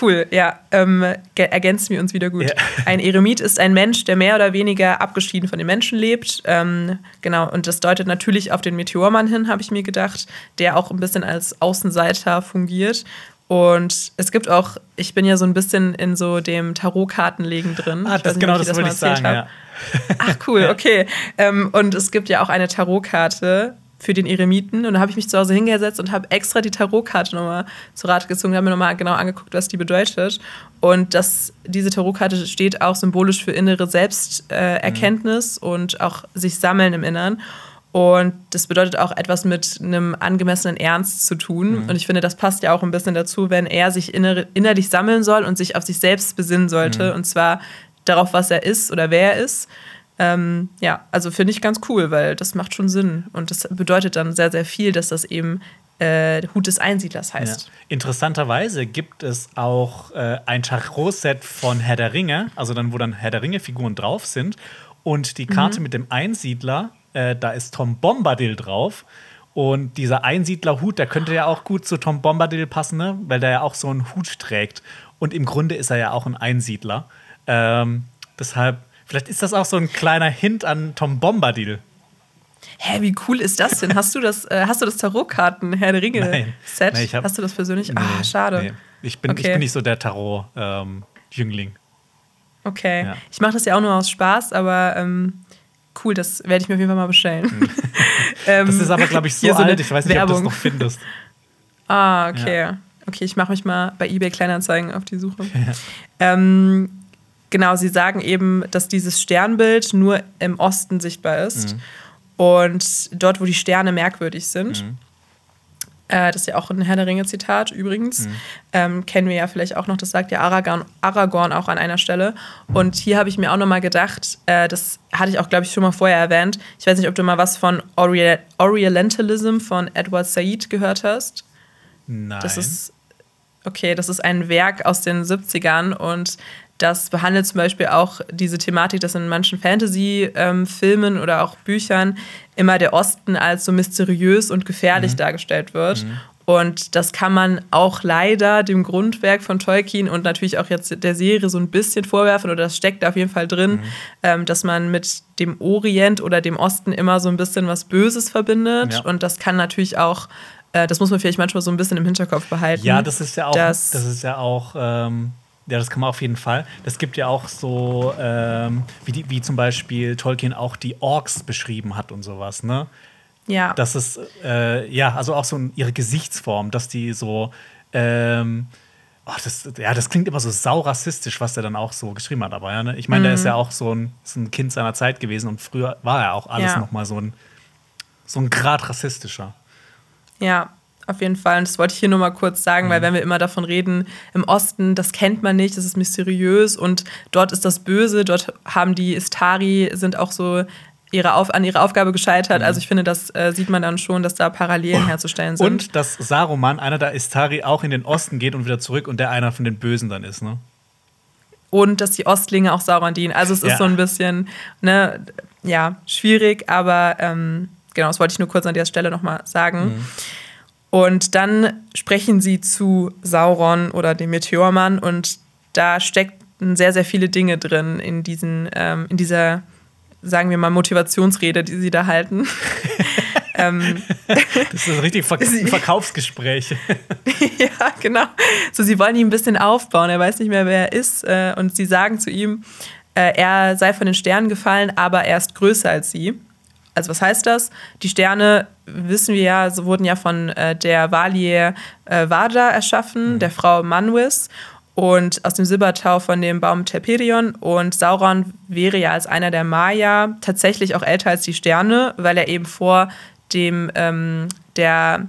Cool, ja. Ähm, ergänzen wir uns wieder gut. Ja. Ein Eremit ist ein Mensch, der mehr oder weniger abgeschieden von den Menschen lebt. Ähm, genau, und das deutet natürlich auf den Meteormann hin, habe ich mir gedacht, der auch ein bisschen als Außenseiter fungiert. Und es gibt auch, ich bin ja so ein bisschen in so dem Tarotkartenlegen drin. Ah, das, nicht, genau, das, das wollte ich sagen, ja. Ach, cool, okay. Ähm, und es gibt ja auch eine Tarotkarte für den Eremiten. Und da habe ich mich zu Hause hingesetzt und habe extra die Tarotkarte nochmal zu Rate gezogen, habe mir nochmal genau angeguckt, was die bedeutet. Und das, diese Tarotkarte steht auch symbolisch für innere Selbsterkenntnis äh, mhm. und auch sich sammeln im Innern. Und das bedeutet auch etwas mit einem angemessenen Ernst zu tun. Mhm. Und ich finde, das passt ja auch ein bisschen dazu, wenn er sich inner innerlich sammeln soll und sich auf sich selbst besinnen sollte. Mhm. Und zwar darauf, was er ist oder wer er ist. Ähm, ja, also finde ich ganz cool, weil das macht schon Sinn. Und das bedeutet dann sehr, sehr viel, dass das eben äh, Hut des Einsiedlers heißt. Ja. Interessanterweise gibt es auch äh, ein Tarot-Set von Herr der Ringe, also dann, wo dann Herr der Ringe-Figuren drauf sind. Und die Karte mhm. mit dem Einsiedler äh, da ist Tom Bombadil drauf. Und dieser Einsiedlerhut, der könnte ja auch gut zu Tom Bombadil passen, ne? weil der ja auch so einen Hut trägt. Und im Grunde ist er ja auch ein Einsiedler. Ähm, deshalb, vielleicht ist das auch so ein kleiner Hint an Tom Bombadil. Hä, wie cool ist das denn? Hast du das, äh, hast du das Tarotkarten Herr der Ringe Nein. Set? Nee, hab, hast du das persönlich? Nee, ah, schade. Nee. Ich, bin, okay. ich bin nicht so der Tarot-Jüngling. Ähm, okay. Ja. Ich mache das ja auch nur aus Spaß, aber ähm, Cool, das werde ich mir auf jeden Fall mal bestellen. Mhm. ähm, das ist aber, glaube ich, so, so alt, ich weiß nicht, Werbung. ob du das noch findest. Ah, okay. Ja. Okay, ich mache mich mal bei eBay Kleinanzeigen auf die Suche. Ja. Ähm, genau, sie sagen eben, dass dieses Sternbild nur im Osten sichtbar ist. Mhm. Und dort, wo die Sterne merkwürdig sind. Mhm. Äh, das ist ja auch ein Herr der Ringe-Zitat übrigens. Mhm. Ähm, kennen wir ja vielleicht auch noch, das sagt ja Aragorn, Aragorn auch an einer Stelle. Und hier habe ich mir auch nochmal gedacht, äh, das hatte ich auch, glaube ich, schon mal vorher erwähnt. Ich weiß nicht, ob du mal was von Ori Orientalism von Edward Said gehört hast. Nein. Das ist, okay, das ist ein Werk aus den 70ern und das behandelt zum Beispiel auch diese Thematik, dass in manchen Fantasy-Filmen ähm, oder auch Büchern immer der Osten als so mysteriös und gefährlich mhm. dargestellt wird. Mhm. Und das kann man auch leider dem Grundwerk von Tolkien und natürlich auch jetzt der Serie so ein bisschen vorwerfen, oder das steckt auf jeden Fall drin, mhm. ähm, dass man mit dem Orient oder dem Osten immer so ein bisschen was Böses verbindet. Ja. Und das kann natürlich auch, äh, das muss man vielleicht manchmal so ein bisschen im Hinterkopf behalten. Ja, das ist ja auch, das ist ja auch ähm, ja, das kann man auf jeden Fall. Das gibt ja auch so, ähm, wie, die, wie zum Beispiel Tolkien auch die Orks beschrieben hat und sowas, ne? Ja. Das ist, äh, ja, also auch so ihre Gesichtsform, dass die so, ähm, oh, das, ja, das klingt immer so saurassistisch, was der dann auch so geschrieben hat, aber ja, ne? Ich meine, mhm. der ist ja auch so ein, ein Kind seiner Zeit gewesen und früher war er auch alles ja. noch mal so ein, so ein Grad rassistischer. Ja, auf jeden Fall. Und das wollte ich hier nur mal kurz sagen, mhm. weil wenn wir immer davon reden, im Osten, das kennt man nicht, das ist mysteriös und dort ist das Böse, dort haben die Istari, sind auch so ihre Auf an ihre Aufgabe gescheitert. Mhm. Also ich finde, das äh, sieht man dann schon, dass da Parallelen herzustellen sind. Und dass Saruman, einer der Istari, auch in den Osten geht und wieder zurück und der einer von den Bösen dann ist, ne? Und dass die Ostlinge auch Sauron dienen. Also es ist ja. so ein bisschen, ne, ja, schwierig, aber ähm, genau, das wollte ich nur kurz an der Stelle nochmal sagen. Mhm. Und dann sprechen sie zu Sauron oder dem Meteormann und da steckten sehr, sehr viele Dinge drin in, diesen, ähm, in dieser, sagen wir mal, Motivationsrede, die sie da halten. ähm, das ist ein richtig Ver Verkaufsgespräch. ja, genau. So, sie wollen ihn ein bisschen aufbauen. Er weiß nicht mehr, wer er ist. Äh, und sie sagen zu ihm, äh, er sei von den Sternen gefallen, aber er ist größer als sie. Also was heißt das? Die Sterne, wissen wir ja, wurden ja von äh, der Valier äh, Vada erschaffen, mhm. der Frau Manwis und aus dem Silbertau von dem Baum Telperion. Und Sauron wäre ja als einer der Maya tatsächlich auch älter als die Sterne, weil er eben vor dem ähm, der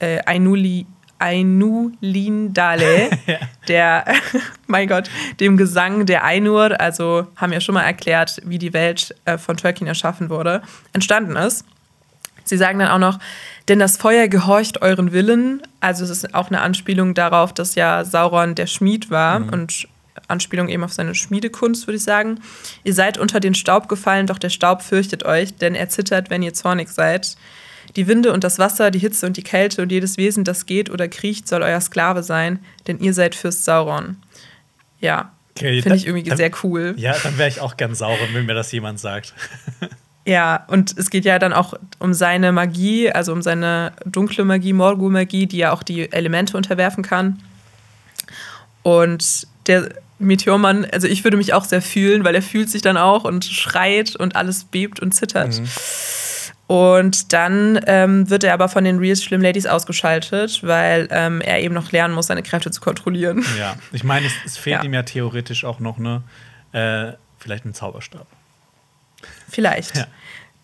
äh, Ainuli Ainulindale, ja. der, mein Gott, dem Gesang der Ainur, also haben wir schon mal erklärt, wie die Welt äh, von Tolkien erschaffen wurde, entstanden ist. Sie sagen dann auch noch, denn das Feuer gehorcht euren Willen. Also es ist auch eine Anspielung darauf, dass ja Sauron der Schmied war mhm. und Anspielung eben auf seine Schmiedekunst, würde ich sagen. Ihr seid unter den Staub gefallen, doch der Staub fürchtet euch, denn er zittert, wenn ihr zornig seid. Die Winde und das Wasser, die Hitze und die Kälte und jedes Wesen, das geht oder kriecht, soll euer Sklave sein, denn ihr seid Fürst Sauron. Ja, okay, finde ich irgendwie dann, sehr cool. Ja, dann wäre ich auch gern Sauron, wenn mir das jemand sagt. Ja, und es geht ja dann auch um seine Magie, also um seine dunkle Magie, Morgul-Magie, die ja auch die Elemente unterwerfen kann. Und der Meteormann, also ich würde mich auch sehr fühlen, weil er fühlt sich dann auch und schreit und alles bebt und zittert. Mhm. Und dann ähm, wird er aber von den Real Slim Ladies ausgeschaltet, weil ähm, er eben noch lernen muss, seine Kräfte zu kontrollieren. Ja, ich meine, es, es fehlt ja. ihm ja theoretisch auch noch ne, äh, vielleicht ein Zauberstab. Vielleicht. Ja.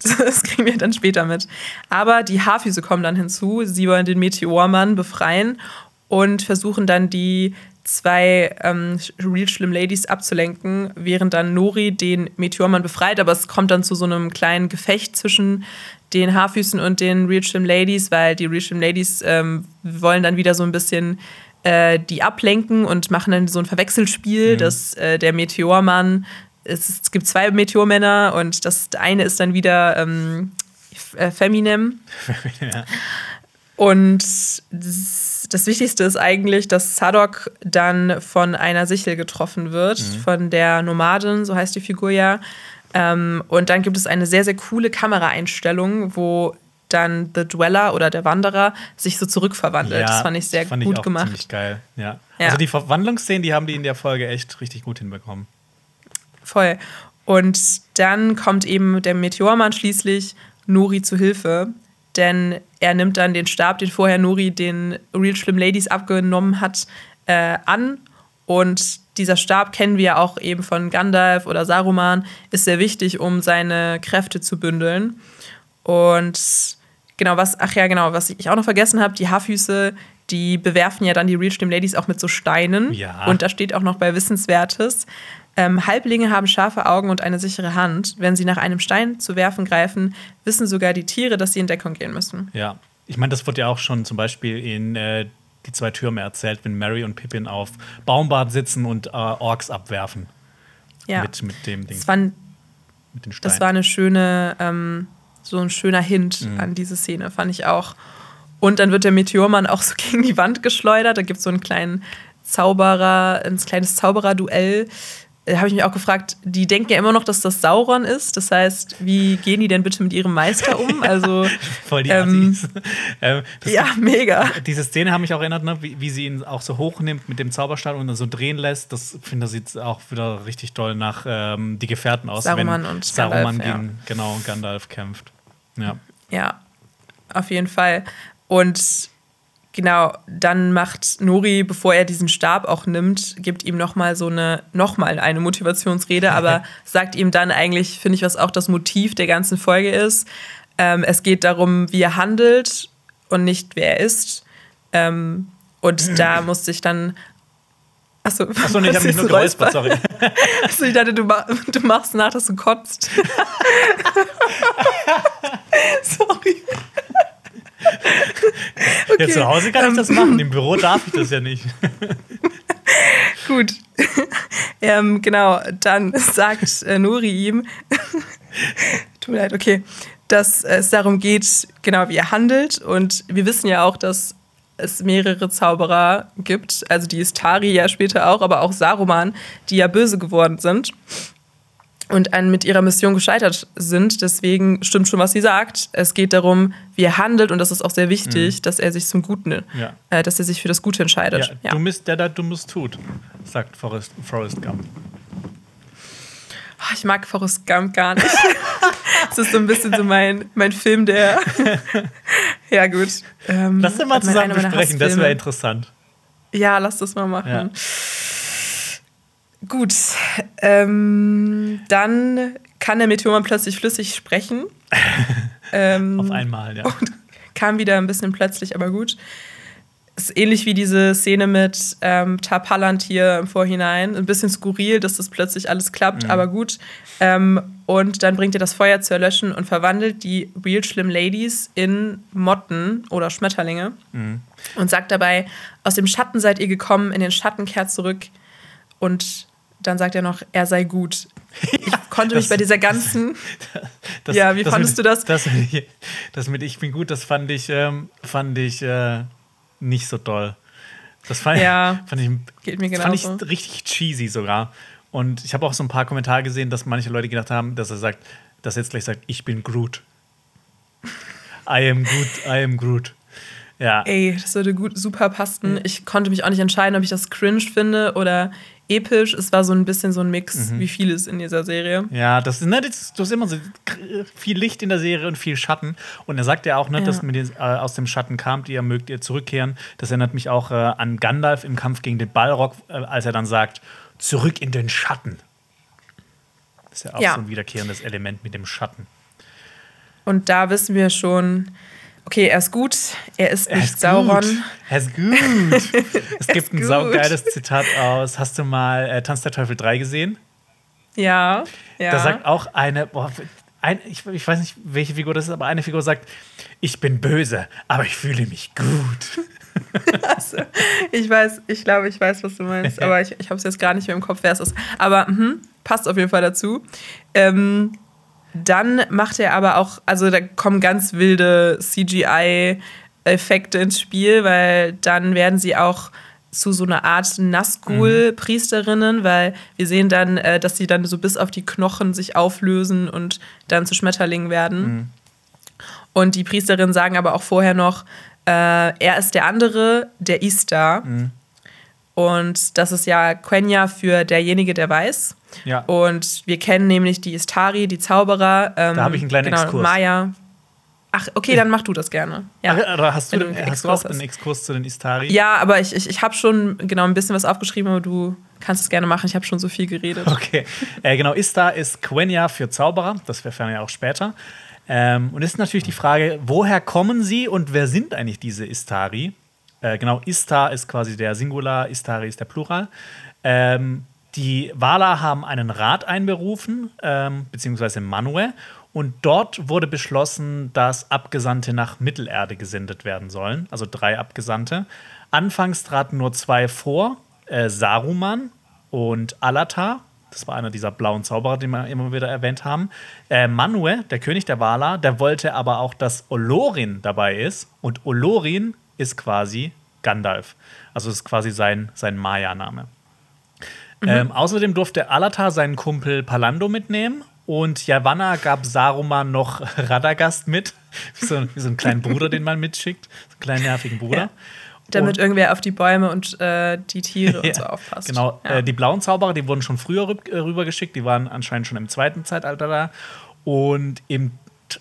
Das kriegen wir dann später mit. Aber die Haarfüße kommen dann hinzu. Sie wollen den Meteormann befreien und versuchen dann die zwei ähm, Real Schlimm Ladies abzulenken, während dann Nori den Meteormann befreit. Aber es kommt dann zu so einem kleinen Gefecht zwischen den Haarfüßen und den Real Schlimm Ladies, weil die Real Schlimm Ladies ähm, wollen dann wieder so ein bisschen äh, die ablenken und machen dann so ein Verwechselspiel, mhm. dass äh, der Meteormann, es, es, gibt zwei Meteormänner und das eine ist dann wieder ähm, äh, Feminem. ja. Und das, das, Wichtigste ist eigentlich, dass Sadok dann von einer Sichel getroffen wird, mhm. von der Nomadin, so heißt die Figur ja. Ähm, und dann gibt es eine sehr, sehr coole Kameraeinstellung, wo dann The Dweller oder der Wanderer sich so zurückverwandelt. Ja, das fand ich sehr fand gut ich auch gemacht. Ziemlich geil, ja. ja. Also die Verwandlungsszenen, die haben die in der Folge echt richtig gut hinbekommen. Voll. Und dann kommt eben der Meteormann schließlich Nori zu Hilfe, denn er nimmt dann den Stab, den vorher Nori den Real Schlimm Ladies abgenommen hat, äh, an Und dieser Stab kennen wir auch eben von Gandalf oder Saruman, ist sehr wichtig, um seine Kräfte zu bündeln. Und genau, was, ach ja, genau, was ich auch noch vergessen habe, die Haarfüße, die bewerfen ja dann die Real Slim Ladies auch mit so Steinen. Ja. Und da steht auch noch bei Wissenswertes. Ähm, Halblinge haben scharfe Augen und eine sichere Hand. Wenn sie nach einem Stein zu werfen greifen, wissen sogar die Tiere, dass sie in Deckung gehen müssen. Ja, ich meine, das wird ja auch schon zum Beispiel in äh, Die zwei Türme erzählt, wenn Mary und Pippin auf Baumbart sitzen und äh, Orks abwerfen. Ja. Mit, mit dem Ding, Das, war, ein- mit den Steinen. das war eine schöne, ähm, so ein schöner Hint Mhm. an diese Szene, fand ich auch. Und dann wird der Meteormann auch so gegen die Wand geschleudert. Da gibt es so einen kleinen Zauberer, ein kleines Zaubererduell. Da habe ich mich auch gefragt, die denken ja immer noch, dass das Sauron ist. Das heißt, wie gehen die denn bitte mit ihrem Meister um? Also, Voll die ähm, ähm, ja, mega. Diese Szene hat mich auch erinnert, ne? wie, wie sie ihn auch so hochnimmt mit dem Zauberstab und dann so drehen lässt. Das finde ich sieht auch wieder richtig toll nach ähm, die Gefährten aus, Saruman wenn und Saruman Gandalf, ja. gegen genau Gandalf kämpft. Ja. Ja, auf jeden Fall. Und genau, dann macht Nori, bevor er diesen Stab auch nimmt, gibt ihm nochmal so eine, nochmal eine Motivationsrede, aber sagt ihm dann eigentlich, finde ich, was auch das Motiv der ganzen Folge ist. Ähm, es geht darum, wie er handelt und nicht, wer er ist. Ähm, und da musste ich dann. Achso, Achso, nee, ich habe mich nur geräuspert, sorry. Achso, ich dachte, du, ma du machst nach, dass du kotzt. Sorry. Ja, zu Hause kann ich Ähm, das machen, im Büro darf ich das ja nicht. Gut. ähm, genau, dann sagt äh, Nuri ihm, tut mir leid, okay, dass es darum geht, genau wie er handelt. Und wir wissen ja auch, dass es mehrere Zauberer gibt, also die Istari ja später auch, aber auch Saruman, die ja böse geworden sind und an, mit ihrer Mission gescheitert sind. Deswegen stimmt schon, was sie sagt. Es geht darum, wie er handelt und das ist auch sehr wichtig, dass er sich zum Guten, Ja. äh, dass er sich für das Gute Ja, entscheidet. Ja. Du bist der, der Dummes tut, sagt Forrest, Forrest Gump. Ah, Ich mag Forrest Gump gar nicht. Das ist so ein bisschen so mein, mein Film, der. ja, gut. Ähm, Lass uns mal zusammen besprechen, das wäre interessant. Ja, lass das mal machen. Ja. Gut. Ähm, dann kann der Meteormann plötzlich flüssig sprechen. ähm, Auf einmal, ja. kam wieder ein bisschen plötzlich, aber gut. Ist ähnlich wie diese Szene mit ähm, Tapalant hier im Vorhinein. Ein bisschen skurril, dass das plötzlich alles klappt, aber gut. Ähm, und dann bringt er das Feuer zu erlöschen und verwandelt die Real Schlimm Ladies in Motten oder Schmetterlinge. Und sagt dabei: Aus dem Schatten seid ihr gekommen, in den Schatten kehrt zurück. Und dann sagt er noch: Er sei gut. Ich konnte mich das- bei dieser ganzen. Das, Ja, wie fandest mit, du das? Das mit, das mit Ich bin gut, das fand ich, ähm, fand ich äh, nicht so toll. Das fand, Ja, fand ich, geht mir fand ich richtig cheesy sogar. Und ich habe auch so ein paar Kommentare gesehen, dass manche Leute gedacht haben, dass er sagt, dass er jetzt gleich sagt, ich bin Groot. I am Groot, I am Groot. Ja. Ey, das würde gut, super passen. Ich konnte mich auch nicht entscheiden, ob ich das cringe finde oder episch. Es war so ein bisschen so ein Mix, wie vieles in dieser Serie. Ja, das ist, ne, das, du hast immer so viel Licht in der Serie und viel Schatten. Und er sagt ja auch, ne, Ja. dass mit den, äh, aus dem Schatten kamt, ihr mögt ihr zurückkehren. Das erinnert mich auch äh, an Gandalf im Kampf gegen den Balrog, äh, als er dann sagt, zurück in den Schatten. Das ist ja auch Ja. so ein wiederkehrendes Element mit dem Schatten. Und da wissen wir schon, okay, er ist gut, er ist Er nicht ist Sauron. Gut. Er ist gut. es gibt ein gut. saugeiles Zitat aus. Hast du mal äh, Tanz der Teufel 3 gesehen? Ja, ja. Da sagt auch eine, boah, ein, ich, ich weiß nicht, welche Figur das ist, aber eine Figur sagt, ich bin böse, aber ich fühle mich gut. ich weiß, ich glaube, ich weiß, was du meinst, aber ich, ich habe es jetzt gar nicht mehr im Kopf, wer es ist. Aber mhm, passt auf jeden Fall dazu. Ähm, dann macht er aber auch, also da kommen ganz wilde CGI-Effekte ins Spiel, weil dann werden sie auch zu so einer Art Nazgul-Priesterinnen, weil wir sehen dann, äh, dass sie dann so bis auf die Knochen sich auflösen und dann zu Schmetterlingen werden. Und die Priesterinnen sagen aber auch vorher noch, äh, er ist der andere, der Istar. Und das ist ja Quenya für derjenige, der weiß. Ja. Und wir kennen nämlich die Istari, die Zauberer. Ähm, Da habe ich einen kleinen genau, Exkurs. Maya. Ach, okay, dann mach du das gerne. Ja. Ach, oder hast du, du hast du auch einen Exkurs zu den Istari? Ja, aber ich, ich, ich habe schon genau ein bisschen was aufgeschrieben, aber du kannst es gerne machen. Ich habe schon so viel geredet. Okay, äh, genau. Istar ist Quenya für Zauberer. Das erfahren wir auch später. Ähm, und es ist natürlich die Frage, woher kommen sie und wer sind eigentlich diese Istari? Äh, genau, Istar ist quasi der Singular, Istari ist der Plural. Ähm, die Wala haben einen Rat einberufen, ähm, beziehungsweise Manue, und dort wurde beschlossen, dass Abgesandte nach Mittelerde gesendet werden sollen, also drei Abgesandte. Anfangs traten nur zwei vor, äh, Saruman und Alatar. Das war einer dieser blauen Zauberer, die wir immer wieder erwähnt haben. Äh, Manue, der König der Wala, der wollte aber auch, dass Olorin dabei ist. Und Olorin ist quasi Gandalf. Also ist quasi sein, sein Maya-Name. Mhm. Ähm, außerdem durfte Alatar seinen Kumpel Palando mitnehmen und Yavanna gab Saruman noch Radagast mit. Wie so, wie so einen kleinen Bruder, den man mitschickt. So einen kleinen nervigen Bruder. Ja. Damit und, irgendwer auf die Bäume und äh, die Tiere und so aufpasst. Genau. Ja. Äh, die blauen Zauberer, die wurden schon früher äh, rübergeschickt. Die waren anscheinend schon im zweiten Zeitalter da. Und im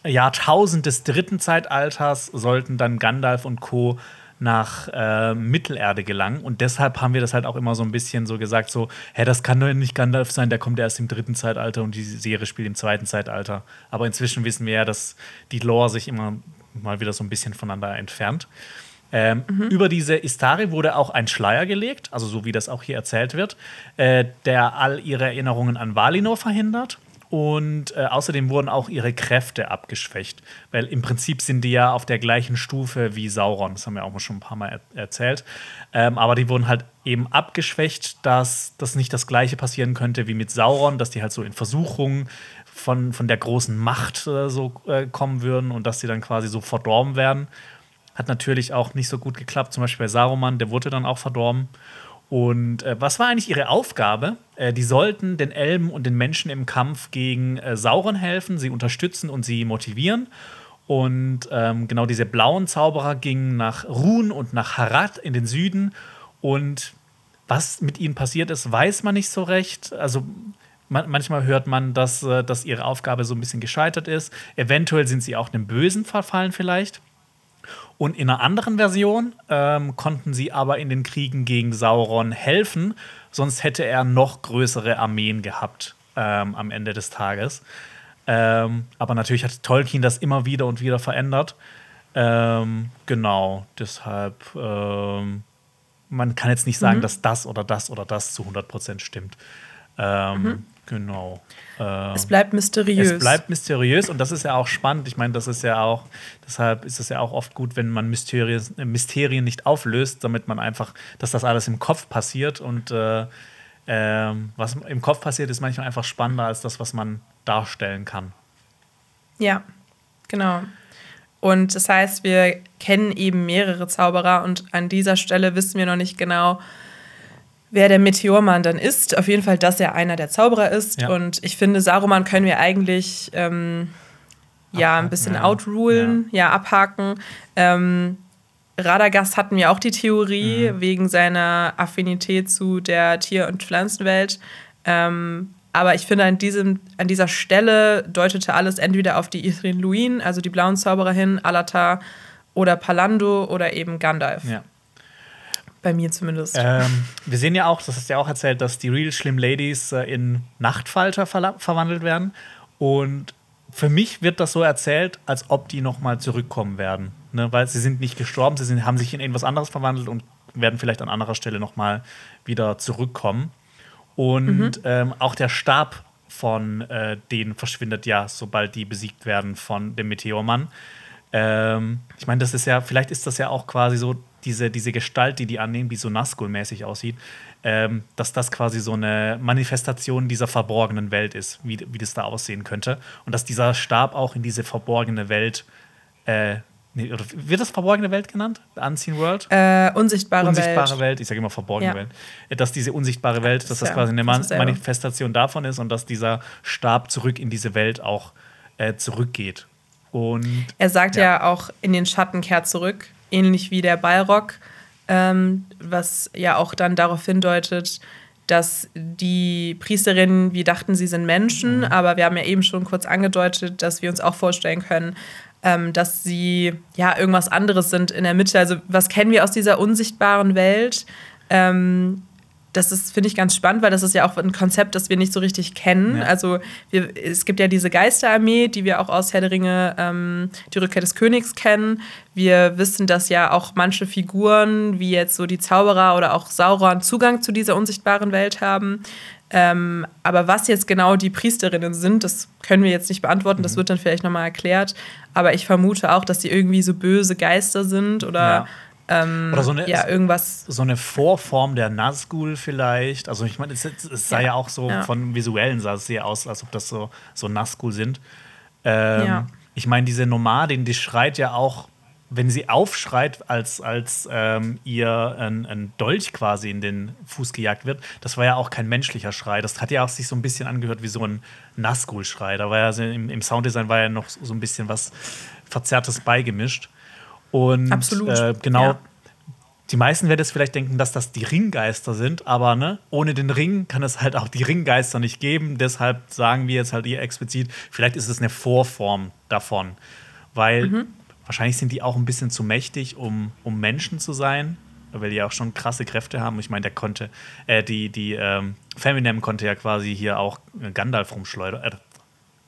Jahrtausend des dritten Zeitalters sollten dann Gandalf und Co nach äh, Mittelerde gelangen. Und deshalb haben wir das halt auch immer so ein bisschen so gesagt: so, hä, das kann doch nicht Gandalf sein, der kommt erst im dritten Zeitalter und die Serie spielt im zweiten Zeitalter. Aber inzwischen wissen wir ja, dass die Lore sich immer mal wieder so ein bisschen voneinander entfernt. Ähm, mhm. Über diese Istari wurde auch ein Schleier gelegt, also so wie das auch hier erzählt wird, äh, der all ihre Erinnerungen an Valinor verhindert. Und äh, außerdem wurden auch ihre Kräfte abgeschwächt, weil im Prinzip sind die ja auf der gleichen Stufe wie Sauron. Das haben wir auch schon ein paar Mal er erzählt. Ähm, aber die wurden halt eben abgeschwächt, dass das nicht das Gleiche passieren könnte wie mit Sauron, dass die halt so in Versuchungen von, von der großen Macht äh, so äh, kommen würden und dass sie dann quasi so verdorben werden. Hat natürlich auch nicht so gut geklappt. Zum Beispiel bei Saruman, der wurde dann auch verdorben. Und äh, was war eigentlich ihre Aufgabe? Äh, die sollten den Elben und den Menschen im Kampf gegen äh, Sauron helfen, sie unterstützen und sie motivieren. Und ähm, genau diese blauen Zauberer gingen nach Run und nach Harad in den Süden. Und was mit ihnen passiert ist, weiß man nicht so recht. Also man manchmal hört man, dass, äh, dass ihre Aufgabe so ein bisschen gescheitert ist. Eventuell sind sie auch einem Bösen verfallen vielleicht. Und in einer anderen Version ähm, konnten sie aber in den Kriegen gegen Sauron helfen, sonst hätte er noch größere Armeen gehabt ähm, am Ende des Tages. Ähm, aber natürlich hat Tolkien das immer wieder und wieder verändert. Ähm, genau, deshalb, ähm, man kann jetzt nicht sagen, mhm. dass das oder das oder das zu 100% stimmt. Ähm, mhm. Genau. Äh, es bleibt mysteriös. Es bleibt mysteriös und das ist ja auch spannend. Ich meine, das ist ja auch, deshalb ist es ja auch oft gut, wenn man Mysterien, Mysterien nicht auflöst, damit man einfach, dass das alles im Kopf passiert und äh, äh, was im Kopf passiert, ist manchmal einfach spannender als das, was man darstellen kann. Ja, genau. Und das heißt, wir kennen eben mehrere Zauberer und an dieser Stelle wissen wir noch nicht genau, wer der Meteormann dann ist. Auf jeden Fall, dass er einer der Zauberer ist. Ja. Und ich finde, Saruman können wir eigentlich ähm, ja ein bisschen ja. outrulen, ja, ja abhaken. Ähm, Radagast hatten wir auch die Theorie mhm. wegen seiner Affinität zu der Tier- und Pflanzenwelt. Ähm, aber ich finde, an, diesem, an dieser Stelle deutete alles entweder auf die Ithrin Luin, also die blauen Zauberer hin, Alatar oder Palando oder eben Gandalf. Ja. Bei mir zumindest. Ähm, wir sehen ja auch, das hast du ja auch erzählt, dass die Real Slim Ladies äh, in Nachtfalter ver verwandelt werden. Und für mich wird das so erzählt, als ob die noch mal zurückkommen werden. Ne? Weil sie sind nicht gestorben, sie sind, haben sich in irgendwas anderes verwandelt und werden vielleicht an anderer Stelle noch mal wieder zurückkommen. Und mhm. ähm, auch der Stab von äh, denen verschwindet ja, sobald die besiegt werden von dem Meteormann. Ähm, ich meine, das ist ja, vielleicht ist das ja auch quasi so diese, diese Gestalt, die die annehmen, die so Nazgul-mäßig aussieht, ähm, dass das quasi so eine Manifestation dieser verborgenen Welt ist, wie, wie das da aussehen könnte. Und dass dieser Stab auch in diese verborgene Welt, äh, nee, wird das verborgene Welt genannt? Unseen World? Äh, unsichtbare, unsichtbare Welt. Welt. Ich sage immer verborgene ja. Welt. Dass diese unsichtbare Welt, dass das, ja, quasi eine Man Manifestation davon ist und dass dieser Stab zurück in diese Welt auch äh, zurückgeht. Und, er sagt ja. ja auch, in den Schatten kehrt zurück ähnlich wie der Ballrock, ähm, was ja auch dann darauf hindeutet, dass die Priesterinnen, wir dachten, sie sind Menschen, mhm. aber wir haben ja eben schon kurz angedeutet, dass wir uns auch vorstellen können, ähm, dass sie ja irgendwas anderes sind in der Mitte. Also was kennen wir aus dieser unsichtbaren Welt? Ähm, das ist, finde ich, ganz spannend, weil das ist ja auch ein Konzept, das wir nicht so richtig kennen. Ja. Also wir, es gibt ja diese Geisterarmee, die wir auch aus Herr der Ringe, ähm, die Rückkehr des Königs kennen. Wir wissen, dass ja auch manche Figuren, wie jetzt so die Zauberer oder auch Sauron, Zugang zu dieser unsichtbaren Welt haben. Ähm, aber was jetzt genau die Priesterinnen sind, das können wir jetzt nicht beantworten. Mhm. Das wird dann vielleicht nochmal erklärt. Aber ich vermute auch, dass sie irgendwie so böse Geister sind oder. Ja ähm, Oder so eine, ja, irgendwas. So eine Vorform der Nazgul vielleicht. Also ich meine, es, es, sah ja, ja auch so ja. von visuellen sah es sehr aus, als ob das so, so Nazgul sind. Ähm, ja. Ich meine, diese Nomadin, die schreit ja auch, wenn sie aufschreit, als, als ähm, ihr ein, ein, Dolch quasi in den Fuß gejagt wird, das war ja auch kein menschlicher Schrei. Das hat ja auch sich so ein bisschen angehört wie so ein Nazgul-Schrei. Da war ja so im, im Sounddesign war ja noch so ein bisschen was Verzerrtes beigemischt. Und Absolut. Äh, genau, ja. die meisten werden jetzt vielleicht denken, dass das die Ringgeister sind, aber ne, ohne den Ring kann es halt auch die Ringgeister nicht geben. Deshalb sagen wir jetzt halt hier explizit, vielleicht ist es eine Vorform davon. Weil mhm. wahrscheinlich sind die auch ein bisschen zu mächtig, um, um Menschen zu sein weil die ja auch schon krasse Kräfte haben. Ich meine, der konnte, äh, die, die ähm, Feminem konnte ja quasi hier auch Gandalf rumschleudern, äh,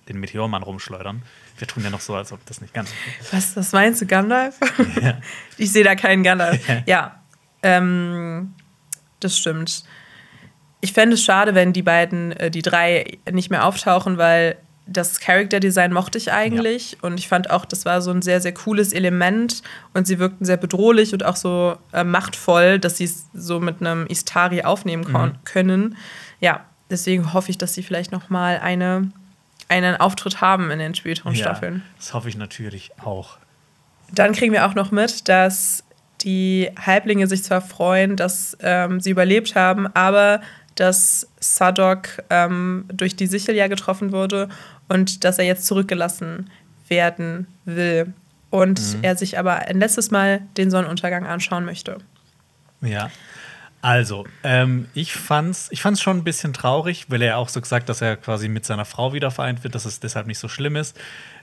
den Meteormann rumschleudern. Wir tun ja noch so, als ob das nicht ganz. Was, was meinst du, Gandalf? Ja. ich sehe da keinen Gandalf. ja, ähm, das stimmt. Ich fände es schade, wenn die beiden, äh, die drei, nicht mehr auftauchen, weil das Character Design mochte ich eigentlich ja. und ich fand auch, das war so ein sehr, sehr cooles Element und sie wirkten sehr bedrohlich und auch so äh, machtvoll, dass sie es so mit einem Istari aufnehmen mhm. können. Ja, deswegen hoffe ich, dass sie vielleicht noch mal eine einen Auftritt haben in den späteren ja, Staffeln. Das hoffe ich natürlich auch. Dann kriegen wir auch noch mit, dass die Halblinge sich zwar freuen, dass ähm, sie überlebt haben, aber dass Sadok ähm, durch die Sichel ja getroffen wurde und dass er jetzt zurückgelassen werden will. Und mhm. er sich aber ein letztes Mal den Sonnenuntergang anschauen möchte. Ja. Also, ähm, ich fand's, ich fand's schon ein bisschen traurig, weil er auch so gesagt, dass er quasi mit seiner Frau wieder vereint wird, dass es deshalb nicht so schlimm ist.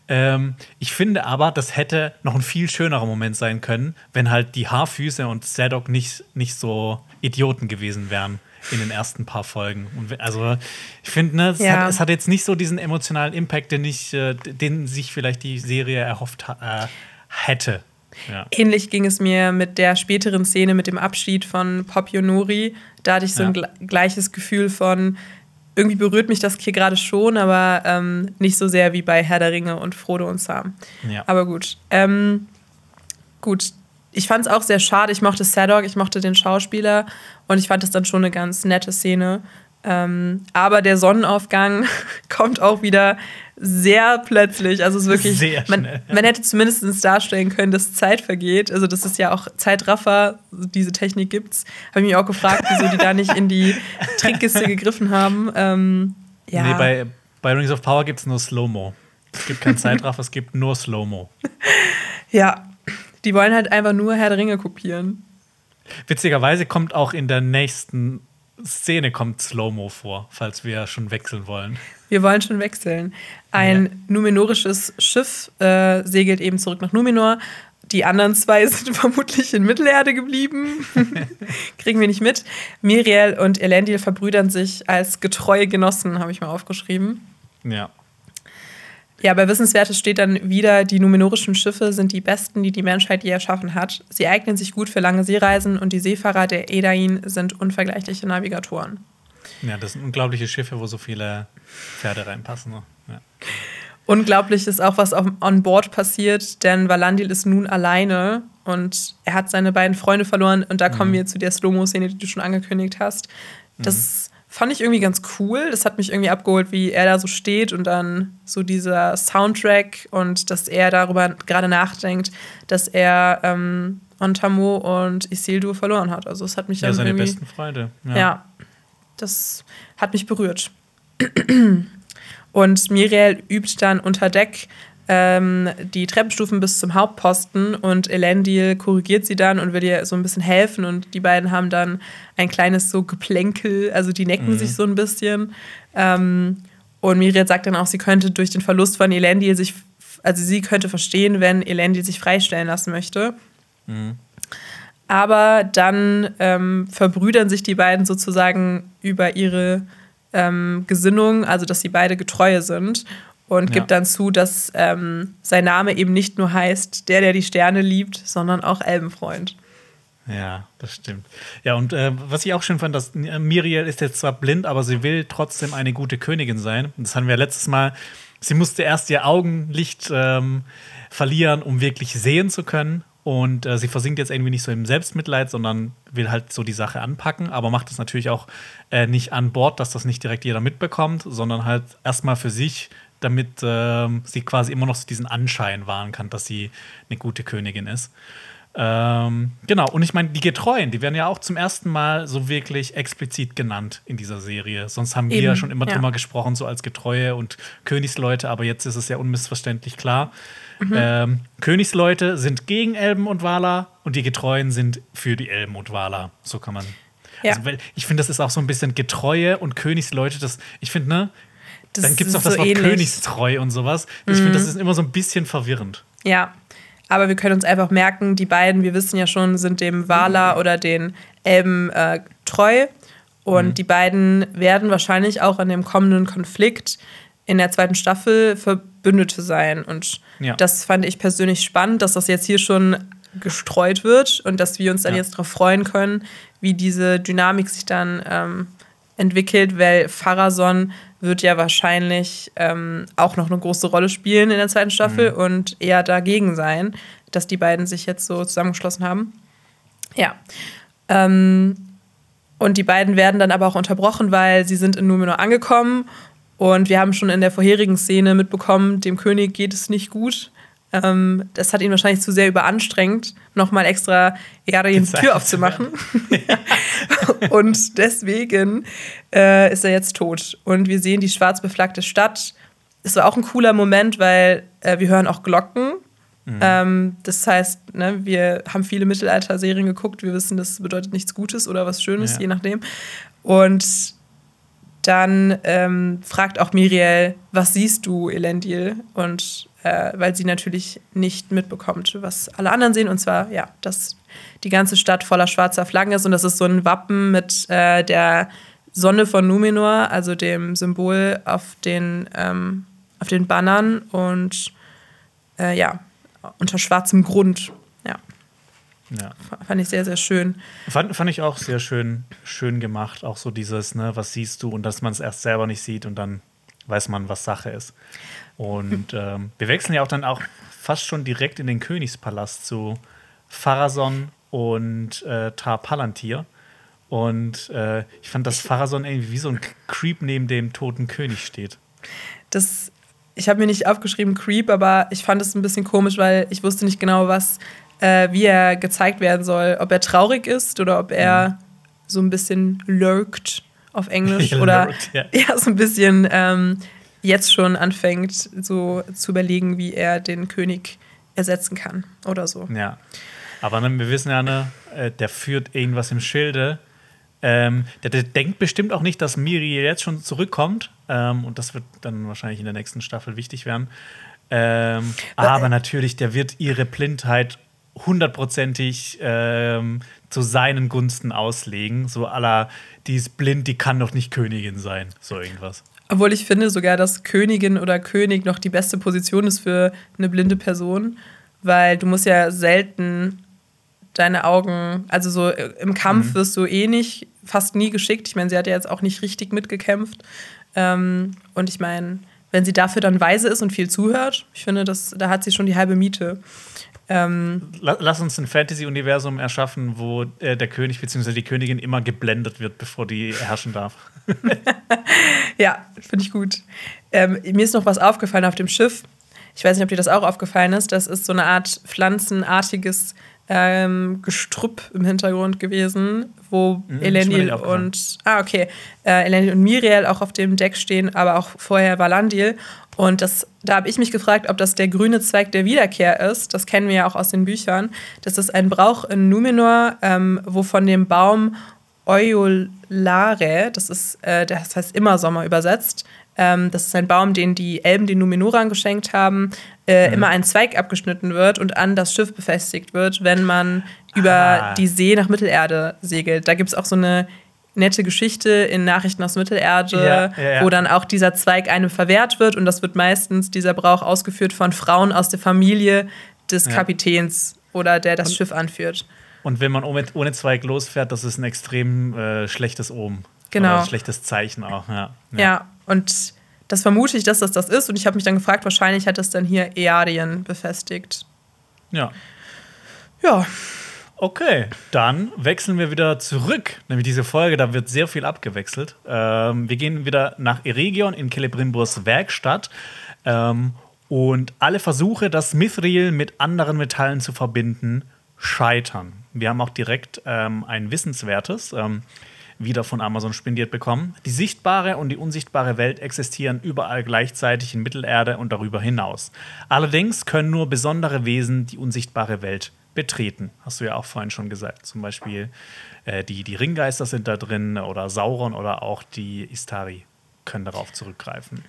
Ähm, ich finde aber, das hätte noch ein viel schönerer Moment sein können, wenn halt die Haarfüße und Sadok nicht, nicht so Idioten gewesen wären in den ersten paar Folgen. Und also ich finde, ne, es, ja. hat, es, hat, jetzt nicht so diesen emotionalen Impact, den, ich, äh, den sich vielleicht die Serie erhofft äh, hätte. Ja. Ähnlich ging es mir mit der späteren Szene mit dem Abschied von Popionori. Da hatte ich so ja. ein gleiches Gefühl von, irgendwie berührt mich das hier gerade schon, aber ähm, nicht so sehr wie bei Herr der Ringe und Frodo und Sam. Ja. Aber gut. Ähm, gut, ich fand es auch sehr schade. Ich mochte Sadok, ich mochte den Schauspieler und ich fand es dann schon eine ganz nette Szene. Ähm, aber der Sonnenaufgang kommt auch wieder sehr plötzlich. Also es ist wirklich, sehr schnell, man, man hätte zumindest darstellen können, dass Zeit vergeht. Also das ist ja auch Zeitraffer, diese Technik gibt's. Habe ich mich auch gefragt, wieso die da nicht in die Trickkiste gegriffen haben. Ähm, ja. Nee, bei, bei Rings of Power gibt es nur Slow-Mo. Es gibt kein Zeitraffer, es gibt nur Slow-Mo. Ja, die wollen halt einfach nur Herr der Ringe kopieren. Witzigerweise kommt auch in der nächsten Szene kommt Slow-Mo vor, falls wir schon wechseln wollen. Wir wollen schon wechseln. Ein ja. numenorisches Schiff äh, segelt eben zurück nach Numenor. Die anderen zwei sind vermutlich in Mittelerde geblieben. Kriegen wir nicht mit. Miriel und Elendil verbrüdern sich als getreue Genossen, habe ich mal aufgeschrieben. Ja. Ja, bei Wissenswertes steht dann wieder, die numenorischen Schiffe sind die besten, die die Menschheit je erschaffen hat. Sie eignen sich gut für lange Seereisen und die Seefahrer der Edain sind unvergleichliche Navigatoren. Ja, das sind unglaubliche Schiffe, wo so viele Pferde reinpassen. Ne? Ja. Unglaublich ist auch, was on Board passiert, denn Valandil ist nun alleine und er hat seine beiden Freunde verloren. Und da kommen mhm. wir zu der Slow-Mo-Szene, die du schon angekündigt hast. Das mhm. Fand ich irgendwie ganz cool. Das hat mich irgendwie abgeholt, wie er da so steht und dann so dieser Soundtrack und dass er darüber gerade nachdenkt, dass er ähm, Ontamo und Isildur verloren hat. Also es hat mich ja, seine besten Freunde. Ja. ja, das hat mich berührt. Und Miriel übt dann unter Deck ähm, die Treppenstufen bis zum Hauptposten und Elendil korrigiert sie dann und will ihr so ein bisschen helfen und die beiden haben dann ein kleines so Geplänkel, also die necken mhm. sich so ein bisschen. Ähm, und Miriel sagt dann auch, sie könnte durch den Verlust von Elendil sich also sie könnte verstehen, wenn Elendil sich freistellen lassen möchte. Mhm. Aber dann ähm, verbrüdern sich die beiden sozusagen über ihre ähm, Gesinnung, also dass sie beide Getreue sind und ja. gibt dann zu, dass ähm, sein Name eben nicht nur heißt, der, der die Sterne liebt, sondern auch Elbenfreund. Ja, das stimmt. Ja, und äh, was ich auch schön fand, dass äh, Miriel ist jetzt zwar blind, aber sie will trotzdem eine gute Königin sein. Das hatten wir letztes Mal. Sie musste erst ihr Augenlicht ähm, verlieren, um wirklich sehen zu können. Und äh, sie versinkt jetzt irgendwie nicht so im Selbstmitleid, sondern will halt so die Sache anpacken, aber macht es natürlich auch äh, nicht an Bord, dass das nicht direkt jeder mitbekommt, sondern halt erstmal für sich, damit äh, sie quasi immer noch so diesen Anschein wahren kann, dass sie eine gute Königin ist. Ähm, genau, und ich meine, die Getreuen, die werden ja auch zum ersten Mal so wirklich explizit genannt in dieser Serie. Sonst haben Eben, wir ja schon immer ja. drüber gesprochen, so als Getreue und Königsleute, aber jetzt ist es ja unmissverständlich klar. Mhm. Ähm, Königsleute sind gegen Elben und Wala und die Getreuen sind für die Elben und Wala. So kann man. Ja. Also, ich finde, das ist auch so ein bisschen Getreue und Königsleute. Das, ich finde, ne? Das dann gibt es auch das so Wort ähnlich. Königstreu und sowas. Ich mhm. finde, das ist immer so ein bisschen verwirrend. Ja, aber wir können uns einfach merken, die beiden, wir wissen ja schon, sind dem Wala mhm. oder den Elben äh, treu. Und mhm. die beiden werden wahrscheinlich auch in dem kommenden Konflikt in der zweiten Staffel Verbündete sein. Und ja. das fand ich persönlich spannend, dass das jetzt hier schon gestreut wird und dass wir uns dann ja. jetzt darauf freuen können, wie diese Dynamik sich dann ähm, entwickelt, weil Pharason wird ja wahrscheinlich ähm, auch noch eine große Rolle spielen in der zweiten Staffel mhm. und eher dagegen sein, dass die beiden sich jetzt so zusammengeschlossen haben. Ja. Ähm, und die beiden werden dann aber auch unterbrochen, weil sie sind in Numenor angekommen und wir haben schon in der vorherigen Szene mitbekommen, dem König geht es nicht gut. Ähm, das hat ihn wahrscheinlich zu sehr überanstrengt, nochmal extra Erin die Tür aufzumachen. und deswegen äh, ist er jetzt tot. Und wir sehen die schwarz beflaggte Stadt. Es war auch ein cooler Moment, weil äh, wir hören auch Glocken. Mhm. Ähm, das heißt, ne, wir haben viele Mittelalter-Serien geguckt. Wir wissen, das bedeutet nichts Gutes oder was Schönes, ja. je nachdem. Und dann ähm, fragt auch Miriel, was siehst du, Elendil? Und äh, weil sie natürlich nicht mitbekommt, was alle anderen sehen. Und zwar, ja, dass die ganze Stadt voller schwarzer Flaggen ist. Und das ist so ein Wappen mit äh, der Sonne von Numenor, also dem Symbol auf den, ähm, auf den Bannern. Und äh, ja, unter schwarzem Grund. Ja. Ja. Fand ich sehr, sehr schön. Fand, fand ich auch sehr schön, schön gemacht. Auch so dieses, ne, was siehst du und dass man es erst selber nicht sieht und dann weiß man, was Sache ist. Und ähm, wir wechseln ja auch dann auch fast schon direkt in den Königspalast zu Pharason und äh, Tar Palantir. Und äh, ich fand, dass Pharason irgendwie wie so ein Creep neben dem toten König steht. Das, ich habe mir nicht aufgeschrieben Creep, aber ich fand es ein bisschen komisch, weil ich wusste nicht genau, was, äh, wie er gezeigt werden soll. Ob er traurig ist oder ob er mhm. so ein bisschen lurkt auf Englisch oder lurkt, ja. ja. so ein bisschen ähm, jetzt schon anfängt, so zu überlegen, wie er den König ersetzen kann oder so. Ja. Aber ne, wir wissen ja, ne, äh, der führt irgendwas im Schilde. Ähm, der, der, denkt bestimmt auch nicht, dass Miri jetzt schon zurückkommt. Ähm, und das wird dann wahrscheinlich in der nächsten Staffel wichtig werden. Ähm, aber natürlich, der wird ihre Blindheit hundertprozentig ähm, zu seinen Gunsten auslegen. So aller, die ist blind, die kann doch nicht Königin sein. So irgendwas. Obwohl ich finde sogar, dass Königin oder König noch die beste Position ist für eine blinde Person, weil du musst ja selten deine Augen, also so äh, im Kampf mhm. wirst du eh nicht, fast nie geschickt. Ich meine, sie hat ja jetzt auch nicht richtig mitgekämpft. Ähm, und ich meine, wenn sie dafür dann weise ist und viel zuhört, ich finde, das, da hat sie schon die halbe Miete. Ähm, Lass uns ein Fantasy-Universum erschaffen, wo äh, der König bzw. die Königin immer geblendet wird, bevor die herrschen darf. ja, finde ich gut. Ähm, mir ist noch was aufgefallen auf dem Schiff. Ich weiß nicht, ob dir das auch aufgefallen ist. Das ist so eine Art pflanzenartiges ähm, Gestrüpp im Hintergrund gewesen, wo mhm, Elendil und ah okay, äh, Elendil und Miriel auch auf dem Deck stehen, aber auch vorher Valandil. Und das, da habe ich mich gefragt, ob das der grüne Zweig der Wiederkehr ist. Das kennen wir ja auch aus den Büchern. Das ist ein Brauch in Numenor, ähm, wo von dem Baum Eulare, das ist, äh, das heißt immer Sommer übersetzt, ähm, das ist ein Baum, den die Elben den Numenoran geschenkt haben, äh, mhm. immer ein Zweig abgeschnitten wird und an das Schiff befestigt wird, wenn man über ah. die See nach Mittelerde segelt. Da gibt es auch so eine nette Geschichte in Nachrichten aus Mittelerde, ja, ja, ja. wo dann auch dieser Zweig einem verwehrt wird und das wird meistens dieser Brauch ausgeführt von Frauen aus der Familie des Kapitäns oder der das und, Schiff anführt. Und wenn man ohne, ohne Zweig losfährt, das ist ein extrem äh, schlechtes Omen. Genau. Oder ein schlechtes Zeichen auch. Ja, ja. und das vermute ich, dass das das ist. Und ich habe mich dann gefragt, wahrscheinlich hat das dann hier Eadien befestigt. Ja. Ja. Okay, dann wechseln wir wieder zurück. Nämlich diese Folge, da wird sehr viel abgewechselt. Ähm, wir gehen wieder nach Eregion in Celebrimburs Werkstatt. Ähm, und alle Versuche, das Mithril mit anderen Metallen zu verbinden, scheitern. Wir haben auch direkt ähm, ein Wissenswertes ähm, wieder von Amazon spendiert bekommen. Die sichtbare und die unsichtbare Welt existieren überall gleichzeitig in Mittelerde und darüber hinaus. Allerdings können nur besondere Wesen die unsichtbare Welt betreten. Hast du ja auch vorhin schon gesagt. Zum Beispiel äh, die, die Ringgeister sind da drin oder Sauron oder auch die Istari können darauf zurückgreifen.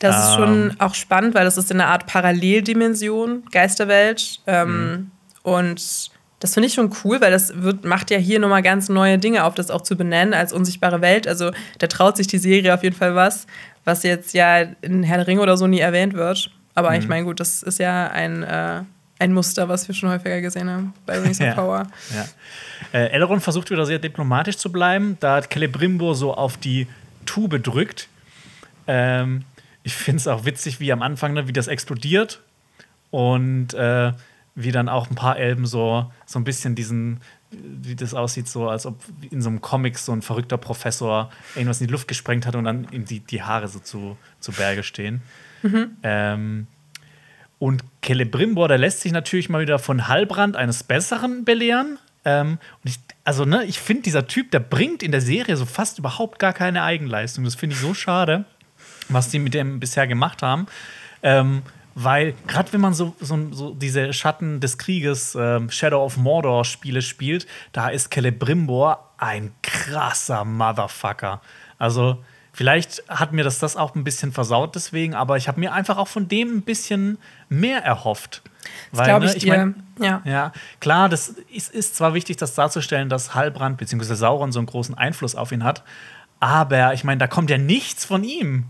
Das ist schon ähm. auch spannend, weil das ist in einer Art Paralleldimension, Geisterwelt. Ähm, mhm. Und das finde ich schon cool, weil das wird, macht ja hier nochmal ganz neue Dinge auf, das auch zu benennen als unsichtbare Welt. Also da traut sich die Serie auf jeden Fall was, was jetzt ja in Herr der Ringe oder so nie erwähnt wird. Aber mhm. ich meine, gut, das ist ja ein, äh, ein Muster, was wir schon häufiger gesehen haben bei Rings of Power. Ja. Äh, Elrond versucht wieder sehr diplomatisch zu bleiben. Da hat Celebrimbor so auf die Tube drückt. Ähm, ich finde es auch witzig, wie am Anfang, ne, wie das explodiert. Und äh, wie dann auch ein paar Elben so, so ein bisschen diesen, wie das aussieht, so als ob in so einem Comic so ein verrückter Professor irgendwas in die Luft gesprengt hat und dann ihm die, die Haare so zu, zu Berge stehen. Mhm. Ähm, und Celebrimbor, der lässt sich natürlich mal wieder von Halbrand eines Besseren belehren. Ähm, ich, also, ne, ich finde, dieser Typ, der bringt in der Serie so fast überhaupt gar keine Eigenleistung. Das finde ich so schade, was die mit dem bisher gemacht haben. Ähm, weil gerade wenn man so, so, so, diese Schatten des Krieges, ähm, Shadow of Mordor Spiele spielt, da ist Celebrimbor ein krasser Motherfucker. Also vielleicht hat mir das das auch ein bisschen versaut deswegen, aber ich habe mir einfach auch von dem ein bisschen mehr erhofft. Das glaube ich, ne, ich mein, ja. ja. Klar, das ist, ist zwar wichtig, das darzustellen, dass Halbrand bzw. Sauron so einen großen Einfluss auf ihn hat, aber ich meine, da kommt ja nichts von ihm.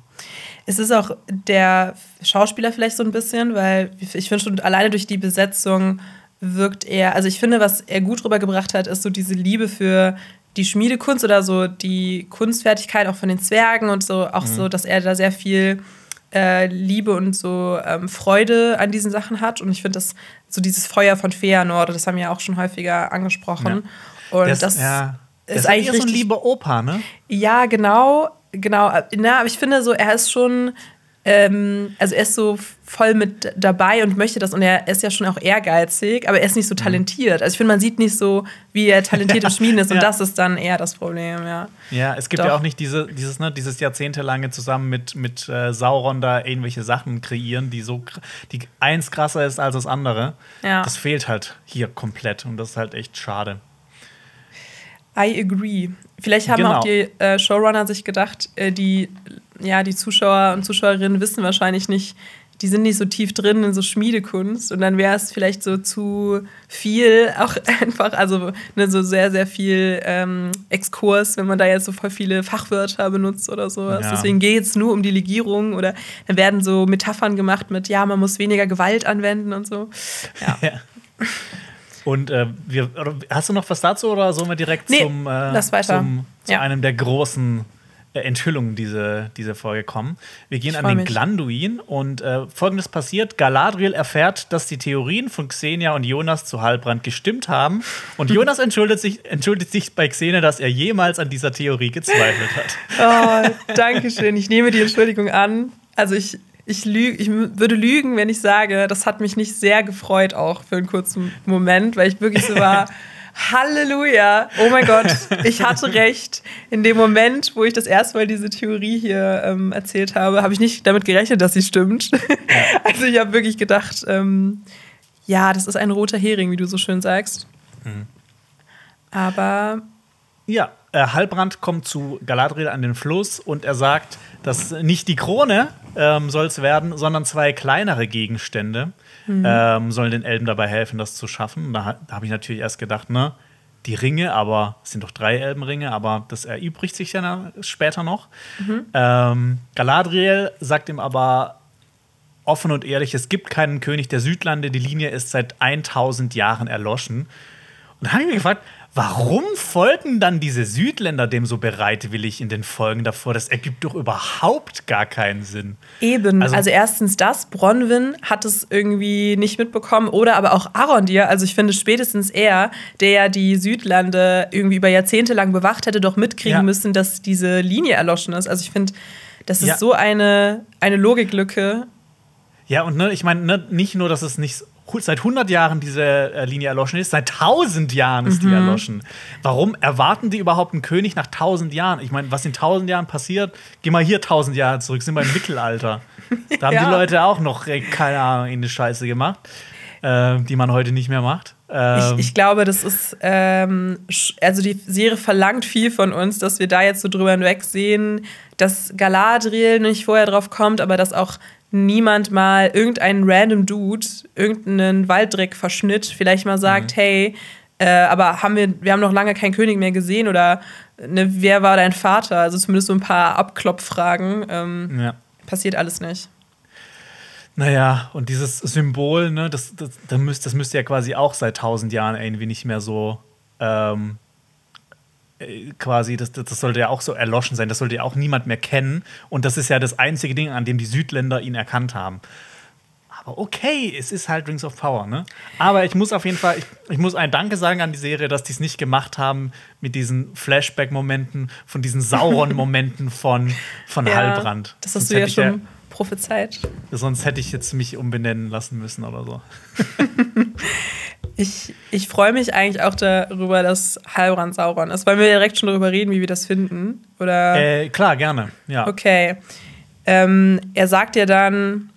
Es ist auch der Schauspieler vielleicht so ein bisschen, weil ich finde schon alleine durch die Besetzung wirkt er, also ich finde, was er gut rübergebracht hat, ist so diese Liebe für die Schmiedekunst oder so die Kunstfertigkeit auch von den Zwergen und so, auch mhm. so, dass er da sehr viel äh, Liebe und so ähm, Freude an diesen Sachen hat. Und ich finde das so dieses Feuer von Feanor, das haben wir ja auch schon häufiger angesprochen. Ja. Und das, das ja. ist, ist eigentlich so ein liebe Opa, ne? Ja, genau genau, na, aber ich finde so, er ist schon, ähm, also er ist so voll mit dabei und möchte das und er ist ja schon auch ehrgeizig, aber er ist nicht so mhm. talentiert. Also ich finde, man sieht nicht so, wie er talentiert im Schmieden ist und ja. das ist dann eher das Problem, ja. Ja, es gibt Doch. ja auch nicht diese, dieses, ne, dieses jahrzehntelange zusammen mit, mit äh, Sauron da irgendwelche Sachen kreieren, die so, die eins krasser ist als das andere. Ja. Das fehlt halt hier komplett und das ist halt echt schade. I agree. Vielleicht haben genau. auch die äh, Showrunner sich gedacht, äh, die, ja, die Zuschauer und Zuschauerinnen wissen wahrscheinlich nicht, die sind nicht so tief drin in so Schmiedekunst und dann wäre es vielleicht so zu viel, auch einfach, also ne, so sehr, sehr viel ähm, Exkurs, wenn man da jetzt so voll viele Fachwörter benutzt oder sowas. Ja. Deswegen geht es nur um die Legierung oder dann werden so Metaphern gemacht mit, ja, man muss weniger Gewalt anwenden und so. Ja. ja. Und äh, wir, hast du noch was dazu oder sollen wir direkt nee, zum, äh, zum zu ja. einem der großen Enthüllungen dieser diese Folge kommen? Wir gehen ich an den mich. Glanduin und äh, folgendes passiert: Galadriel erfährt, dass die Theorien von Xenia und Jonas zu Halbrand gestimmt haben. Und Jonas entschuldigt sich, entschuldigt sich bei Xenia, dass er jemals an dieser Theorie gezweifelt hat. Oh, danke schön. Ich nehme die Entschuldigung an. Also ich ich, lüg, ich würde lügen, wenn ich sage, das hat mich nicht sehr gefreut, auch für einen kurzen Moment, weil ich wirklich so war. Halleluja! Oh mein Gott, ich hatte recht. In dem Moment, wo ich das erste Mal diese Theorie hier ähm, erzählt habe, habe ich nicht damit gerechnet, dass sie stimmt. Also ich habe wirklich gedacht, ähm, ja, das ist ein roter Hering, wie du so schön sagst. Mhm. Aber Ja, äh, Halbrand kommt zu Galadriel an den Fluss und er sagt, dass nicht die Krone ähm, soll es werden, sondern zwei kleinere Gegenstände mhm. ähm, sollen den Elben dabei helfen, das zu schaffen. Da, da habe ich natürlich erst gedacht, ne, die Ringe, aber es sind doch drei Elbenringe, aber das erübrigt sich ja später noch. Mhm. Ähm, Galadriel sagt ihm aber offen und ehrlich, es gibt keinen König der Südlande, die Linie ist seit 1000 Jahren erloschen. Und da habe ich mich gefragt, Warum folgen dann diese Südländer dem so bereitwillig in den Folgen davor? Das ergibt doch überhaupt gar keinen Sinn. Eben, also, also erstens das, Bronwyn hat es irgendwie nicht mitbekommen oder aber auch Arondir, also ich finde spätestens er, der ja die Südlande irgendwie über Jahrzehnte lang bewacht hätte, doch mitkriegen ja. müssen, dass diese Linie erloschen ist. Also ich finde, das ist ja. so eine, eine Logiklücke. Ja, und ne, ich meine, ne, nicht nur, dass es nicht seit 100 Jahren diese äh, Linie erloschen ist, seit 1000 Jahren ist mhm. die erloschen. Warum erwarten die überhaupt einen König nach 1000 Jahren? Ich meine, was in 1000 Jahren passiert, geh mal hier 1000 Jahre zurück, sind wir im Mittelalter. Da haben ja. die Leute auch noch, äh, keine Ahnung, in die Scheiße gemacht, äh, die man heute nicht mehr macht. Ähm ich, ich, glaube, das ist, ähm, also die Serie verlangt viel von uns, dass wir da jetzt so drüber hinwegsehen, dass Galadriel nicht vorher drauf kommt, aber dass auch niemand mal irgendeinen random Dude, irgendeinen Walddreck-Verschnitt vielleicht mal sagt, mhm. hey, äh, aber haben wir, wir haben noch lange keinen König mehr gesehen oder ne, wer war dein Vater? Also zumindest so ein paar Abklopffragen. Ähm, ja. Passiert alles nicht. Naja, und dieses Symbol, ne, das, das, das, müsste, das müsste ja quasi auch seit tausend Jahren irgendwie nicht mehr so ähm, äh, quasi, das, das sollte ja auch so erloschen sein, das sollte ja auch niemand mehr kennen. Und das ist ja das einzige Ding, an dem die Südländer ihn erkannt haben. Aber okay, es ist halt Rings of Power, ne? Aber ich muss auf jeden Fall, ich, ich muss ein Danke sagen an die Serie, dass die es nicht gemacht haben mit diesen Flashback-Momenten, von diesen Sauron-Momenten von, von ja, Halbrand. Das hast Sonst du ja schon prophezeit. Sonst hätte ich jetzt mich umbenennen lassen müssen oder so. Ich, ich freue mich eigentlich auch darüber, dass Halbrand Sauron ist. Wollen wir direkt schon darüber reden, wie wir das finden? Oder? Äh, klar, gerne. Ja. Okay. Ähm, er sagt ja dann,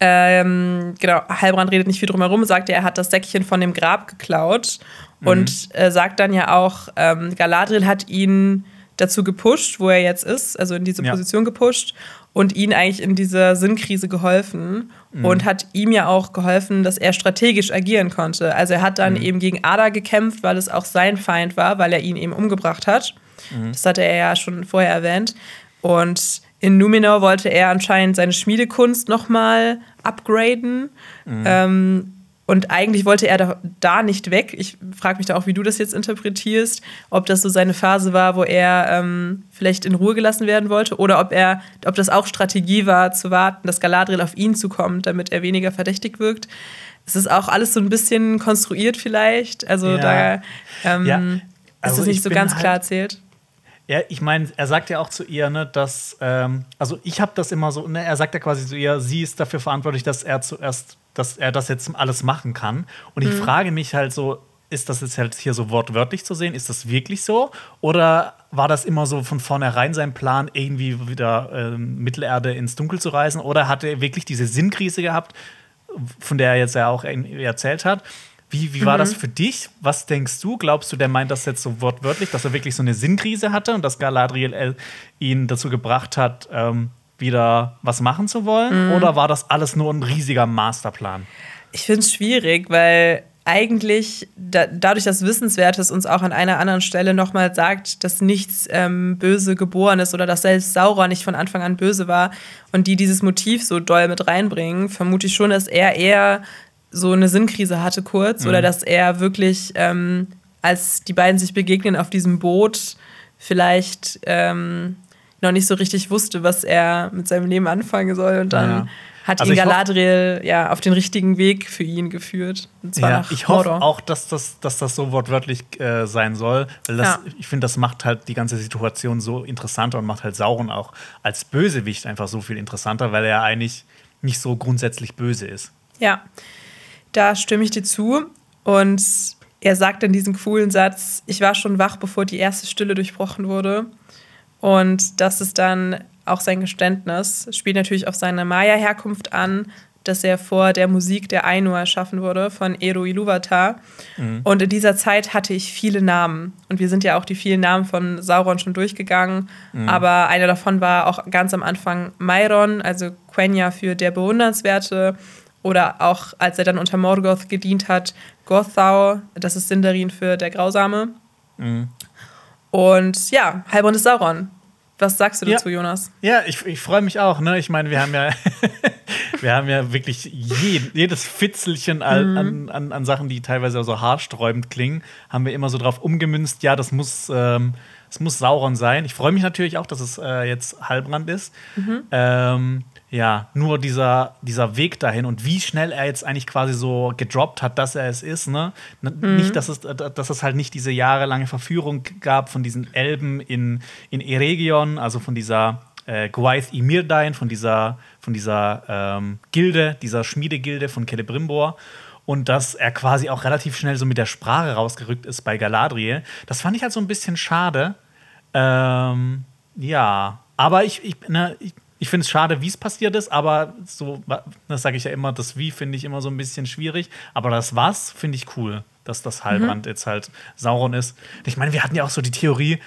ähm, genau, Halbrand redet nicht viel drum herum, sagt ja, er hat das Säckchen von dem Grab geklaut mhm. und äh, sagt dann ja auch, ähm, Galadriel hat ihn dazu gepusht, wo er jetzt ist, also in diese ja. Position gepusht und ihn eigentlich in dieser Sinnkrise geholfen mhm. und hat ihm ja auch geholfen, dass er strategisch agieren konnte. Also er hat dann mhm. eben gegen Ada gekämpft, weil es auch sein Feind war, weil er ihn eben umgebracht hat. Mhm. Das hatte er ja schon vorher erwähnt. Und in Numenor wollte er anscheinend seine Schmiedekunst nochmal upgraden. Mhm. Ähm, und eigentlich wollte er da, da nicht weg. Ich frage mich da auch, wie du das jetzt interpretierst, ob das so seine Phase war, wo er ähm, vielleicht in Ruhe gelassen werden wollte, oder ob er, ob das auch Strategie war, zu warten, dass Galadriel auf ihn zukommt, damit er weniger verdächtig wirkt. Es ist auch alles so ein bisschen konstruiert vielleicht. Also ja. da ähm, ja. also ist es nicht so ganz halt klar erzählt. Ja, ich meine, er sagt ja auch zu ihr, ne, dass, ähm, also ich habe das immer so, ne, er sagt ja quasi zu ihr, sie ist dafür verantwortlich, dass er zuerst dass er das jetzt alles machen kann. Und ich mhm. frage mich halt so, ist das jetzt halt hier so wortwörtlich zu sehen? Ist das wirklich so? Oder war das immer so von vornherein sein Plan, irgendwie wieder äh, Mittelerde ins Dunkel zu reisen? Oder hat er wirklich diese Sinnkrise gehabt, von der er jetzt ja auch erzählt hat? Wie, wie war mhm. das für dich? Was denkst du? Glaubst du, der meint das jetzt so wortwörtlich, dass er wirklich so eine Sinnkrise hatte und dass Galadriel ihn dazu gebracht hat, ähm, wieder was machen zu wollen? Mhm. Oder war das alles nur ein riesiger Masterplan? Ich finde es schwierig, weil eigentlich da, dadurch, dass Wissenswertes uns auch an einer anderen Stelle nochmal sagt, dass nichts ähm, böse geboren ist oder dass selbst Sauron nicht von Anfang an böse war und die dieses Motiv so doll mit reinbringen, vermute ich schon, dass er eher so eine Sinnkrise hatte kurz mhm. oder dass er wirklich, ähm, als die beiden sich begegnen auf diesem Boot, vielleicht ähm, noch nicht so richtig wusste, was er mit seinem Leben anfangen soll. Und dann ja. hat also ihn Galadriel ja auf den richtigen Weg für ihn geführt. ja, ich hoffe auch, dass das, dass das so wortwörtlich äh, sein soll. Weil das, ja. ich finde, das macht halt die ganze Situation so interessanter und macht halt Sauron auch als Bösewicht einfach so viel interessanter, weil er eigentlich nicht so grundsätzlich böse ist. Ja, da stimme ich dir zu. Und er sagt dann diesen coolen Satz: Ich war schon wach, bevor die erste Stille durchbrochen wurde. Und das ist dann auch sein Geständnis. Spielt natürlich auf seine Maya-Herkunft an, dass er vor der Musik der Ainur erschaffen wurde von Eru Iluvatar. Mhm. Und in dieser Zeit hatte ich viele Namen. Und wir sind ja auch die vielen Namen von Sauron schon durchgegangen. Mhm. Aber einer davon war auch ganz am Anfang Mairon, also Quenya für der Bewundernswerte. Oder auch, als er dann unter Morgoth gedient hat, Gothau, das ist Sindarin für der Grausame. Mhm. Und ja, Heilbrand ist Sauron. Was sagst du dazu, ja. Jonas? Ja, ich, ich freue mich auch. Ne? Ich meine, wir haben ja, wir haben ja wirklich jeden, jedes Fitzelchen an, mhm. an, an, Sachen, die teilweise so haarsträubend klingen, haben wir immer so drauf umgemünzt. Ja, das muss, ähm, das muss Sauron sein. Ich freue mich natürlich auch, dass es äh, jetzt Halbrand ist. Mhm. Ähm, ja, nur dieser, dieser Weg dahin und wie schnell er jetzt eigentlich quasi so gedroppt hat, dass er es ist, ne? Mhm. Nicht, dass es, dass es halt nicht diese jahrelange Verführung gab von diesen Elben in, in Eregion, also von dieser äh, Gwaith Imirdain, von dieser, von dieser ähm, Gilde, dieser Schmiedegilde von Celebrimbor und dass er quasi auch relativ schnell so mit der Sprache rausgerückt ist bei Galadriel. Das fand ich halt so ein bisschen schade. Ähm, ja, aber ich, ich, ne, ich ich finde es schade, wie es passiert ist, aber so, das sage ich ja immer, das Wie finde ich immer so ein bisschen schwierig. Aber das Was finde ich cool, dass das Halbrand mhm. jetzt halt Sauron ist. Ich meine, wir hatten ja auch so die Theorie,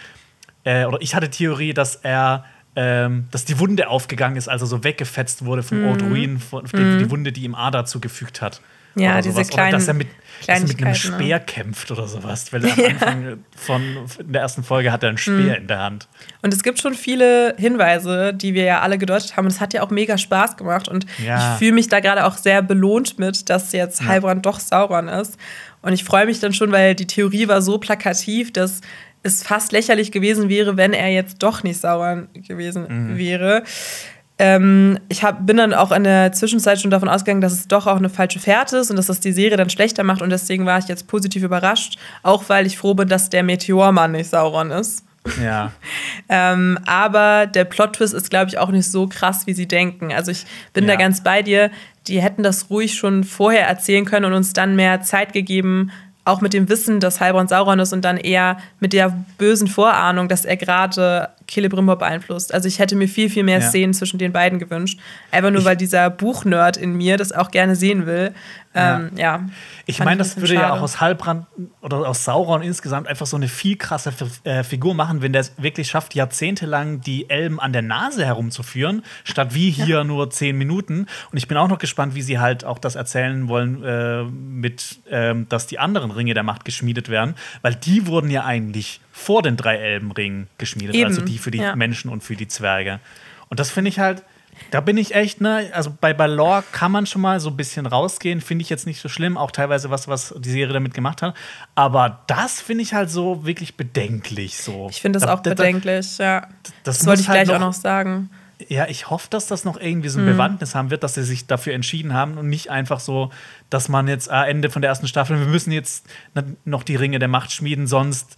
äh, oder ich hatte Theorie, dass er ähm, dass die Wunde aufgegangen ist, also so weggefetzt wurde vom mhm. Oldruin, die, mhm. die Wunde, die ihm Ada zugefügt hat. Ja, diese kleinen, oder dass er mit, dass er mit einem Speer ne? kämpft oder sowas. Weil am ja. Anfang von in der ersten Folge hat er einen Speer mhm. in der Hand. Und es gibt schon viele Hinweise, die wir ja alle gedeutet haben. Und es hat ja auch mega Spaß gemacht. Und ja. ich fühle mich da gerade auch sehr belohnt mit, dass jetzt Heilbrand ja. doch Sauron ist. Und ich freue mich dann schon, weil die Theorie war so plakativ, dass es fast lächerlich gewesen wäre, wenn er jetzt doch nicht Sauron gewesen mhm. wäre. Ähm, ich hab, bin dann auch in der Zwischenzeit schon davon ausgegangen, dass es doch auch eine falsche Fährte ist und dass das die Serie dann schlechter macht. Und deswegen war ich jetzt positiv überrascht, auch weil ich froh bin, dass der Meteormann nicht Sauron ist. Ja. ähm, aber der Plot-Twist ist, glaube ich, auch nicht so krass, wie sie denken. Also ich bin ja. da ganz bei dir. Die hätten das ruhig schon vorher erzählen können und uns dann mehr Zeit gegeben, auch mit dem Wissen, dass Heilbronn Sauron ist und dann eher mit der bösen Vorahnung, dass er gerade Celebrimbor beeinflusst. Also ich hätte mir viel, viel mehr ja. Szenen zwischen den beiden gewünscht. Einfach nur, ich weil dieser Buchnerd in mir das auch gerne sehen will. Ähm, ja. ja. Ich meine, das würde schade. ja auch aus Halbrand oder aus Sauron insgesamt einfach so eine viel krasse äh, Figur machen, wenn der es wirklich schafft, jahrzehntelang die Elben an der Nase herumzuführen, statt wie hier ja. nur zehn Minuten. Und ich bin auch noch gespannt, wie sie halt auch das erzählen wollen, äh, mit, äh, dass die anderen Ringe der Macht geschmiedet werden, weil die wurden ja eigentlich vor den drei Elbenringen geschmiedet, Eben. also die für die ja. Menschen und für die Zwerge. Und das finde ich halt da bin ich echt, ne, also bei Balor kann man schon mal so ein bisschen rausgehen, finde ich jetzt nicht so schlimm, auch teilweise was, was die Serie damit gemacht hat. Aber das finde ich halt so wirklich bedenklich. So. Ich finde das da, auch da, bedenklich, ja. Das, das wollte ich halt gleich noch, auch noch sagen. Ja, ich hoffe, dass das noch irgendwie so ein hm. Bewandtnis haben wird, dass sie sich dafür entschieden haben und nicht einfach so, dass man jetzt am Ende von der ersten Staffel, wir müssen jetzt noch die Ringe der Macht schmieden, sonst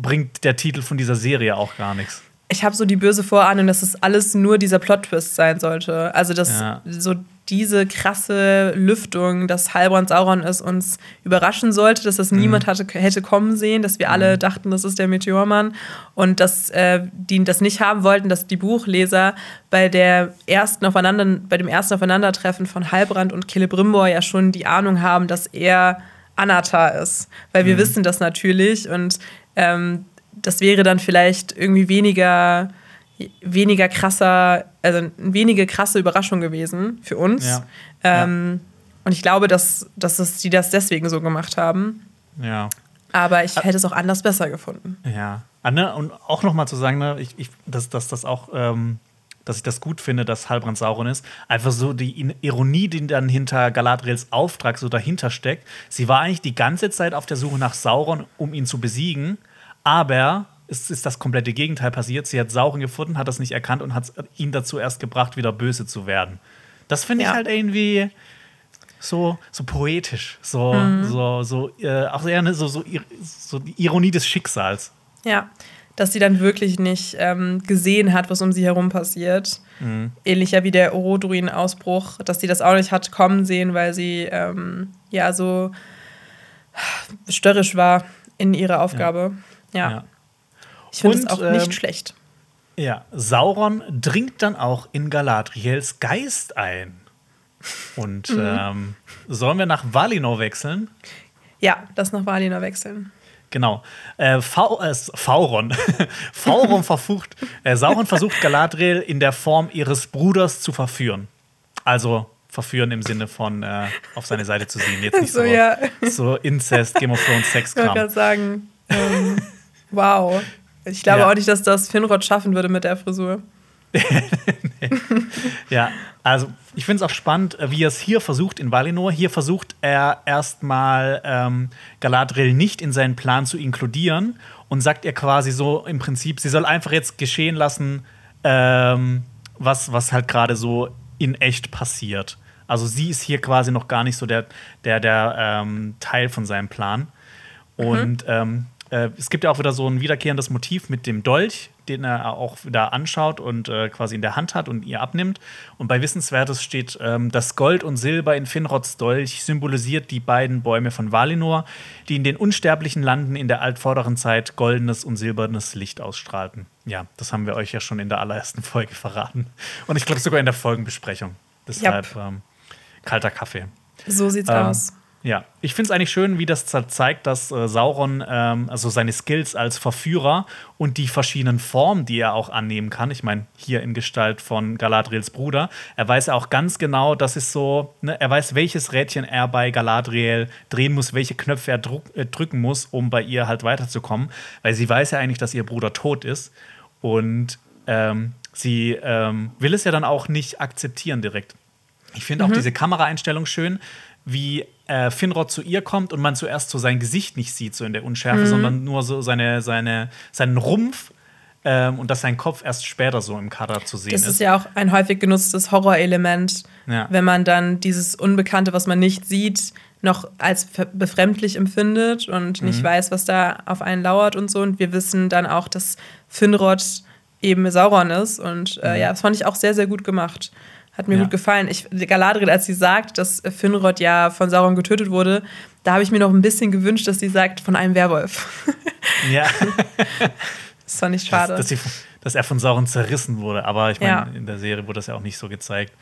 bringt der Titel von dieser Serie auch gar nichts ich habe so die böse Vorahnung, dass es alles nur dieser Plot-Twist sein sollte. Also, dass ja. so diese krasse Lüftung, dass Heilbrand Sauron ist, uns überraschen sollte, dass das mhm. niemand hatte, hätte kommen sehen, dass wir mhm. alle dachten, das ist der Meteormann und dass äh, die das nicht haben wollten, dass die Buchleser bei der ersten aufeinander, bei dem ersten Aufeinandertreffen von Heilbrand und Celebrimbor ja schon die Ahnung haben, dass er Anatar ist, weil wir mhm. wissen das natürlich und ähm, das wäre dann vielleicht irgendwie weniger, weniger krasser, also eine wenige krasse Überraschung gewesen für uns. Ja. Ähm, ja. Und ich glaube, dass, dass es, die das deswegen so gemacht haben. Ja. Aber ich hätte es auch anders besser gefunden. Ja. Anne, und auch nochmal zu sagen, ne, ich, ich, dass, dass das auch. Ähm dass ich das gut finde, dass Halbrand Sauron ist. Einfach so die Ironie, die dann hinter Galadriels Auftrag so dahinter steckt. Sie war eigentlich die ganze Zeit auf der Suche nach Sauron, um ihn zu besiegen. Aber es ist das komplette Gegenteil passiert. Sie hat Sauren gefunden, hat das nicht erkannt und hat ihn dazu erst gebracht, wieder böse zu werden. Das finde ich ja. halt irgendwie so, so poetisch, so, mhm. so, so, äh, auch eher ne, so, so, so die Ironie des Schicksals. Ja, dass sie dann wirklich nicht ähm, gesehen hat, was um sie herum passiert. Mhm. Ähnlicher wie der Orodruin-Ausbruch, dass sie das auch nicht hat kommen sehen, weil sie ähm, ja so störrisch war in ihrer Aufgabe. Ja. Ja. ja. Ich finde es auch nicht ähm, schlecht. Ja, Sauron dringt dann auch in Galadriels Geist ein. Und mhm. ähm, sollen wir nach Valinor wechseln? Ja, das nach Valinor wechseln. Genau. Äh, äh, Sauron. Sauron verfucht. Äh, Sauron versucht Galadriel in der Form ihres Bruders zu verführen. Also verführen im Sinne von äh, auf seine Seite zu ziehen. Jetzt nicht so, so, ja. so Inzest, Game of Thrones, Sexkram. Ich wollte gerade sagen, ähm, wow. Ich glaube ja. auch nicht, dass das Finrod schaffen würde mit der Frisur. nee. Ja, also ich finde es auch spannend, äh, wie er es hier versucht in Valinor. Hier versucht er erstmal ähm, Galadriel nicht in seinen Plan zu inkludieren und sagt ihr quasi so im Prinzip, sie soll einfach jetzt geschehen lassen, ähm, was, was halt gerade so in echt passiert. Also sie ist hier quasi noch gar nicht so der, der, der ähm, Teil von seinem Plan. Mhm. Und mhm. Äh, es gibt ja auch wieder so ein wiederkehrendes Motiv mit dem Dolch, den er auch wieder anschaut und äh, quasi in der Hand hat und ihr abnimmt. Und bei Wissenswertes steht, ähm, das Gold und Silber in Finrods Dolch symbolisiert die beiden Bäume von Valinor, die in den unsterblichen Landen in der altvorderen Zeit goldenes und silbernes Licht ausstrahlten. Ja, das haben wir euch ja schon in der allerersten Folge verraten. Und ich glaube sogar in der Folgenbesprechung. Deshalb ähm, kalter Kaffee. So sieht's ähm, aus. Ja, ich finde es eigentlich schön, wie das zeigt, dass äh, Sauron, ähm, also seine Skills als Verführer und die verschiedenen Formen, die er auch annehmen kann. Ich meine, hier in Gestalt von Galadriels Bruder. Er weiß ja auch ganz genau, das ist so, ne, er weiß, welches Rädchen er bei Galadriel drehen muss, welche Knöpfe er äh, drücken muss, um bei ihr halt weiterzukommen. Weil sie weiß ja eigentlich, dass ihr Bruder tot ist. Und ähm, sie ähm, will es ja dann auch nicht akzeptieren direkt. Ich finde mhm. auch diese Kameraeinstellung schön, wie äh, Finrod zu ihr kommt und man zuerst so sein Gesicht nicht sieht, so in der Unschärfe, mhm. sondern nur so seine, seine, seinen Rumpf ähm, und dass sein Kopf erst später so im Kader zu sehen ist. Das ist ja auch ein häufig genutztes Horrorelement, ja. wenn man dann dieses Unbekannte, was man nicht sieht, noch als befremdlich empfindet und nicht mhm. weiß, was da auf einen lauert und so. Und wir wissen dann auch, dass Finrod eben Sauron ist. Und äh, mhm. ja, das fand ich auch sehr, sehr gut gemacht. Hat mir ja. gut gefallen. Ich, Galadriel, als sie sagt, dass Finrod ja von Sauron getötet wurde, da habe ich mir noch ein bisschen gewünscht, dass sie sagt, von einem Werwolf. Ja. das fand ich schade. Dass, dass, sie, dass, er von Sauron zerrissen wurde. Aber ich meine, ja. in der Serie wurde das ja auch nicht so gezeigt.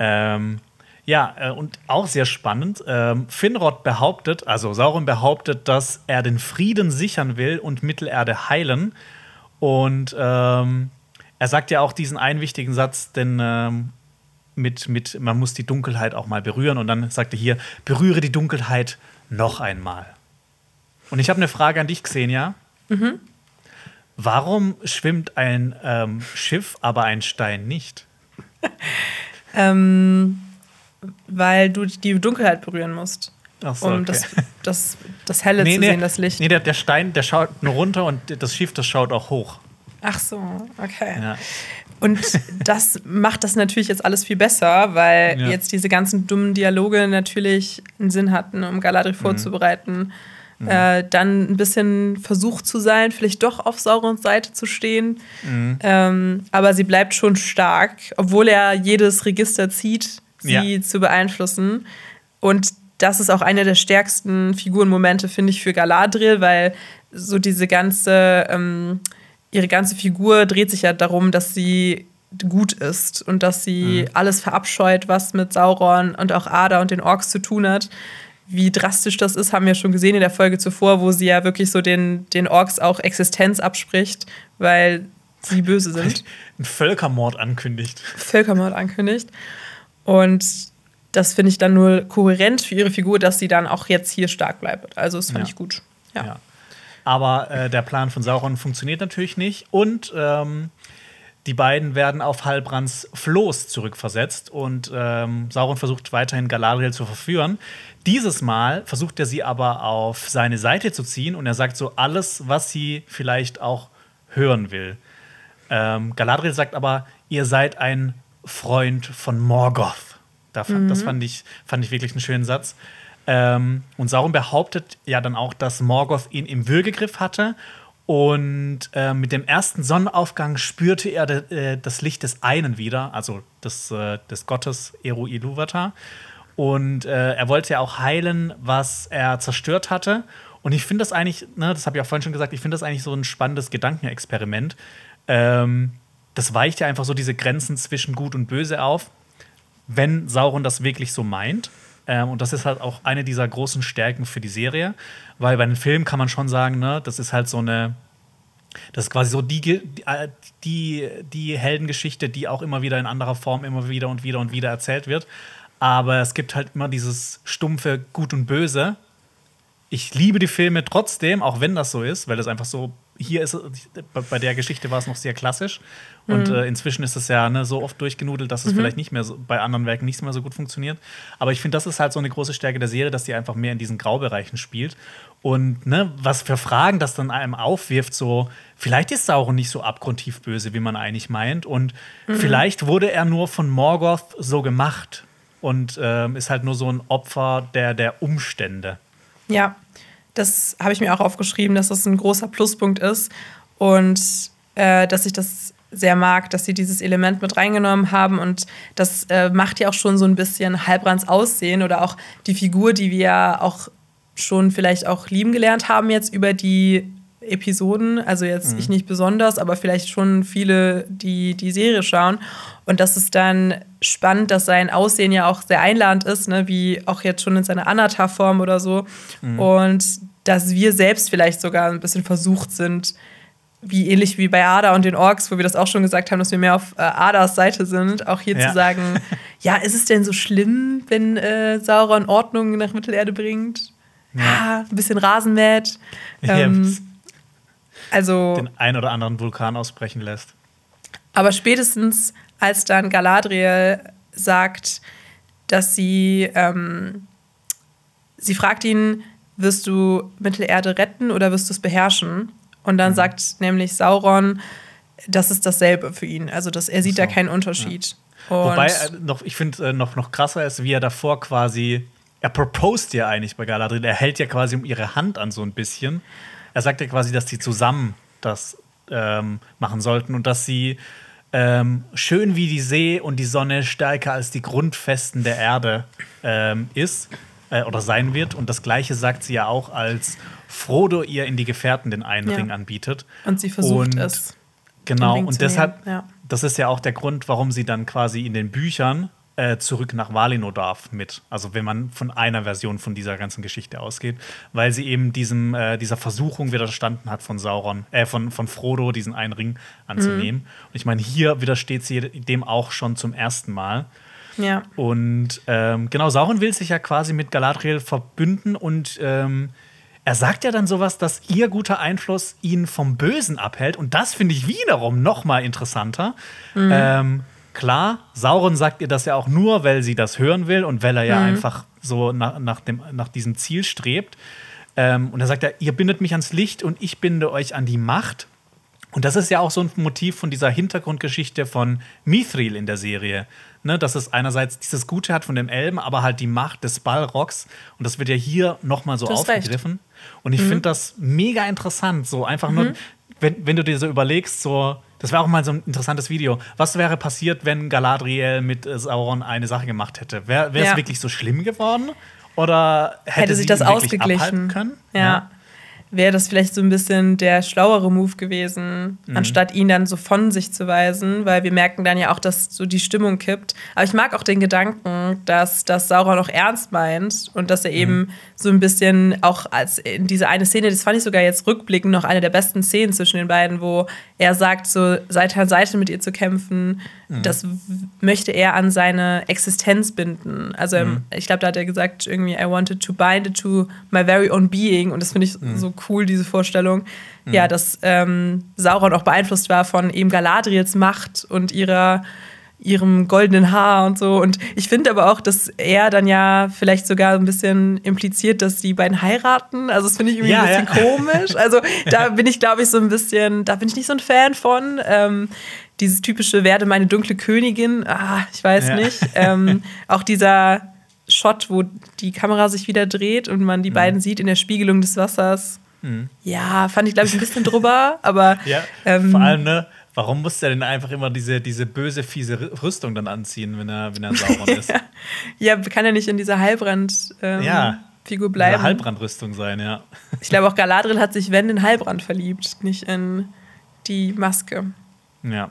Ähm, ja, äh, und auch sehr spannend. Ähm, Finrod behauptet, also Sauron behauptet, dass er den Frieden sichern will und Mittelerde heilen. Und ähm, er sagt ja auch diesen einen wichtigen Satz, denn ähm, mit, mit, man muss die Dunkelheit auch mal berühren. Und dann sagte hier, berühre die Dunkelheit noch einmal. Und ich habe eine Frage an dich, Xenia. Mhm. Warum schwimmt ein ähm, Schiff, aber ein Stein nicht? ähm, weil du die Dunkelheit berühren musst. Ach so, um okay. das, das, das Helle nee, zu nee, sehen, das Licht. Nee, der, der Stein, der schaut nur runter und das Schiff, das schaut auch hoch. Ach so, okay. Ja. Und das macht das natürlich jetzt alles viel besser, weil ja. jetzt diese ganzen dummen Dialoge natürlich einen Sinn hatten, um Galadriel mhm. vorzubereiten. Mhm. Äh, dann ein bisschen versucht zu sein, vielleicht doch auf Saurons Seite zu stehen. Mhm. Ähm, aber sie bleibt schon stark, obwohl er jedes Register zieht, sie ja. zu beeinflussen. Und das ist auch einer der stärksten Figurenmomente, finde ich, für Galadriel, weil so diese ganze ähm, ihre ganze Figur dreht sich ja darum, dass sie gut ist und dass sie mhm. alles verabscheut, was mit Sauron und auch Ada und den Orks zu tun hat. Wie drastisch das ist, haben wir schon gesehen in der Folge zuvor, wo sie ja wirklich so den, den Orks auch Existenz abspricht, weil sie böse sind. Ein Völkermord ankündigt. Völkermord ankündigt. Und das finde ich dann nur kohärent für ihre Figur, dass sie dann auch jetzt hier stark bleibt. Also das fand ja. ich gut. ja. ja. Aber äh, der Plan von Sauron funktioniert natürlich nicht. Und ähm, die beiden werden auf Halbrands Floß zurückversetzt. Und ähm, Sauron versucht weiterhin Galadriel zu verführen. Dieses Mal versucht er sie aber auf seine Seite zu ziehen. Und er sagt so alles, was sie vielleicht auch hören will. Ähm, Galadriel sagt aber, ihr seid ein Freund von Morgoth. Das, mhm. das fand, ich, fand ich wirklich einen schönen Satz. Ähm, und Sauron behauptet ja dann auch, dass Morgoth ihn im Würgegriff hatte. Und äh, mit dem ersten Sonnenaufgang spürte er äh, das Licht des einen wieder, also des, äh, des Gottes Eru Ilúvatar. Und äh, er wollte ja auch heilen, was er zerstört hatte. Und ich finde das eigentlich, ne, das habe ich auch vorhin schon gesagt, ich finde das eigentlich so ein spannendes Gedankenexperiment. Ähm, das weicht ja einfach so diese Grenzen zwischen Gut und Böse auf. wenn Sauron das wirklich so meint. Ähm, und das ist halt auch eine dieser großen Stärken für die Serie, weil bei den Filmen kann man schon sagen, ne, das ist halt so eine, das ist quasi so die, äh, die, die Heldengeschichte, die auch immer wieder in anderer Form immer wieder und wieder und wieder erzählt wird. Aber es gibt halt immer dieses stumpfe Gut und Böse. Ich liebe die Filme trotzdem, auch wenn das so ist, weil das einfach so hier ist bei der Geschichte war es noch sehr klassisch und mhm. äh, inzwischen ist es ja ne, so oft durchgenudelt, dass es mhm. vielleicht nicht mehr so, bei anderen Werken nicht mehr so gut funktioniert. Aber ich finde, das ist halt so eine große Stärke der Serie, dass sie einfach mehr in diesen Graubereichen spielt und ne, was für Fragen das dann einem aufwirft, so vielleicht ist Sauron nicht so abgrundtief böse, wie man eigentlich meint und mhm. vielleicht wurde er nur von Morgoth so gemacht und äh, ist halt nur so ein Opfer der, der Umstände. Ja, das habe ich mir auch aufgeschrieben, dass das ein großer Pluspunkt ist und äh, dass ich das sehr mag, dass sie dieses Element mit reingenommen haben und das äh, macht ja auch schon so ein bisschen Halbrands Aussehen oder auch die Figur, die wir auch schon vielleicht auch lieben gelernt haben jetzt über die Episoden, also jetzt mhm. ich nicht besonders, aber vielleicht schon viele, die die Serie schauen. Und das ist dann spannend, dass sein Aussehen ja auch sehr einladend ist, ne? wie auch jetzt schon in seiner Anatar-Form oder so. Mhm. Und dass wir selbst vielleicht sogar ein bisschen versucht sind, wie ähnlich wie bei Ada und den Orks, wo wir das auch schon gesagt haben, dass wir mehr auf äh, Adas Seite sind, auch hier ja. zu sagen, ja, ist es denn so schlimm, wenn äh, Sauron Ordnung nach Mittelerde bringt? Ja, ah, ein bisschen Rasen mäht. Ähm, also den ein oder anderen Vulkan ausbrechen lässt. Aber spätestens als dann Galadriel sagt, dass sie, ähm, sie fragt ihn, wirst du Mittelerde retten oder wirst du es beherrschen? Und dann mhm. sagt nämlich Sauron, das ist dasselbe für ihn. Also dass er sieht so, da keinen Unterschied. Ja. Wobei, äh, noch, ich finde, äh, noch, noch krasser ist, wie er davor quasi, er proposed ja eigentlich bei Galadriel, er hält ja quasi um ihre Hand an so ein bisschen. Er sagt ja quasi, dass sie zusammen das ähm, machen sollten und dass sie ähm, schön wie die See und die Sonne stärker als die Grundfesten der Erde ähm, ist äh, oder sein wird. Und das Gleiche sagt sie ja auch, als Frodo ihr in die Gefährten den einen ja. Ring anbietet. Und sie versucht und, es. Genau, und deshalb, ja. das ist ja auch der Grund, warum sie dann quasi in den Büchern äh, zurück nach Valinor darf mit. Also wenn man von einer Version von dieser ganzen Geschichte ausgeht, weil sie eben diesem, äh, dieser Versuchung widerstanden hat von Sauron, äh, von, von Frodo, diesen einen Ring anzunehmen. Mhm. Und ich meine, hier widersteht sie dem auch schon zum ersten Mal. Ja. Und ähm, genau, Sauron will sich ja quasi mit Galadriel verbünden und ähm, er sagt ja dann sowas, dass ihr guter Einfluss ihn vom Bösen abhält. Und das finde ich wiederum noch mal interessanter. Mhm. Ähm, Klar, Sauron sagt ihr das ja auch nur, weil sie das hören will und weil er ja mhm. einfach so nach, nach, dem, nach diesem Ziel strebt. Ähm, und er sagt ja, ihr bindet mich ans Licht und ich binde euch an die Macht. Und das ist ja auch so ein Motiv von dieser Hintergrundgeschichte von Mithril in der Serie. Ne, dass es einerseits dieses Gute hat von dem Elben, aber halt die Macht des Balrogs. Und das wird ja hier nochmal so aufgegriffen. Recht. Und ich mhm. finde das mega interessant. So einfach mhm. nur, wenn, wenn du dir so überlegst, so das wäre auch mal so ein interessantes Video. Was wäre passiert, wenn Galadriel mit äh, Sauron eine Sache gemacht hätte? Wäre es ja. wirklich so schlimm geworden? Oder hätte, hätte sich das ausgeglichen können? ja. ja wäre das vielleicht so ein bisschen der schlauere Move gewesen, mhm. anstatt ihn dann so von sich zu weisen, weil wir merken dann ja auch, dass so die Stimmung kippt. Aber ich mag auch den Gedanken, dass das Sauron auch ernst meint und dass er mhm. eben so ein bisschen auch als in diese eine Szene, das fand ich sogar jetzt rückblickend noch eine der besten Szenen zwischen den beiden, wo er sagt, so Seite an Seite mit ihr zu kämpfen, mhm. das möchte er an seine Existenz binden. Also mhm. ich glaube, da hat er gesagt, irgendwie, I wanted to bind it to my very own being und das finde ich mhm. so cool, diese Vorstellung. Ja, mhm. dass ähm, Sauron auch beeinflusst war von eben Galadriels Macht und ihrer ihrem goldenen Haar und so. Und ich finde aber auch, dass er dann ja vielleicht sogar ein bisschen impliziert, dass die beiden heiraten. Also das finde ich irgendwie ja, ein bisschen ja. komisch. Also da bin ich, glaube ich, so ein bisschen, da bin ich nicht so ein Fan von. Ähm, dieses typische werde meine dunkle Königin, ah, ich weiß ja. nicht. Ähm, auch dieser Shot, wo die Kamera sich wieder dreht und man die mhm. beiden sieht in der Spiegelung des Wassers. Mhm. Ja, fand ich, glaube ich, ein bisschen drüber, aber. Ja, ähm, vor allem, ne? Warum muss er denn einfach immer diese, diese böse, fiese Rüstung dann anziehen, wenn er, wenn er Sauron ist? ja, kann er nicht in dieser Heilbrand ähm, ja, Figur bleiben? Heilbrandrüstung sein, ja. ich glaube auch Galadriel hat sich, wenn, in Heilbrand verliebt, nicht in die Maske. Ja.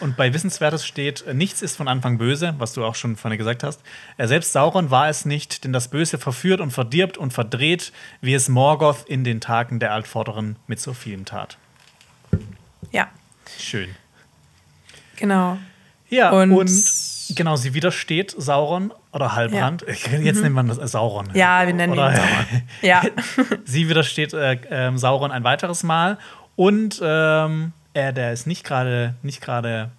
Und bei Wissenswertes steht, äh, nichts ist von Anfang böse, was du auch schon vorhin gesagt hast. Er selbst Sauron war es nicht, denn das Böse verführt und verdirbt und verdreht, wie es Morgoth in den Tagen der Altvorderen mit so vielem tat. Ja. Schön. Genau. Ja, und, und genau, sie widersteht Sauron oder Halbrand. Ja. Jetzt mhm. nennt man das äh, Sauron. Ja, wir nennen oder, ihn Sauron. ja. sie widersteht äh, äh, Sauron ein weiteres Mal und ähm, er, der ist nicht gerade nicht gerade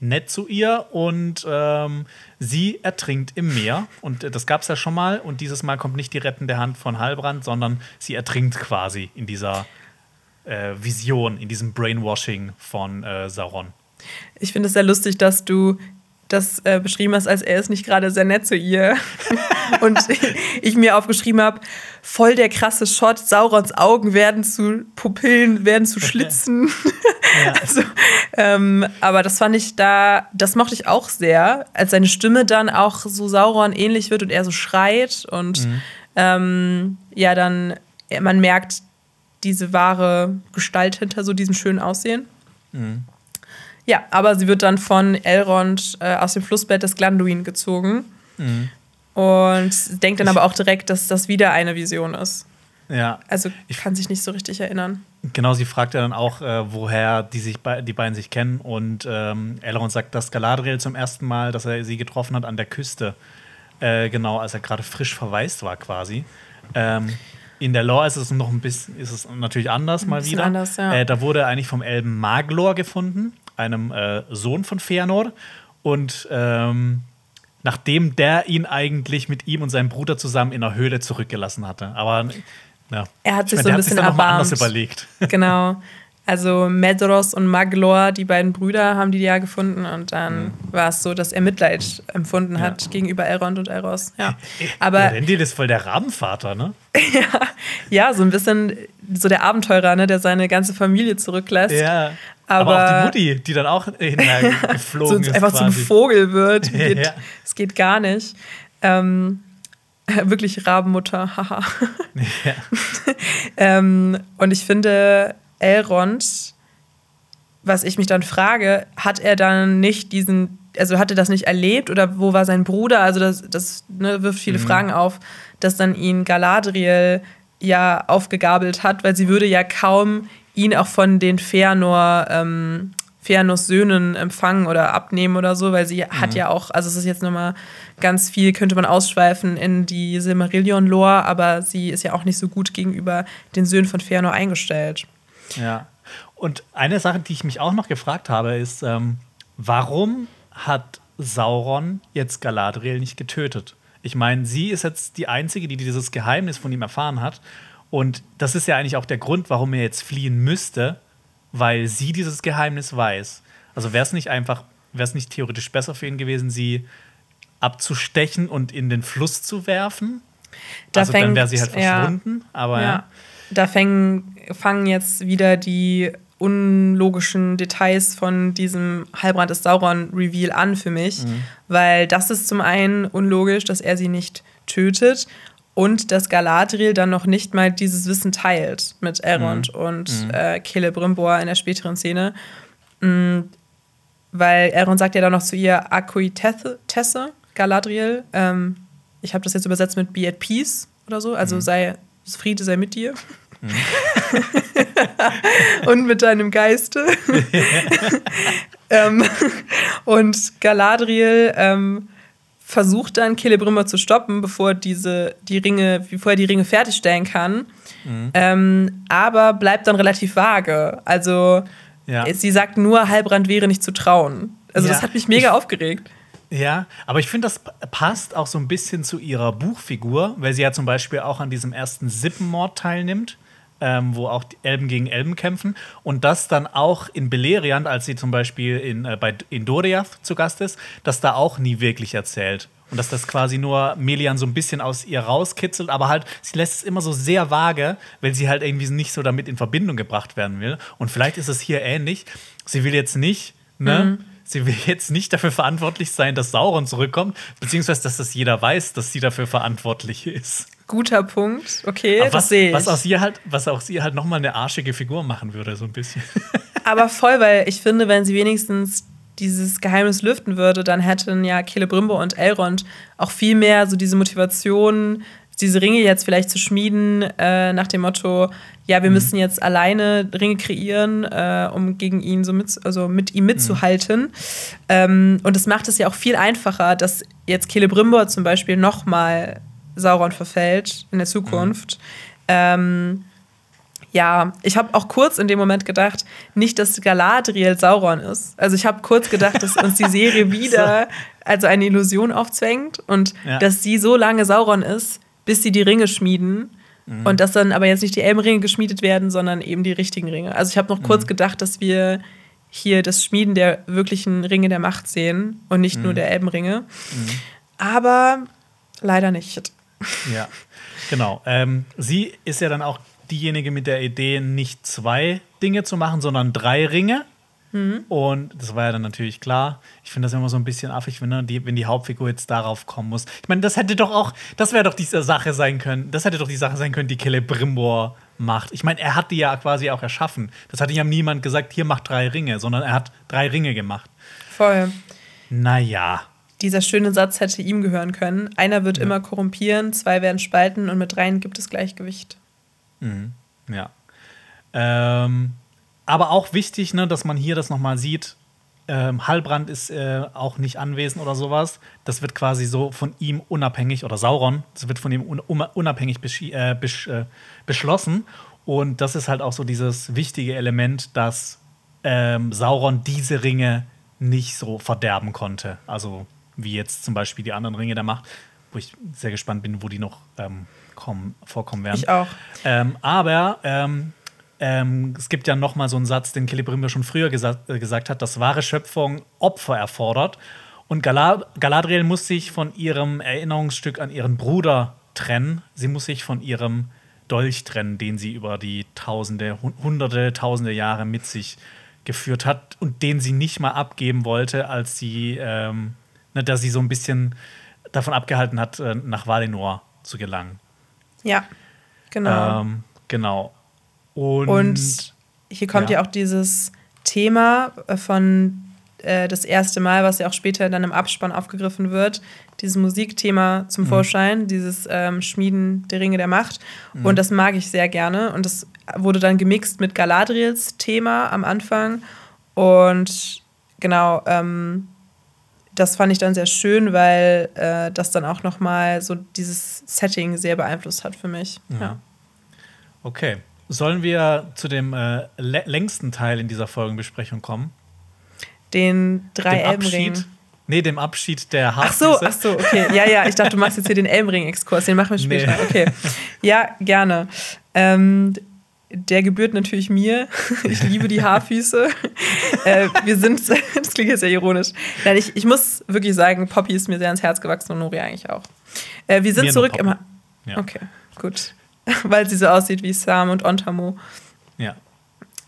nett zu ihr und ähm, sie ertrinkt im Meer. Und äh, das gab es ja schon mal. Und dieses Mal kommt nicht die rettende Hand von Halbrand, sondern sie ertrinkt quasi in dieser äh, Vision, in diesem Brainwashing von äh, Sauron. Ich finde es sehr lustig, dass du das äh, beschrieben hast, als er ist nicht gerade sehr nett zu ihr. und ich mir aufgeschrieben habe, voll der krasse Shot, Saurons Augen werden zu Pupillen, werden zu Schlitzen. ja. also, ähm, aber das fand ich da, das mochte ich auch sehr, als seine Stimme dann auch so Sauron ähnlich wird und er so schreit und mhm. ähm, ja, dann man merkt diese wahre Gestalt hinter so diesem schönen Aussehen. Mhm. Ja, aber sie wird dann von Elrond äh, aus dem Flussbett des Glanduin gezogen. Mhm. Und denkt dann aber auch direkt, dass das wieder eine Vision ist. Ja. Also ich kann sich nicht so richtig erinnern. Genau, sie fragt ja dann auch, äh, woher die, sich die beiden sich kennen. Und ähm, Elrond sagt, dass Galadriel zum ersten Mal, dass er sie getroffen hat an der Küste. Äh, genau, als er gerade frisch verwaist war quasi. Ähm, in der Lore ist es noch ein bisschen, ist es natürlich anders mal wieder. Anders, ja. äh, da wurde er eigentlich vom Elben Maglor gefunden einem äh, Sohn von Feanor. Und ähm, nachdem der ihn eigentlich mit ihm und seinem Bruder zusammen in der Höhle zurückgelassen hatte. Aber ja, er hat sich meine, so ein bisschen erbarmt. überlegt. Genau. Also Medros und Maglor, die beiden Brüder, haben die ja gefunden und dann mhm. war es so, dass er Mitleid empfunden hat ja. gegenüber Elrond und Elros. Ja. Aber ja, Rendil ist voll der Rabenvater, ne? ja, ja, so ein bisschen so der Abenteurer, ne, der seine ganze Familie zurücklässt. Ja. Aber, aber, auch die Mutti, die dann auch hinterher geflogen so ist. Einfach quasi. zum Vogel wird. Geht, ja. Es geht gar nicht. Ähm, wirklich Rabenmutter, haha. ja. ähm, und ich finde, Elrond, was ich mich dann frage, hat er dann nicht diesen, also hat er das nicht erlebt oder wo war sein Bruder? Also das, das ne, wirft viele mhm. Fragen auf, dass dann ihn Galadriel ja aufgegabelt hat, weil sie würde ja kaum ihn auch von den Fëanor, ähm, Fëanors Söhnen empfangen oder abnehmen oder so, weil sie mhm. hat ja auch, also es ist jetzt nochmal ganz viel, könnte man ausschweifen in die Silmarillion-Lore, aber sie ist ja auch nicht so gut gegenüber den Söhnen von Fëanor eingestellt. Ja. Und eine Sache, die ich mich auch noch gefragt habe, ist, ähm, warum hat Sauron jetzt Galadriel nicht getötet? Ich meine, sie ist jetzt die Einzige, die dieses Geheimnis von ihm erfahren hat. Und das ist ja eigentlich auch der Grund, warum er jetzt fliehen müsste, weil sie dieses Geheimnis weiß. Also wäre es nicht einfach, wäre es nicht theoretisch besser für ihn gewesen, sie abzustechen und in den Fluss zu werfen? Da also fängt, dann wäre sie halt verschwunden. Ja, aber ja. ja. Da fängen, fangen jetzt wieder die unlogischen Details von diesem Heilbrand des Sauron-Reveal an für mich, mhm. weil das ist zum einen unlogisch, dass er sie nicht tötet und dass Galadriel dann noch nicht mal dieses Wissen teilt mit Elrond mhm. und mhm. äh, Celebrimbor in der späteren Szene. Mhm, weil Elrond sagt ja dann noch zu ihr Akuitesse, Galadriel. Ähm, ich habe das jetzt übersetzt mit Be at Peace oder so, also mhm. sei Friede sei mit dir. Und mit deinem Geiste. ähm, und Galadriel ähm, versucht dann Celebrimbor zu stoppen, bevor diese die Ringe, bevor er die Ringe fertigstellen kann. Mhm. Ähm, aber bleibt dann relativ vage. Also ja. sie sagt nur, Halbrand wäre nicht zu trauen. Also ja. das hat mich mega ich, aufgeregt. Ja, aber ich finde, das passt auch so ein bisschen zu ihrer Buchfigur, weil sie ja zum Beispiel auch an diesem ersten Sippenmord teilnimmt ähm, wo auch Elben gegen Elben kämpfen. Und das dann auch in Beleriand, als sie zum Beispiel in, äh, bei, in Doriath zu Gast ist, das da auch nie wirklich erzählt. Und dass das quasi nur Melian so ein bisschen aus ihr rauskitzelt, aber halt, sie lässt es immer so sehr vage, weil sie halt irgendwie nicht so damit in Verbindung gebracht werden will. Und vielleicht ist es hier ähnlich. Sie will jetzt nicht, ne? Mhm. Sie will jetzt nicht dafür verantwortlich sein, dass Sauron zurückkommt, beziehungsweise dass das jeder weiß, dass sie dafür verantwortlich ist. Guter Punkt. Okay, Aber das sehe ich. Was aus ihr halt, was auch halt nochmal eine arschige Figur machen würde, so ein bisschen. Aber voll, weil ich finde, wenn sie wenigstens dieses Geheimnis lüften würde, dann hätten ja Celebrimbor und Elrond auch viel mehr so diese Motivation, diese Ringe jetzt vielleicht zu schmieden, äh, nach dem Motto, ja, wir mhm. müssen jetzt alleine Ringe kreieren, äh, um gegen ihn so mit, also mit ihm mitzuhalten. Mhm. Ähm, und das macht es ja auch viel einfacher, dass jetzt Celebrimbor zum Beispiel nochmal Sauron verfällt in der Zukunft. Mhm. Ähm, ja, ich habe auch kurz in dem Moment gedacht, nicht, dass Galadriel Sauron ist. Also ich habe kurz gedacht, dass uns die Serie wieder also eine Illusion aufzwängt und ja. dass sie so lange Sauron ist, bis sie die Ringe schmieden. Mhm. Und dass dann aber jetzt nicht die Elbenringe geschmiedet werden, sondern eben die richtigen Ringe. Also ich habe noch kurz mhm. gedacht, dass wir hier das Schmieden der wirklichen Ringe der Macht sehen und nicht mhm. nur der Elbenringe. Mhm. Aber leider nicht. Ja, genau. Ähm, sie ist ja dann auch diejenige mit der Idee, nicht zwei Dinge zu machen, sondern drei Ringe. Mhm. Und das war ja dann natürlich klar. Ich finde das immer so ein bisschen affig, wenn, ne, die, wenn die Hauptfigur jetzt darauf kommen muss. Ich meine, das hätte doch auch, das wäre doch diese Sache sein können, das hätte doch die Sache sein können, die Celebrimbor macht. Ich meine, er hat die ja quasi auch erschaffen. Das hat ihm niemand gesagt, hier macht drei Ringe, sondern er hat drei Ringe gemacht. Voll. Naja. Dieser schöne Satz hätte ihm gehören können. Einer wird ja. immer korrumpieren, zwei werden spalten und mit dreien gibt es Gleichgewicht. Mhm. Ja. Ähm, aber auch wichtig, ne, dass man hier das nochmal sieht. Ähm, Hallbrand ist äh, auch nicht anwesend oder sowas. Das wird quasi so von ihm unabhängig, oder Sauron, das wird von ihm un unabhängig äh, besch äh, beschlossen. Und das ist halt auch so dieses wichtige Element, dass ähm, Sauron diese Ringe nicht so verderben konnte. Also wie jetzt zum Beispiel die anderen Ringe der Macht, wo ich sehr gespannt bin, wo die noch ähm, kommen, vorkommen werden. Ich auch. Ähm, aber ähm, ähm, es gibt ja noch mal so einen Satz, den Celebrimbor schon früher gesa äh, gesagt hat, dass wahre Schöpfung Opfer erfordert. Und Galad Galadriel muss sich von ihrem Erinnerungsstück an ihren Bruder trennen. Sie muss sich von ihrem Dolch trennen, den sie über die Tausende, Hunderte, Tausende Jahre mit sich geführt hat und den sie nicht mal abgeben wollte, als sie, ähm, ne, dass sie so ein bisschen davon abgehalten hat, äh, nach Valinor zu gelangen. Ja, genau. Ähm, genau. Und, Und, hier kommt ja. ja auch dieses Thema äh, von äh, das erste Mal, was ja auch später dann im Abspann aufgegriffen wird, dieses Musikthema zum mhm. Vorschein, dieses ähm, Schmieden der Ringe der Macht. Mhm. Und das mag ich sehr gerne. Und das wurde dann gemixt mit Galadriels Thema am Anfang. Und genau, ähm, das fand ich dann sehr schön, weil äh, das dann auch noch mal so dieses Setting sehr beeinflusst hat für mich. Ja. ja. Okay. Sollen wir zu dem äh, längsten Teil in dieser Folgenbesprechung kommen? Den drei Elbenring. Nee, dem Abschied der Haarfüße. Ach so, ach so, okay. Ja, ja, ich dachte, du machst jetzt hier den Elbenring-Exkurs. Den machen wir später. Nee. Okay. Ja, gerne. Ähm, der gebührt natürlich mir. Ich liebe die Haarfüße. äh, wir sind, das klingt jetzt sehr ironisch. Nein, ich, ich muss wirklich sagen, Poppy ist mir sehr ans Herz gewachsen und Nori eigentlich auch. Äh, wir sind mir zurück im. Ja. Okay, gut. Weil sie so aussieht wie Sam und Ontamo.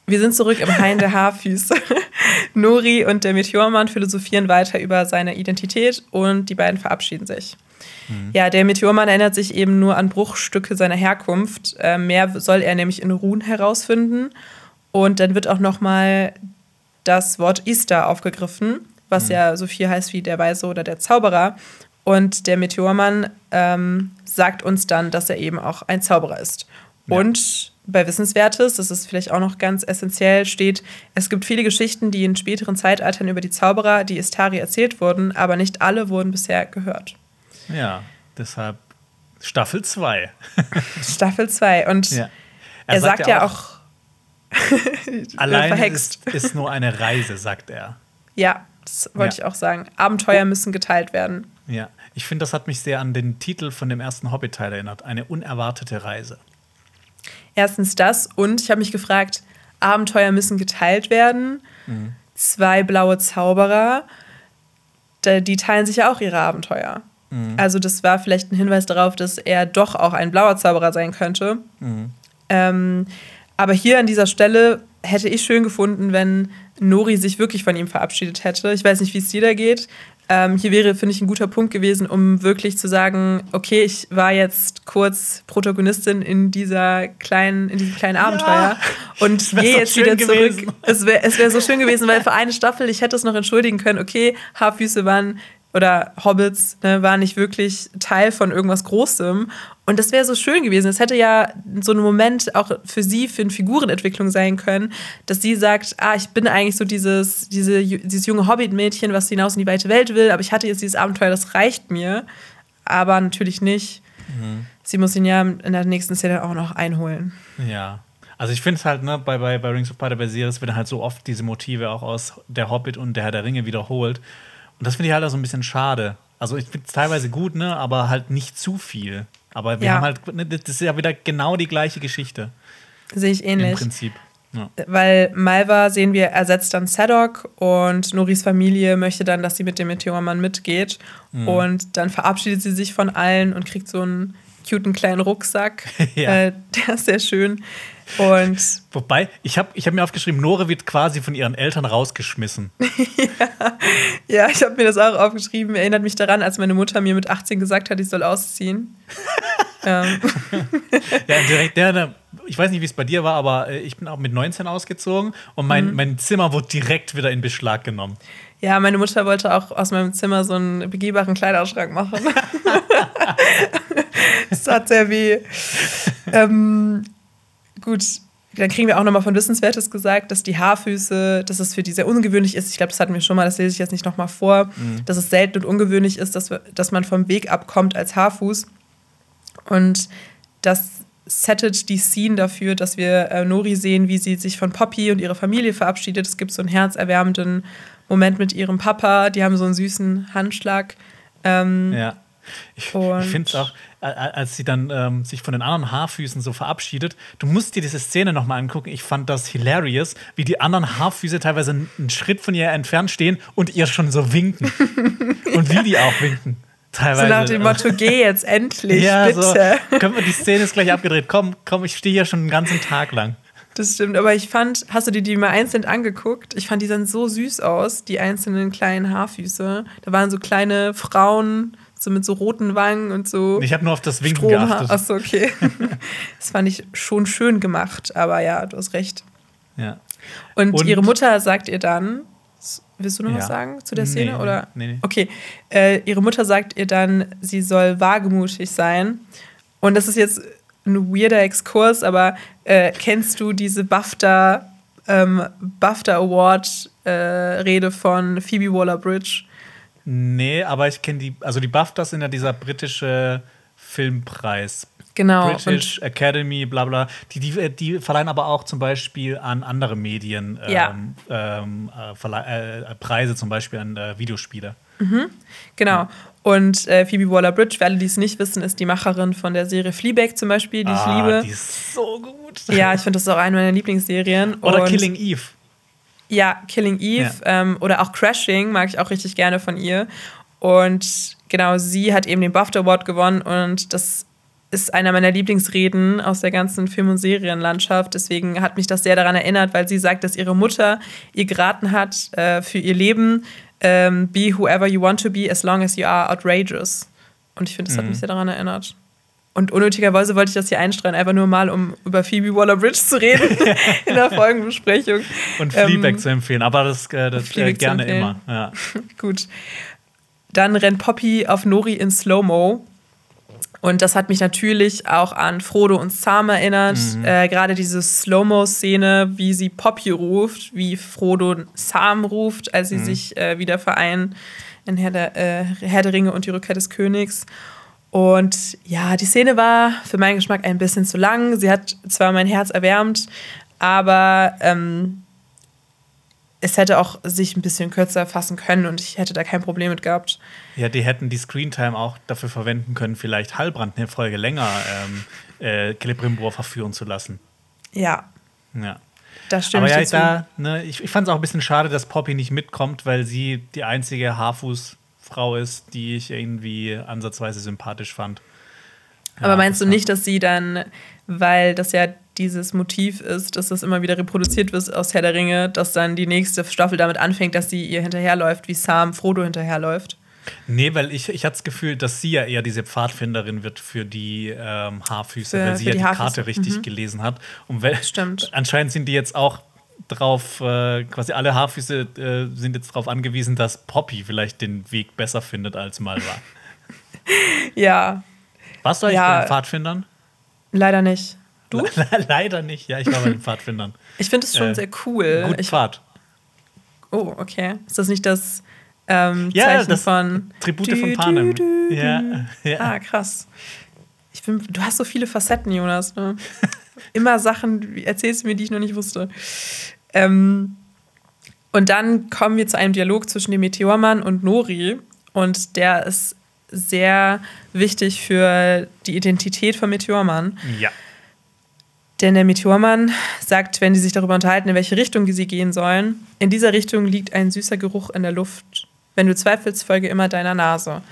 Wir sind zurück im Hain der Haarfüße. Nori und der Meteormann philosophieren weiter über seine Identität und die beiden verabschieden sich. Mhm. Ja, der Meteormann erinnert sich eben nur an Bruchstücke seiner Herkunft. Äh, mehr soll er nämlich in Ruhen herausfinden. Und dann wird auch noch mal das Wort Easter aufgegriffen, was mhm. ja so viel heißt wie der Weise oder der Zauberer. Und der Meteormann ähm, sagt uns dann, dass er eben auch ein Zauberer ist. Ja. Und bei Wissenswertes, das ist vielleicht auch noch ganz essentiell, steht, es gibt viele Geschichten, die in späteren Zeitaltern über die Zauberer, die Istari erzählt wurden, aber nicht alle wurden bisher gehört. Ja, deshalb Staffel 2. Staffel 2. Und ja. er, er, sagt, sagt ja auch, allein verhext. Ist, ist nur eine Reise, sagt er. Ja, das wollte ja. ich auch sagen. Abenteuer müssen geteilt werden. Ja, ich finde, das hat mich sehr an den Titel von dem ersten Hobbit-Teil erinnert. Eine unerwartete Reise. Erstens das und ich habe mich gefragt, Abenteuer müssen geteilt werden. Mhm. Zwei blaue Zauberer, die teilen sich ja auch ihre Abenteuer. Mhm. Also das war vielleicht ein Hinweis darauf, dass er doch auch ein blauer Zauberer sein könnte. Mhm. Ähm, aber hier an dieser Stelle hätte ich schön gefunden, wenn Nori sich wirklich von ihm verabschiedet hätte. Ich weiß nicht, wie es dir da geht. Ähm, hier wäre, finde ich, ein guter Punkt gewesen, um wirklich zu sagen, okay, ich war jetzt kurz Protagonistin in dieser kleinen, in diesem kleinen ja, Abenteuer und gehe jetzt wieder gewesen. zurück. Es wäre es wär so schön gewesen, weil für eine Staffel, ich hätte es noch entschuldigen können, okay, Haarfüße waren oder Hobbits ne, waren nicht wirklich Teil von irgendwas Großem. Und das wäre so schön gewesen. Es hätte ja so ein Moment auch für sie, für eine Figurenentwicklung sein können, dass sie sagt, ah, ich bin eigentlich so dieses, diese, dieses junge Hobbit-Mädchen, was hinaus in die weite Welt will, aber ich hatte jetzt dieses Abenteuer, das reicht mir. Aber natürlich nicht. Mhm. Sie muss ihn ja in der nächsten Szene auch noch einholen. Ja. Also ich finde es halt, ne, bei, bei, bei Rings of Power bei Series werden halt so oft diese Motive auch aus der Hobbit und der Herr der Ringe wiederholt. Und das finde ich halt auch so ein bisschen schade. Also ich finde es teilweise gut, ne, aber halt nicht zu viel. Aber wir ja. haben halt, ne, das ist ja wieder genau die gleiche Geschichte. Sehe ich ähnlich. Im Prinzip. Ja. Weil Malva sehen wir ersetzt dann Sadok und Noris Familie möchte dann, dass sie mit dem Meteormann mitgeht. Mhm. Und dann verabschiedet sie sich von allen und kriegt so einen cuten kleinen Rucksack. ja. äh, der ist sehr schön. Und Wobei, ich habe ich hab mir aufgeschrieben, Nore wird quasi von ihren Eltern rausgeschmissen. ja. ja, ich habe mir das auch aufgeschrieben. Erinnert mich daran, als meine Mutter mir mit 18 gesagt hat, ich soll ausziehen. ähm. ja, direkt, der, ich weiß nicht, wie es bei dir war, aber äh, ich bin auch mit 19 ausgezogen und mein, mhm. mein Zimmer wurde direkt wieder in Beschlag genommen. Ja, meine Mutter wollte auch aus meinem Zimmer so einen begehbaren Kleiderschrank machen. das tat sehr weh. Ähm, gut, dann kriegen wir auch nochmal von Wissenswertes gesagt, dass die Haarfüße, dass es für die sehr ungewöhnlich ist. Ich glaube, das hatten wir schon mal, das lese ich jetzt nicht nochmal vor, mhm. dass es selten und ungewöhnlich ist, dass, wir, dass man vom Weg abkommt als Haarfuß. Und das settet die Scene dafür, dass wir äh, Nori sehen, wie sie sich von Poppy und ihrer Familie verabschiedet. Es gibt so einen herzerwärmenden Moment mit ihrem Papa. Die haben so einen süßen Handschlag. Ähm, ja. Ich, ich finde es auch, als sie dann ähm, sich von den anderen Haarfüßen so verabschiedet, du musst dir diese Szene nochmal angucken. Ich fand das hilarious, wie die anderen Haarfüße teilweise einen Schritt von ihr entfernt stehen und ihr schon so winken. und wie die auch winken. Teilweise. So nach dem Motto, geh jetzt endlich, ja, bitte. So, können wir, die Szene ist gleich abgedreht. Komm, komm, ich stehe hier schon den ganzen Tag lang. Das stimmt, aber ich fand, hast du dir die mal einzeln angeguckt? Ich fand die dann so süß aus, die einzelnen kleinen Haarfüße. Da waren so kleine Frauen, so mit so roten Wangen und so. Ich habe nur auf das Winken Strom geachtet. Achso, okay. das fand ich schon schön gemacht, aber ja, du hast recht. Ja. Und, und ihre Mutter sagt ihr dann, willst du noch ja. was sagen zu der Szene? Nee, oder? Nee, nee. Okay. Äh, ihre Mutter sagt ihr dann, sie soll wagemutig sein. Und das ist jetzt ein weirder Exkurs, aber äh, kennst du diese BAFTA, ähm, BAFTA Award äh, Rede von Phoebe Waller-Bridge? Nee, aber ich kenne die, also die BAFTAs sind ja dieser britische Filmpreis. Genau. British Academy, bla bla. Die, die, die verleihen aber auch zum Beispiel an andere Medien ja. ähm, ähm äh, äh, Preise, zum Beispiel an äh, Videospiele. Mhm. Genau. Und äh, Phoebe Waller-Bridge, für alle, die es nicht wissen, ist die Macherin von der Serie Fleabag zum Beispiel, die ah, ich liebe. Die ist so gut. Ja, ich finde das ist auch eine meiner Lieblingsserien. Oder Und Killing Eve. Ja, Killing Eve ja. ähm, oder auch Crashing mag ich auch richtig gerne von ihr. Und genau, sie hat eben den BAFTA Award gewonnen und das ist einer meiner Lieblingsreden aus der ganzen Film- und Serienlandschaft. Deswegen hat mich das sehr daran erinnert, weil sie sagt, dass ihre Mutter ihr geraten hat äh, für ihr Leben, ähm, be whoever you want to be as long as you are outrageous. Und ich finde, das mhm. hat mich sehr daran erinnert. Und unnötigerweise wollte ich das hier einstreuen, einfach nur mal, um über Phoebe Waller-Bridge zu reden in der Folgenbesprechung. Und Fleabag ähm, zu empfehlen, aber das, äh, das äh, gerne immer. Ja. Gut. Dann rennt Poppy auf Nori in Slow-Mo. Und das hat mich natürlich auch an Frodo und Sam erinnert. Mhm. Äh, Gerade diese Slow-Mo-Szene, wie sie Poppy ruft, wie Frodo Sam ruft, als sie mhm. sich äh, wieder vereinen in Herr der, äh, Herr der Ringe und die Rückkehr des Königs. Und ja, die Szene war für meinen Geschmack ein bisschen zu lang. Sie hat zwar mein Herz erwärmt, aber ähm, es hätte auch sich ein bisschen kürzer fassen können und ich hätte da kein Problem mit gehabt. Ja, die hätten die Screentime auch dafür verwenden können, vielleicht Heilbrand eine Folge länger ähm, äh, Celebrimbor verführen zu lassen. Ja. Ja. Das stimmt. Aber ja, da, ne, ich, ich fand es auch ein bisschen schade, dass Poppy nicht mitkommt, weil sie die einzige Haarfuß Frau ist, die ich irgendwie ansatzweise sympathisch fand. Aber ja, meinst du nicht, dass sie dann, weil das ja dieses Motiv ist, dass das immer wieder reproduziert wird aus Herr der Ringe, dass dann die nächste Staffel damit anfängt, dass sie ihr hinterherläuft, wie Sam Frodo hinterherläuft. Nee, weil ich, ich hatte das Gefühl, dass sie ja eher diese Pfadfinderin wird für die ähm, Haarfüße, Für- weil sie ja die die. Karte richtig gelesen hat. Und weil, Stimmt. anscheinend sind die jetzt auch drauf, äh, quasi alle Haarfüße äh, sind jetzt darauf angewiesen, dass Poppy vielleicht den Weg besser findet als Malva. Ja, Warst du eigentlich Ja. bei den Pfadfindern? leider nicht. Du? Le leider nicht. Ja, ich war bei den Pfadfindern. Ich finde es schon Äh, sehr cool. Gut Ich, Pfad. oh, okay. Ist das nicht das ähm, Ja, Zeichen das von Tribute von Panem. dü, dü. Ja, ja. Ah, krass. Ich bin, du hast so viele Facetten, Jonas. Ne? Immer Sachen erzählst du mir, die ich noch nicht wusste. Ähm, und dann kommen wir zu einem Dialog zwischen dem Meteormann und Nori. Und der ist sehr wichtig für die Identität von Meteormann. ja. Denn der Meteormann sagt, wenn die sich darüber unterhalten, in welche Richtung sie gehen sollen, in dieser Richtung liegt ein süßer Geruch in der Luft. Wenn du zweifelst, folge immer deiner Nase.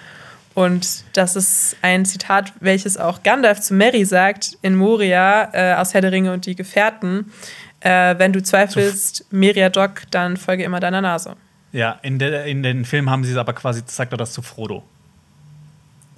Und das ist ein Zitat, welches auch Gandalf zu Mary sagt in Moria äh, aus Herr der Ringe und die Gefährten. Äh, wenn du zweifelst, Meriadoc, dann folge immer deiner Nase. Ja, in, der, in den Film haben sie es aber quasi, sagt er das zu Frodo.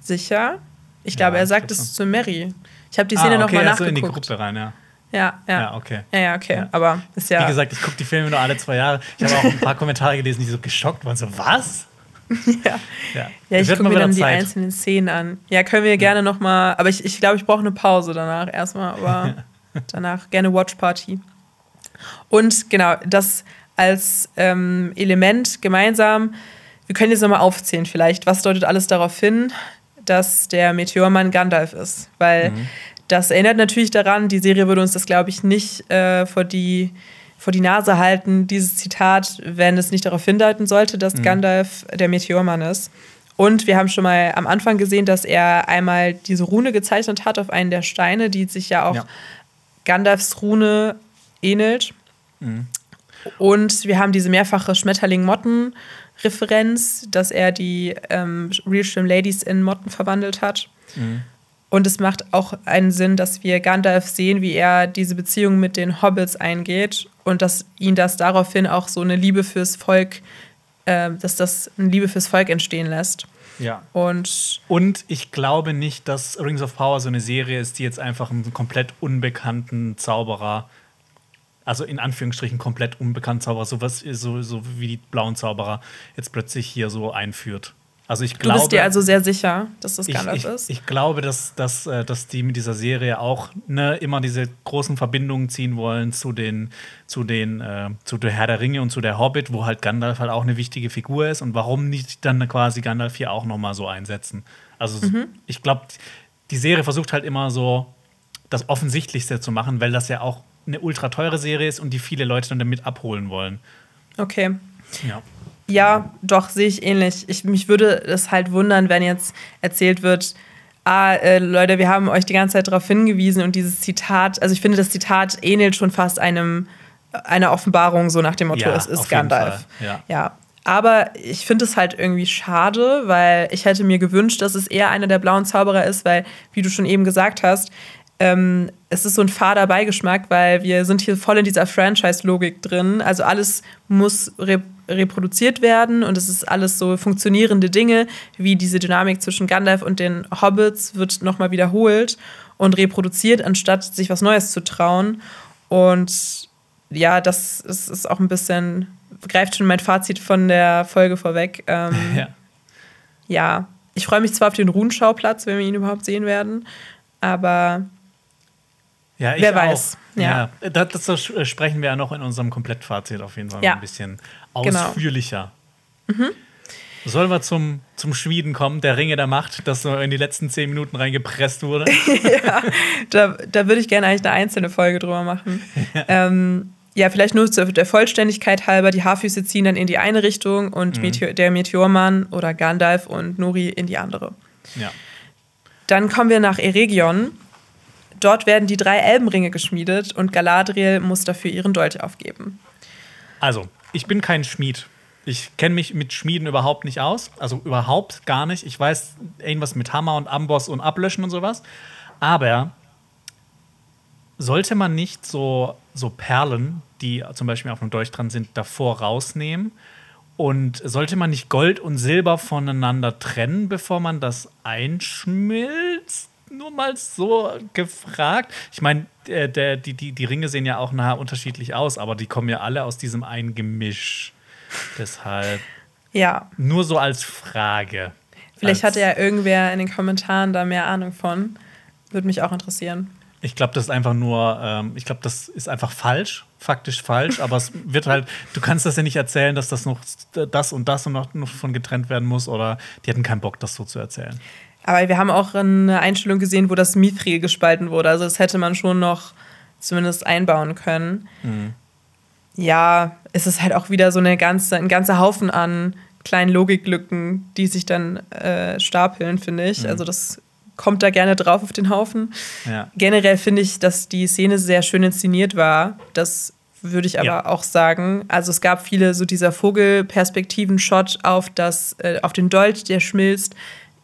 Sicher? Ich Ja, glaube, er ich sagt glaub es zu Mary. Ich habe die Szene ah, okay, nochmal also in die nachgeguckt. Gruppe rein, ja. ja, ja, Ja, okay. ja, ja, okay. Ja. Aber ist ja. Wie gesagt, ich gucke die Filme nur alle zwei Jahre. Ich habe auch ein paar Kommentare gelesen, die so geschockt waren. So, was? ja. Ja, Ja, ich gucke mal mir dann die Zeit. einzelnen Szenen an. Ja, können wir gerne noch mal, aber ich, ich glaube, ich brauche eine Pause danach erstmal, aber danach gerne Watch Party. Und genau, das als ähm, Element gemeinsam, wir können jetzt nochmal aufzählen vielleicht, was deutet alles darauf hin, dass der Meteormann Gandalf ist, weil Mhm. das erinnert natürlich daran, die Serie würde uns das, glaube ich, nicht äh, vor die vor die Nase halten, dieses Zitat, wenn es nicht darauf hindeuten sollte, dass Mhm. Gandalf der Meteormann ist. Und wir haben schon mal am Anfang gesehen, dass er einmal diese Rune gezeichnet hat auf einen der Steine, die sich ja auch Ja. Gandalfs Rune ähnelt. Mhm. Und wir haben diese mehrfache Schmetterling-Motten-Referenz, dass er die ähm, Real Stream Ladies in Motten verwandelt hat. Mhm. Und es macht auch einen Sinn, dass wir Gandalf sehen, wie er diese Beziehung mit den Hobbits eingeht und dass ihn das daraufhin auch so eine Liebe fürs Volk, äh, dass das eine Liebe fürs Volk entstehen lässt. Ja. Und Und ich glaube nicht, dass Rings of Power so eine Serie ist, die jetzt einfach einen komplett unbekannten Zauberer, also in Anführungsstrichen komplett unbekannten Zauberer, sowas, so, so wie die blauen Zauberer, jetzt plötzlich hier so einführt. Also ich du glaube. bist dir also sehr sicher, dass das ich, Gandalf ich, ist? ich glaube, dass, dass, äh, dass die mit dieser Serie auch ne, immer diese großen Verbindungen ziehen wollen zu den, zu den, äh, zu der Herr der Ringe und zu der Hobbit, wo halt Gandalf halt auch eine wichtige Figur ist und warum nicht dann quasi Gandalf hier auch noch mal so einsetzen. Also Mhm. ich glaube, die Serie versucht halt immer so das Offensichtlichste zu machen, weil das ja auch eine ultra teure Serie ist und die viele Leute dann damit abholen wollen. Okay. Ja. Ja, doch, sehe ich ähnlich. Ich, mich würde es halt wundern, wenn jetzt erzählt wird, ah, äh, Leute, wir haben euch die ganze Zeit darauf hingewiesen und dieses Zitat, also ich finde, das Zitat ähnelt schon fast einem, einer Offenbarung, so nach dem Motto, Ja, es ist Gandalf. Ja. ja. Aber ich finde es halt irgendwie schade, weil ich hätte mir gewünscht, dass es eher einer der blauen Zauberer ist, weil, wie du schon eben gesagt hast, ähm, es ist so ein fader Beigeschmack, weil wir sind hier voll in dieser Franchise-Logik drin. Also alles muss re reproduziert werden und es ist alles so funktionierende Dinge, wie diese Dynamik zwischen Gandalf und den Hobbits wird nochmal wiederholt und reproduziert, anstatt sich was Neues zu trauen. Und ja, das ist, ist auch ein bisschen, greift schon mein Fazit von der Folge vorweg. Ähm, ja. ja, ich freue mich zwar auf den Ruhenschauplatz, wenn wir ihn überhaupt sehen werden, aber Ja, Wer auch. weiß, ja. Ja, das, das sprechen wir ja noch in unserem Komplettfazit auf jeden Fall Ja. ein bisschen Genau. ausführlicher. Sollen wir zum, zum Schmieden kommen, der Ringe der Macht, das so in die letzten zehn Minuten reingepresst wurde? da, da würde ich gerne eigentlich eine einzelne Folge drüber machen. ähm, ja, vielleicht nur zur der Vollständigkeit halber, die Haarfüße ziehen dann in die eine Richtung und Meteor, der Meteormann oder Gandalf und Nuri in die andere. ja. Dann kommen wir nach Eregion. Dort werden die drei Elbenringe geschmiedet und Galadriel muss dafür ihren Dolch aufgeben. Also, ich bin kein Schmied. Ich kenne mich mit Schmieden überhaupt nicht aus. Also überhaupt gar nicht. Ich weiß irgendwas mit Hammer und Amboss und Ablöschen und sowas. Aber sollte man nicht so, so Perlen, die zum Beispiel auf einem Dolch dran sind, davor rausnehmen? Und sollte man nicht Gold und Silber voneinander trennen, bevor man das einschmilzt? Nur mal so gefragt. Ich meine, die, die, die Ringe sehen ja auch nachher unterschiedlich aus, aber die kommen ja alle aus diesem einen Gemisch. Deshalb. Ja. Nur so als Frage. Vielleicht als hatte ja irgendwer in den Kommentaren da mehr Ahnung von. Würde mich auch interessieren. Ich glaube, das ist einfach nur, ähm, ich glaube, das ist einfach falsch, faktisch falsch, aber es wird halt, du kannst das ja nicht erzählen, dass das noch das und das und noch, noch von getrennt werden muss oder die hatten keinen Bock, das so zu erzählen. Aber wir haben auch eine Einstellung gesehen, wo das Mithril gespalten wurde. Also das hätte man schon noch zumindest einbauen können. Mhm. Ja, es ist halt auch wieder so eine ganze, ein ganzer Haufen an kleinen Logiklücken, die sich dann äh, stapeln, finde ich. Mhm. Also das kommt da gerne drauf auf den Haufen. Ja. Generell finde ich, dass die Szene sehr schön inszeniert war. Das würde ich aber ja. auch sagen. Also es gab viele so dieser Vogelperspektiven-Shot auf das, äh, auf den Dolch, der schmilzt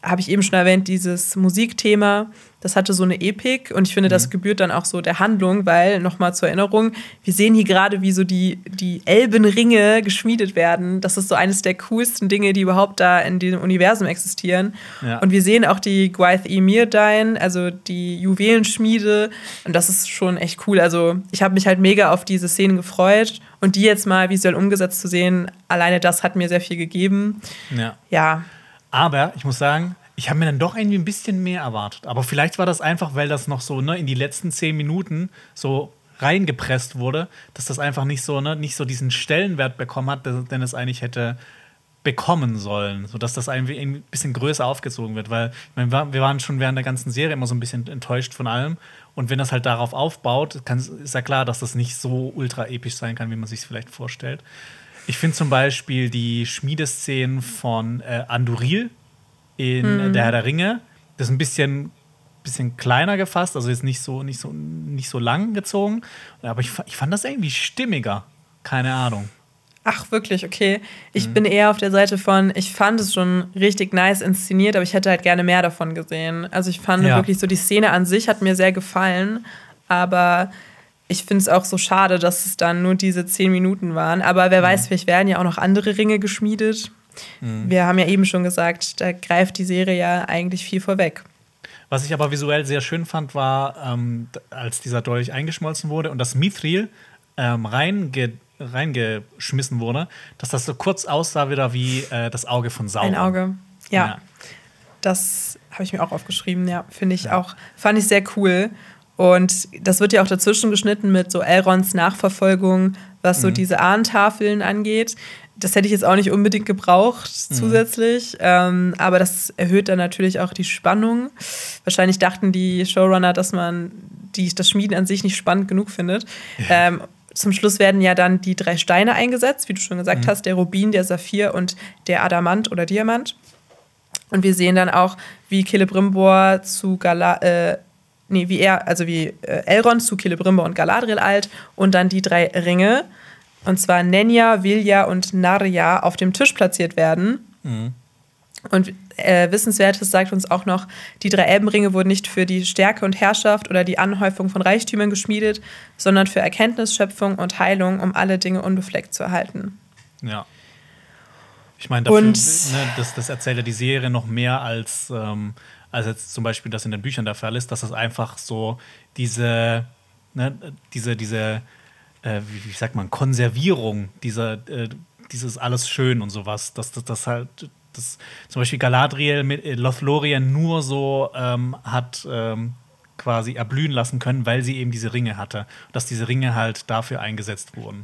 habe ich eben schon erwähnt, dieses Musikthema, das hatte so eine Epik und ich finde, das mhm. gebührt dann auch so der Handlung, weil, nochmal zur Erinnerung, wir sehen hier gerade, wie so die, die Elbenringe geschmiedet werden. Das ist so eines der coolsten Dinge, die überhaupt da in diesem Universum existieren. Ja. Und wir sehen auch die Gwaith Emirdain, also die Juwelenschmiede und das ist schon echt cool. Also ich habe mich halt mega auf diese Szenen gefreut und die jetzt mal visuell umgesetzt zu sehen, alleine das hat mir sehr viel gegeben. Ja. ja. Aber ich muss sagen, ich habe mir dann doch irgendwie ein bisschen mehr erwartet. Aber vielleicht war das einfach, weil das noch so ne, in die letzten zehn Minuten so reingepresst wurde, dass das einfach nicht so, ne, nicht so diesen Stellenwert bekommen hat, den es eigentlich hätte bekommen sollen, sodass das irgendwie ein bisschen größer aufgezogen wird. Weil wir waren schon während der ganzen Serie immer so ein bisschen enttäuscht von allem. Und wenn das halt darauf aufbaut, ist ja klar, dass das nicht so ultra episch sein kann, wie man sich vielleicht vorstellt. Ich finde zum Beispiel die Schmiedeszenen von äh, Anduril in mhm. Der Herr der Ringe. Das ist ein bisschen, bisschen kleiner gefasst, also jetzt nicht so, nicht so, nicht so lang gezogen. Aber ich, ich fand das irgendwie stimmiger. Keine Ahnung. Ach, wirklich, okay. Ich mhm. bin eher auf der Seite von, ich fand es schon richtig nice inszeniert, aber ich hätte halt gerne mehr davon gesehen. Also ich fand ja. wirklich so, die Szene an sich hat mir sehr gefallen, aber ich finde es auch so schade, dass es dann nur diese zehn Minuten waren. Aber wer mhm. weiß, vielleicht werden ja auch noch andere Ringe geschmiedet. Mhm. Wir haben ja eben schon gesagt, da greift die Serie ja eigentlich viel vorweg. Was ich aber visuell sehr schön fand, war, ähm, als dieser Dolch eingeschmolzen wurde und das Mithril ähm, reinge reingeschmissen wurde, dass das so kurz aussah wieder wie äh, das Auge von Sauron. Ein Auge, ja. ja. Das habe ich mir auch aufgeschrieben, ja. Finde ich ja. auch, fand ich sehr cool. Und das wird ja auch dazwischen geschnitten mit so Elrons Nachverfolgung, was so mhm. diese Ahnentafeln angeht. Das hätte ich jetzt auch nicht unbedingt gebraucht mhm. zusätzlich, ähm, aber das erhöht dann natürlich auch die Spannung. Wahrscheinlich dachten die Showrunner, dass man die, das Schmieden an sich nicht spannend genug findet. Ja. Ähm, zum Schluss werden ja dann die drei Steine eingesetzt, wie du schon gesagt mhm. hast, der Rubin, der Saphir und der Adamant oder Diamant. Und wir sehen dann auch, wie Celebrimbor zu Gala äh, nee, wie er, also wie äh, Elrond zu Celebrimbor und Galadriel alt und dann die drei Ringe, und zwar Nenya, Vilja und Narja, auf dem Tisch platziert werden. Mhm. Und äh, Wissenswertes sagt uns auch noch, die drei Elbenringe wurden nicht für die Stärke und Herrschaft oder die Anhäufung von Reichtümern geschmiedet, sondern für Erkenntnisschöpfung und Heilung, um alle Dinge unbefleckt zu erhalten. Ja. Ich meine, ne, das, das erzählt ja die Serie noch mehr als ähm, als jetzt zum Beispiel das in den Büchern der Fall ist, dass es einfach so diese, ne, diese, diese, äh, wie, wie, sagt man, Konservierung, dieser, äh, dieses alles schön und sowas, dass das, halt, das, zum Beispiel Galadriel mit äh, Lothlorien nur so ähm, hat ähm, quasi erblühen lassen können, weil sie eben diese Ringe hatte. Dass diese Ringe halt dafür eingesetzt wurden.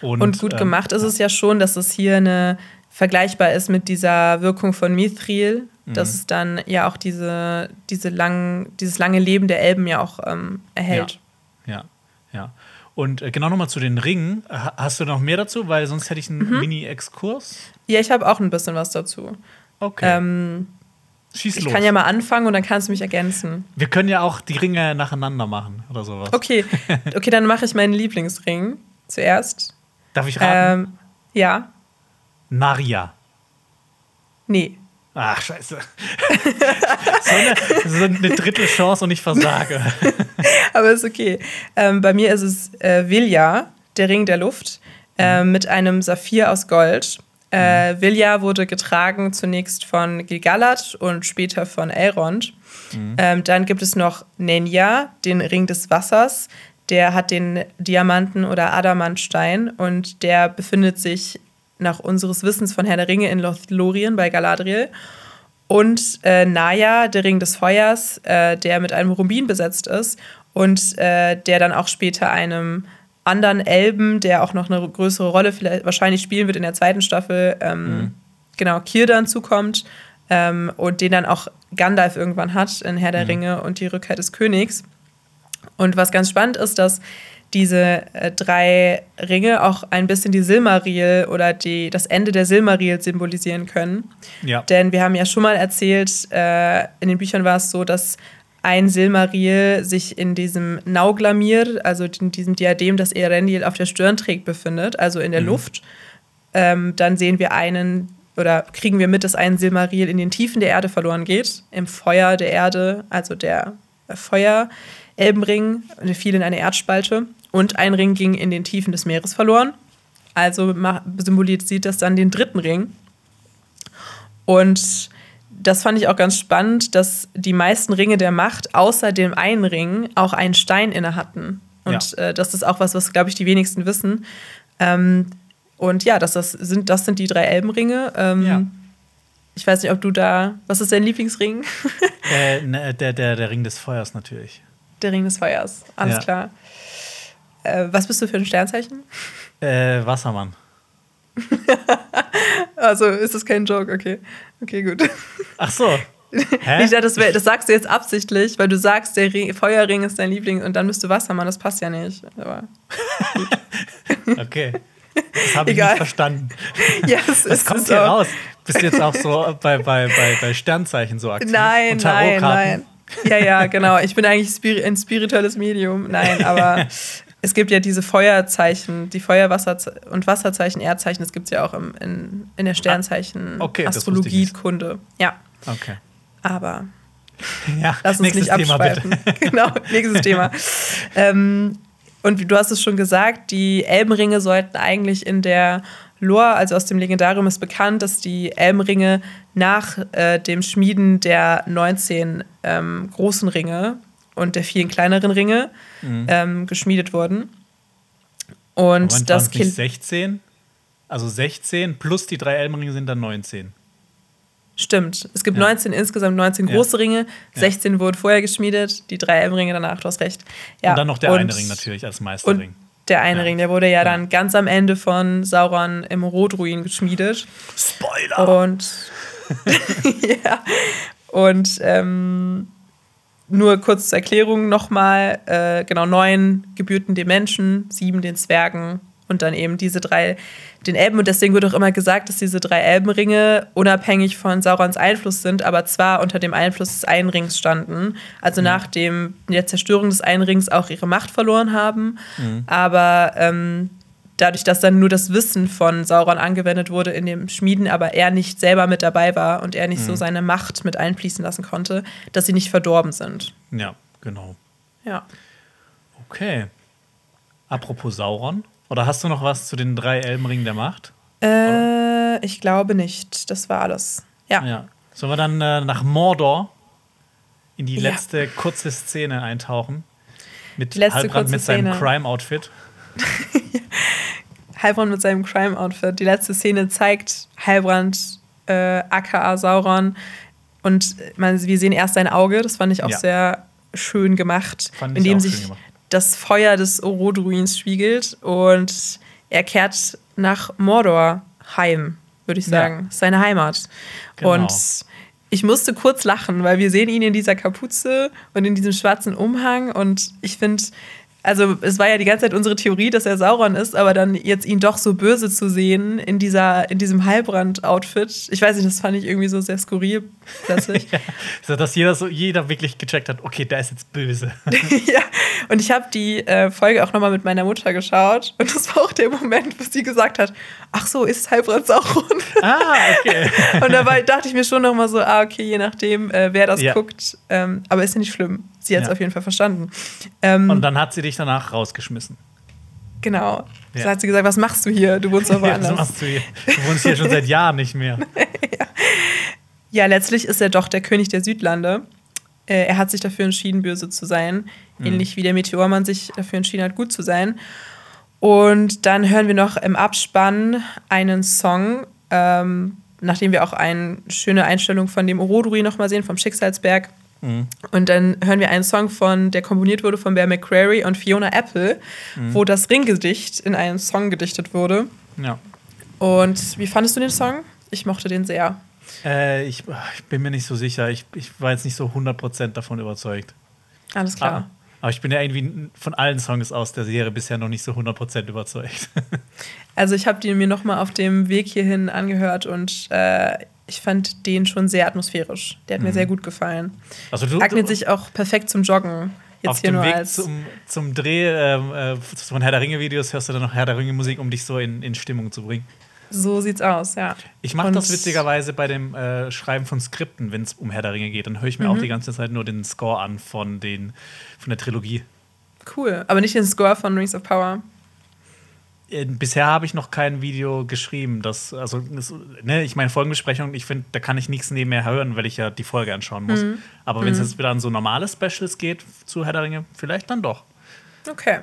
Und, und gut ähm, gemacht ist es ja schon, dass es hier eine vergleichbar ist mit dieser Wirkung von Mithril, mhm. dass es dann ja auch diese, diese lang, dieses lange Leben der Elben ja auch ähm, erhält. Ja, ja. ja. Und äh, genau nochmal zu den Ringen. Hast du noch mehr dazu? Weil sonst hätte ich einen mhm. Mini-Exkurs. Ja, ich habe auch ein bisschen was dazu. Okay. Ähm, Schieß ich los. kann ja mal anfangen und dann kannst du mich ergänzen. Wir können ja auch die Ringe nacheinander machen oder sowas. Okay, okay dann mache ich meinen Lieblingsring zuerst. Darf ich raten? Ähm, ja. Narja. Nee. Ach, scheiße. so, eine, so eine Drittelchance und ich versage. Aber ist okay. Ähm, bei mir ist es äh, Vilja, der Ring der Luft, äh, mit einem Saphir aus Gold. Äh, Vilja wurde getragen zunächst von Gilgalad und später von Elrond. Mhm. Ähm, dann gibt es noch Nenya, den Ring des Wassers. Der hat den Diamanten- oder Adamantstein und der befindet sich nach unseres Wissens von Herr der Ringe in Lothlorien bei Galadriel. Und äh, Naya, der Ring des Feuers, äh, der mit einem Rubin besetzt ist und äh, der dann auch später einem anderen Elben, der auch noch eine größere Rolle vielleicht wahrscheinlich spielen wird in der zweiten Staffel, ähm, mhm. genau, Kirdan zukommt ähm, und den dann auch Gandalf irgendwann hat in Herr der mhm. Ringe und die Rückkehr des Königs. Und was ganz spannend ist, dass diese äh, drei Ringe auch ein bisschen die Silmaril oder die, das Ende der Silmaril symbolisieren können. Ja. Denn wir haben ja schon mal erzählt, äh, in den Büchern war es so, dass ein Silmaril sich in diesem Nauglamir, also in diesem Diadem, das Erendil auf der Stirn trägt, befindet, also in der mhm. Luft. Ähm, dann sehen wir einen oder kriegen wir mit, dass ein Silmaril in den Tiefen der Erde verloren geht, im Feuer der Erde, also der Feuer-Elbenring, fiel in eine Erdspalte und ein Ring ging in den Tiefen des Meeres verloren. Also symbolisiert das dann den dritten Ring. Und das fand ich auch ganz spannend, dass die meisten Ringe der Macht außer dem einen Ring auch einen Stein inne hatten. Und ja. äh, das ist auch was, was, glaube ich, die wenigsten wissen. Ähm, und ja, das, das, sind, das sind die drei Elbenringe. Ähm, ja. Ich weiß nicht, ob du da. Was ist dein Lieblingsring? äh, ne, der, der, der Ring des Feuers natürlich. Der Ring des Feuers, alles ja. klar. Äh, was bist du für ein Sternzeichen? Äh, Wassermann. also ist das kein Joke, okay. Okay, gut. Ach so. Hä? Ich dachte, das, wär, das sagst du jetzt absichtlich, weil du sagst, der Ring, Feuerring ist dein Liebling und dann bist du Wassermann. Das passt ja nicht. Aber okay. Das habe ich Egal. nicht verstanden. Ja, es das kommt hier raus. Bist du jetzt auch so bei, bei, bei, bei Sternzeichen so aktiv? Nein, nein, nein. Ja, ja, genau. Ich bin eigentlich ein spirituelles Medium. Nein, aber es gibt ja diese Feuerzeichen, die Feuerwasser- und Wasserzeichen, Erdzeichen, das gibt es ja auch im, in, in der Sternzeichen ah, okay, Astrologiekunde. Ja. Okay. Aber ja, lass uns nicht abschweifen. Thema, genau, nächstes Thema. ähm, und du hast es schon gesagt, die Elbenringe sollten eigentlich in der Lore, also aus dem Legendarium ist bekannt, dass die Elbenringe nach äh, dem Schmieden der 19 ähm, großen Ringe und der vielen kleineren Ringe mhm. ähm, geschmiedet wurden. Und Moment, das Kind. 16? Also 16 plus die drei Elbenringe sind dann 19. Stimmt. Es gibt ja. 19 insgesamt 19 ja. große Ringe, 16 ja. wurden vorher geschmiedet, die drei Elbenringe danach, du hast recht. Ja. Und dann noch der und, eine Ring natürlich als Meisterring. Der eine Ring, der wurde ja, dann ganz am Ende von Sauron im Rotruin geschmiedet. Spoiler! Und ja. Und ähm, nur kurz zur Erklärung nochmal, äh, genau, neun gebührten den Menschen, sieben den Zwergen und dann eben diese drei den Elben. Und deswegen wird auch immer gesagt, dass diese drei Elbenringe unabhängig von Saurons Einfluss sind, aber zwar unter dem Einfluss des Einrings standen. Also mhm. nach dem, der Zerstörung des Einrings auch ihre Macht verloren haben. Mhm. Aber ähm, dadurch, dass dann nur das Wissen von Sauron angewendet wurde in dem Schmieden, aber er nicht selber mit dabei war und er nicht mhm. so seine Macht mit einfließen lassen konnte, dass sie nicht verdorben sind. Ja, genau. Ja. Okay. Apropos Sauron, oder hast du noch was zu den drei Elbenringen der Macht? Äh, ich glaube nicht. Das war alles. Ja. ja. Sollen wir dann äh, nach Mordor in die letzte ja. kurze Szene eintauchen? Mit Halbrand mit seinem Crime-Outfit. Heilbrand mit seinem Crime-Outfit. Die letzte Szene zeigt Heilbrand, äh, aka Sauron. Und man, wir sehen erst sein Auge, das fand ich auch ja. sehr schön gemacht, fand in dem sich gemacht. Das Feuer des Orodruins spiegelt und er kehrt nach Mordor heim, würde ich sagen. Ja. Seine Heimat. Genau. Und ich musste kurz lachen, weil wir sehen ihn in dieser Kapuze und in diesem schwarzen Umhang und ich finde, also es war ja die ganze Zeit unsere Theorie, dass er Sauron ist, aber dann jetzt ihn doch so böse zu sehen in, dieser, in diesem Heilbrand-Outfit, ich weiß nicht, das fand ich irgendwie so sehr skurril plötzlich. ja, so, dass jeder, so, jeder wirklich gecheckt hat, okay, der ist jetzt böse. ja, und ich habe die äh, Folge auch nochmal mit meiner Mutter geschaut und das war auch der Moment, wo sie gesagt hat, ach so, ist Heilbrand Sauron? ah, okay. und dabei dachte ich mir schon nochmal so, ah, okay, je nachdem, äh, wer das ja. guckt, ähm, aber ist ja nicht schlimm. Sie hat es ja. auf jeden Fall verstanden. Ähm, und dann hat sie dich danach rausgeschmissen. Genau. Ja. So hat sie gesagt, was machst du hier? Du wohnst aber anders. was machst du hier? Du wohnst hier schon seit Jahren nicht mehr. ja. ja, letztlich ist er doch der König der Südlande. Äh, er hat sich dafür entschieden, böse zu sein. Mhm. Ähnlich wie der Meteormann sich dafür entschieden hat, gut zu sein. Und dann hören wir noch im Abspann einen Song, ähm, nachdem wir auch eine schöne Einstellung von dem Oroduri nochmal sehen, vom Schicksalsberg. Mhm. Und dann hören wir einen Song von, der komponiert wurde von Bear McCreary und Fiona Apple, mhm. wo das Ringgedicht in einen Song gedichtet wurde. Ja. Und wie fandest du den Song? Ich mochte den sehr. Äh, ich, ich, bin mir nicht so sicher. Ich, ich war jetzt nicht so 100% davon überzeugt. Alles klar. Aber, aber ich bin ja irgendwie von allen Songs aus der Serie bisher noch nicht so 100% überzeugt. also ich habe die mir noch mal auf dem Weg hierhin angehört und äh, ich fand den schon sehr atmosphärisch. Der hat mhm. mir sehr gut gefallen. Also du, Eignet sich auch perfekt zum Joggen. Jetzt auf dem Weg zum, zum Dreh ähm, äh, von Herr der Ringe-Videos hörst du dann noch Herr der Ringe-Musik, um dich so in, in Stimmung zu bringen. So sieht's aus, ja. Ich mache das witzigerweise bei dem äh, Schreiben von Skripten, wenn es um Herr der Ringe geht. Dann höre ich mir mhm. auch die ganze Zeit nur den Score an von, den, von der Trilogie. Cool, aber nicht den Score von Rings of Power. Äh, bisher habe ich noch kein Video geschrieben. Das, also, das, ne, ich meine, Folgenbesprechung, ich finde, da kann ich nichts nebenher hören, weil ich ja die Folge anschauen muss. Mhm. Aber wenn es mhm. jetzt wieder an so normale Specials geht zu Herr der Ringe, vielleicht dann doch. Okay.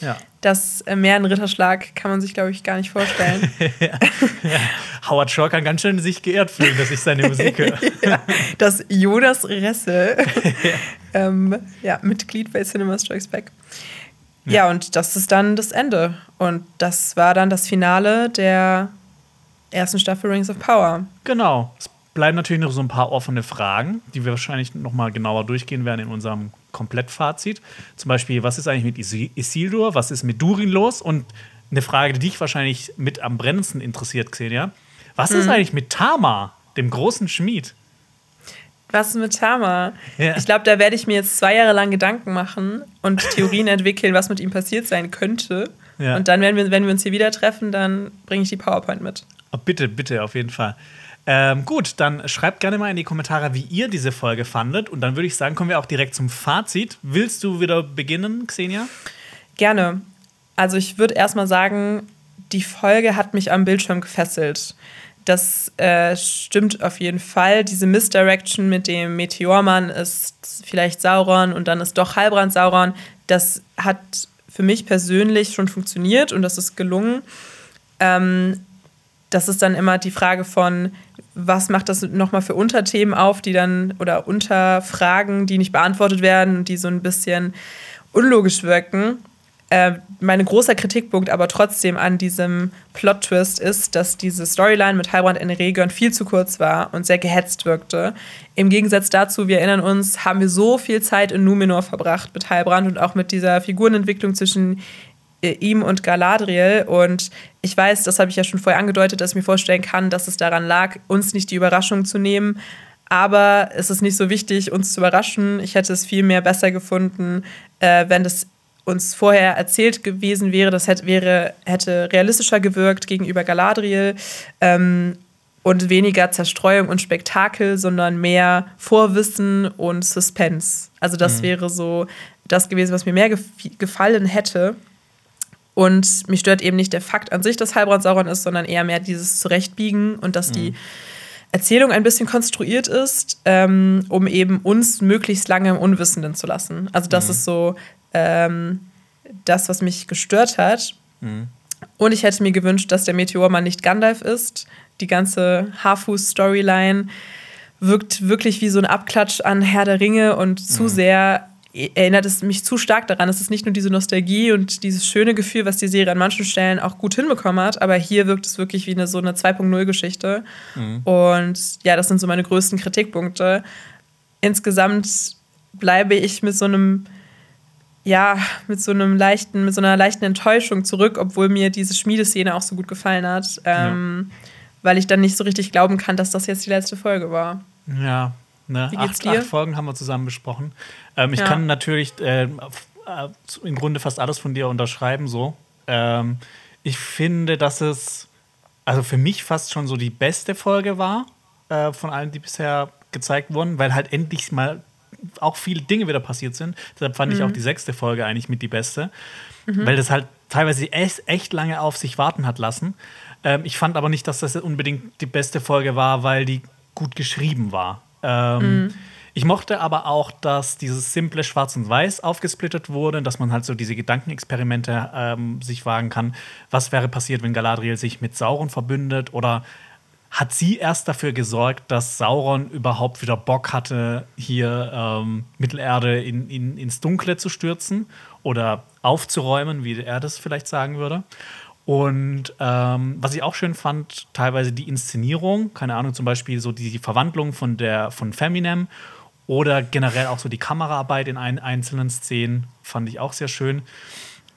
Ja. Das äh, mehr ein Ritterschlag kann man sich, glaube ich, gar nicht vorstellen. ja. Ja. Howard Shaw kann ganz schön sich geehrt fühlen, dass ich seine Musik höre. ja. Dass Jonas Resse, ähm, ja, Mitglied bei Cinema Strikes Back. Ja. und das ist dann das Ende. Und das war dann das Finale der ersten Staffel Rings of Power. Genau. Es bleiben natürlich noch so ein paar offene Fragen, die wir wahrscheinlich noch mal genauer durchgehen werden in unserem Komplettfazit. Zum Beispiel, was ist eigentlich mit Isildur? Was ist mit Durin los? Und eine Frage, die dich wahrscheinlich mit am brennendsten interessiert, Xenia. Was mhm. ist eigentlich mit Tama, dem großen Schmied? Was ist mit Tama? Ja. Ich glaube, da werde ich mir jetzt zwei Jahre lang Gedanken machen und Theorien entwickeln, was mit ihm passiert sein könnte. Ja. Und dann, wenn wir, wenn wir uns hier wieder treffen, dann bringe ich die PowerPoint mit. Oh, bitte, bitte, auf jeden Fall. Ähm, gut, dann schreibt gerne mal in die Kommentare, wie ihr diese Folge fandet. Und dann würde ich sagen, kommen wir auch direkt zum Fazit. Willst du wieder beginnen, Xenia? Gerne. Also ich würde erstmal sagen, die Folge hat mich am Bildschirm gefesselt. Das äh, stimmt auf jeden Fall. Diese Misdirection mit dem Meteormann ist vielleicht Sauron und dann ist doch Heilbrand Sauron. Das hat für mich persönlich schon funktioniert und das ist gelungen. Ähm, das ist dann immer die Frage von, was macht das nochmal für Unterthemen auf, die dann oder Unterfragen, die nicht beantwortet werden, die so ein bisschen unlogisch wirken. Äh, mein großer Kritikpunkt aber trotzdem an diesem Plot-Twist ist, dass diese Storyline mit Heilbrand in Region viel zu kurz war und sehr gehetzt wirkte. Im Gegensatz dazu, wir erinnern uns, haben wir so viel Zeit in Numenor verbracht mit Heilbrand und auch mit dieser Figurenentwicklung zwischen äh, ihm und Galadriel. Und ich weiß, das habe ich ja schon vorher angedeutet, dass ich mir vorstellen kann, dass es daran lag, uns nicht die Überraschung zu nehmen. Aber es ist nicht so wichtig, uns zu überraschen. Ich hätte es viel mehr besser gefunden, äh, wenn das uns vorher erzählt gewesen wäre, das hätte, wäre, hätte realistischer gewirkt gegenüber Galadriel ähm, und weniger Zerstreuung und Spektakel, sondern mehr Vorwissen und Suspense. Also das mhm. wäre so das gewesen, was mir mehr gef gefallen hätte. Und mich stört eben nicht der Fakt an sich, dass Heilbrand Sauron ist, sondern eher mehr dieses Zurechtbiegen und dass mhm. die Erzählung ein bisschen konstruiert ist, ähm, um eben uns möglichst lange im Unwissenden zu lassen. Also das mhm. ist so ähm, das, was mich gestört hat. Mhm. Und ich hätte mir gewünscht, dass der Meteormann nicht Gandalf ist. Die ganze Haarfuß-Storyline wirkt wirklich wie so ein Abklatsch an Herr der Ringe und zu mhm. sehr erinnert es mich zu stark daran. Es ist nicht nur diese Nostalgie und dieses schöne Gefühl, was die Serie an manchen Stellen auch gut hinbekommen hat, aber hier wirkt es wirklich wie eine so eine 2.0-Geschichte. Mhm. Und ja, das sind so meine größten Kritikpunkte. Insgesamt bleibe ich mit so einem ja, mit so einem leichten, mit so einer leichten Enttäuschung zurück, obwohl mir diese Schmiedeszene auch so gut gefallen hat. Ähm, ja. Weil ich dann nicht so richtig glauben kann, dass das jetzt die letzte Folge war. Ja, ne? acht, acht, Folgen haben wir zusammen besprochen. Ähm, ich ja. kann natürlich äh, im Grunde fast alles von dir unterschreiben, so. Ähm, ich finde, dass es also für mich fast schon so die beste Folge war äh, von allen, die bisher gezeigt wurden, weil halt endlich mal auch viele Dinge wieder passiert sind. Deshalb fand mhm. ich auch die sechste Folge eigentlich mit die beste, mhm. weil das halt teilweise echt, echt lange auf sich warten hat lassen. Ähm, ich fand aber nicht, dass das unbedingt die beste Folge war, weil die gut geschrieben war. Ähm, mhm. Ich mochte aber auch, dass dieses simple Schwarz und Weiß aufgesplittet wurde, dass man halt so diese Gedankenexperimente ähm, sich wagen kann. Was wäre passiert, wenn Galadriel sich mit Sauron verbündet? Oder hat sie erst dafür gesorgt, dass Sauron überhaupt wieder Bock hatte, hier ähm, Mittelerde in, in, ins Dunkle zu stürzen oder aufzuräumen, wie er das vielleicht sagen würde. Und ähm, was ich auch schön fand, teilweise die Inszenierung, keine Ahnung, zum Beispiel so die, die Verwandlung von der von Feminem oder generell auch so die Kameraarbeit in ein, einzelnen Szenen fand ich auch sehr schön.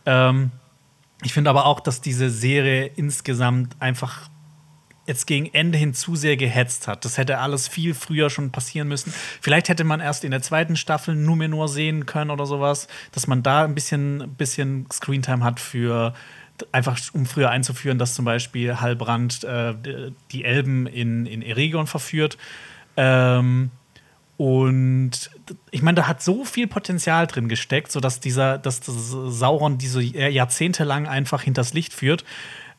Ähm, ich finde aber auch, dass diese Serie insgesamt einfach jetzt gegen Ende hin zu sehr gehetzt hat. Das hätte alles viel früher schon passieren müssen. Vielleicht hätte man erst in der zweiten Staffel Numenor sehen können oder sowas, dass man da ein bisschen, bisschen Screentime hat für einfach um früher einzuführen, dass zum Beispiel Halbrand äh, die Elben in, in Eregion verführt. Ähm, und ich meine, da hat so viel Potenzial drin gesteckt, sodass dieser, dass das Sauron diese jahrzehntelang einfach hinters Licht führt.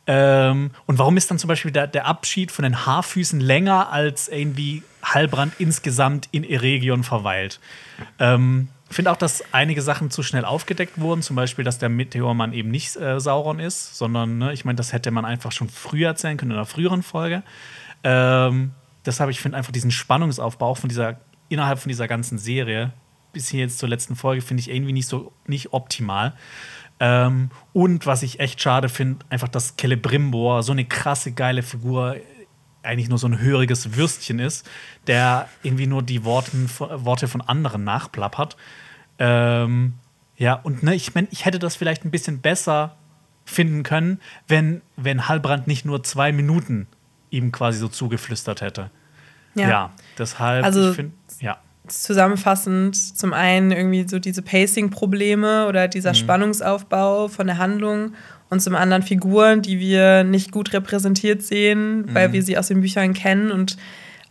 Ähm, und warum ist dann zum Beispiel der, der Abschied von den Haarfüßen länger als irgendwie Halbrand insgesamt in Eregion verweilt? Ähm, ich finde auch, dass einige Sachen zu schnell aufgedeckt wurden. Zum Beispiel, dass der Meteormann eben nicht äh, Sauron ist, sondern, ne, ich meine, das hätte man einfach schon früher erzählen können, in einer früheren Folge. Ähm, deshalb, ich finde einfach diesen Spannungsaufbau von dieser, innerhalb von dieser ganzen Serie bis hier jetzt zur letzten Folge, finde ich irgendwie nicht so nicht optimal. Ähm, und was ich echt schade finde, einfach, dass Celebrimbor so eine krasse, geile Figur eigentlich nur so ein höriges Würstchen ist, der irgendwie nur die Worten, Worte von anderen nachplappert. Ähm, ja, und ne, ich meine, ich hätte das vielleicht ein bisschen besser finden können, wenn, wenn Halbrand nicht nur zwei Minuten ihm quasi so zugeflüstert hätte. Ja, ja deshalb, also, ich finde, zusammenfassend zum einen irgendwie so diese Pacing-Probleme oder dieser mhm. Spannungsaufbau von der Handlung und zum anderen Figuren, die wir nicht gut repräsentiert sehen, mhm. weil wir sie aus den Büchern kennen und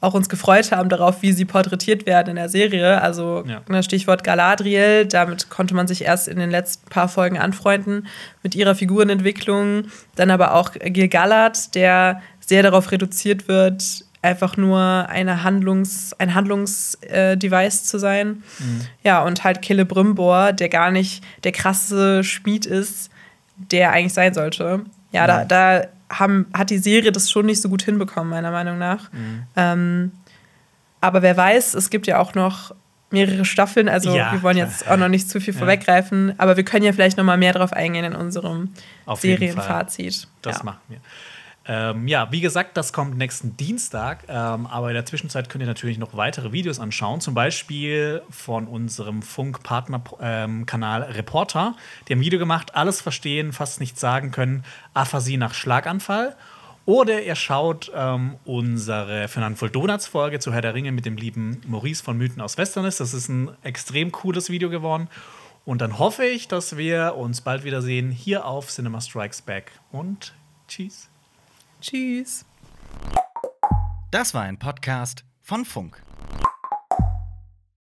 auch uns gefreut haben darauf, wie sie porträtiert werden in der Serie. Also ja. Ne, Stichwort Galadriel, damit konnte man sich erst in den letzten paar Folgen anfreunden mit ihrer Figurenentwicklung. Dann aber auch Gil-galad, der sehr darauf reduziert wird, einfach nur eine Handlungs, ein Handlungsdevice äh, zu sein. Mhm. Ja, und halt Celebrimbor, der gar nicht der krasse Schmied ist, der eigentlich sein sollte. Ja, mhm. da, da haben, hat die Serie das schon nicht so gut hinbekommen, meiner Meinung nach. Mhm. Ähm, aber wer weiß, es gibt ja auch noch mehrere Staffeln, also ja, wir wollen jetzt auch noch nicht zu viel ja. vorweggreifen, aber wir können ja vielleicht noch mal mehr drauf eingehen in unserem Serienfazit. Das ja. machen wir. Ähm, ja, wie gesagt, das kommt nächsten Dienstag. Ähm, aber in der Zwischenzeit könnt ihr natürlich noch weitere Videos anschauen. Zum Beispiel von unserem Funk-Partner-Kanal Reporter. Die haben ein Video gemacht, alles verstehen, fast nichts sagen können. Aphasie nach Schlaganfall. Oder ihr schaut ähm, unsere Fernand Voll Donuts Folge zu Herr der Ringe mit dem lieben Maurice von Mythen aus Westernis. Das ist ein extrem cooles Video geworden. Und dann hoffe ich, dass wir uns bald wiedersehen hier auf Cinema Strikes Back. Und tschüss. Tschüss. Das war ein Podcast von Funk.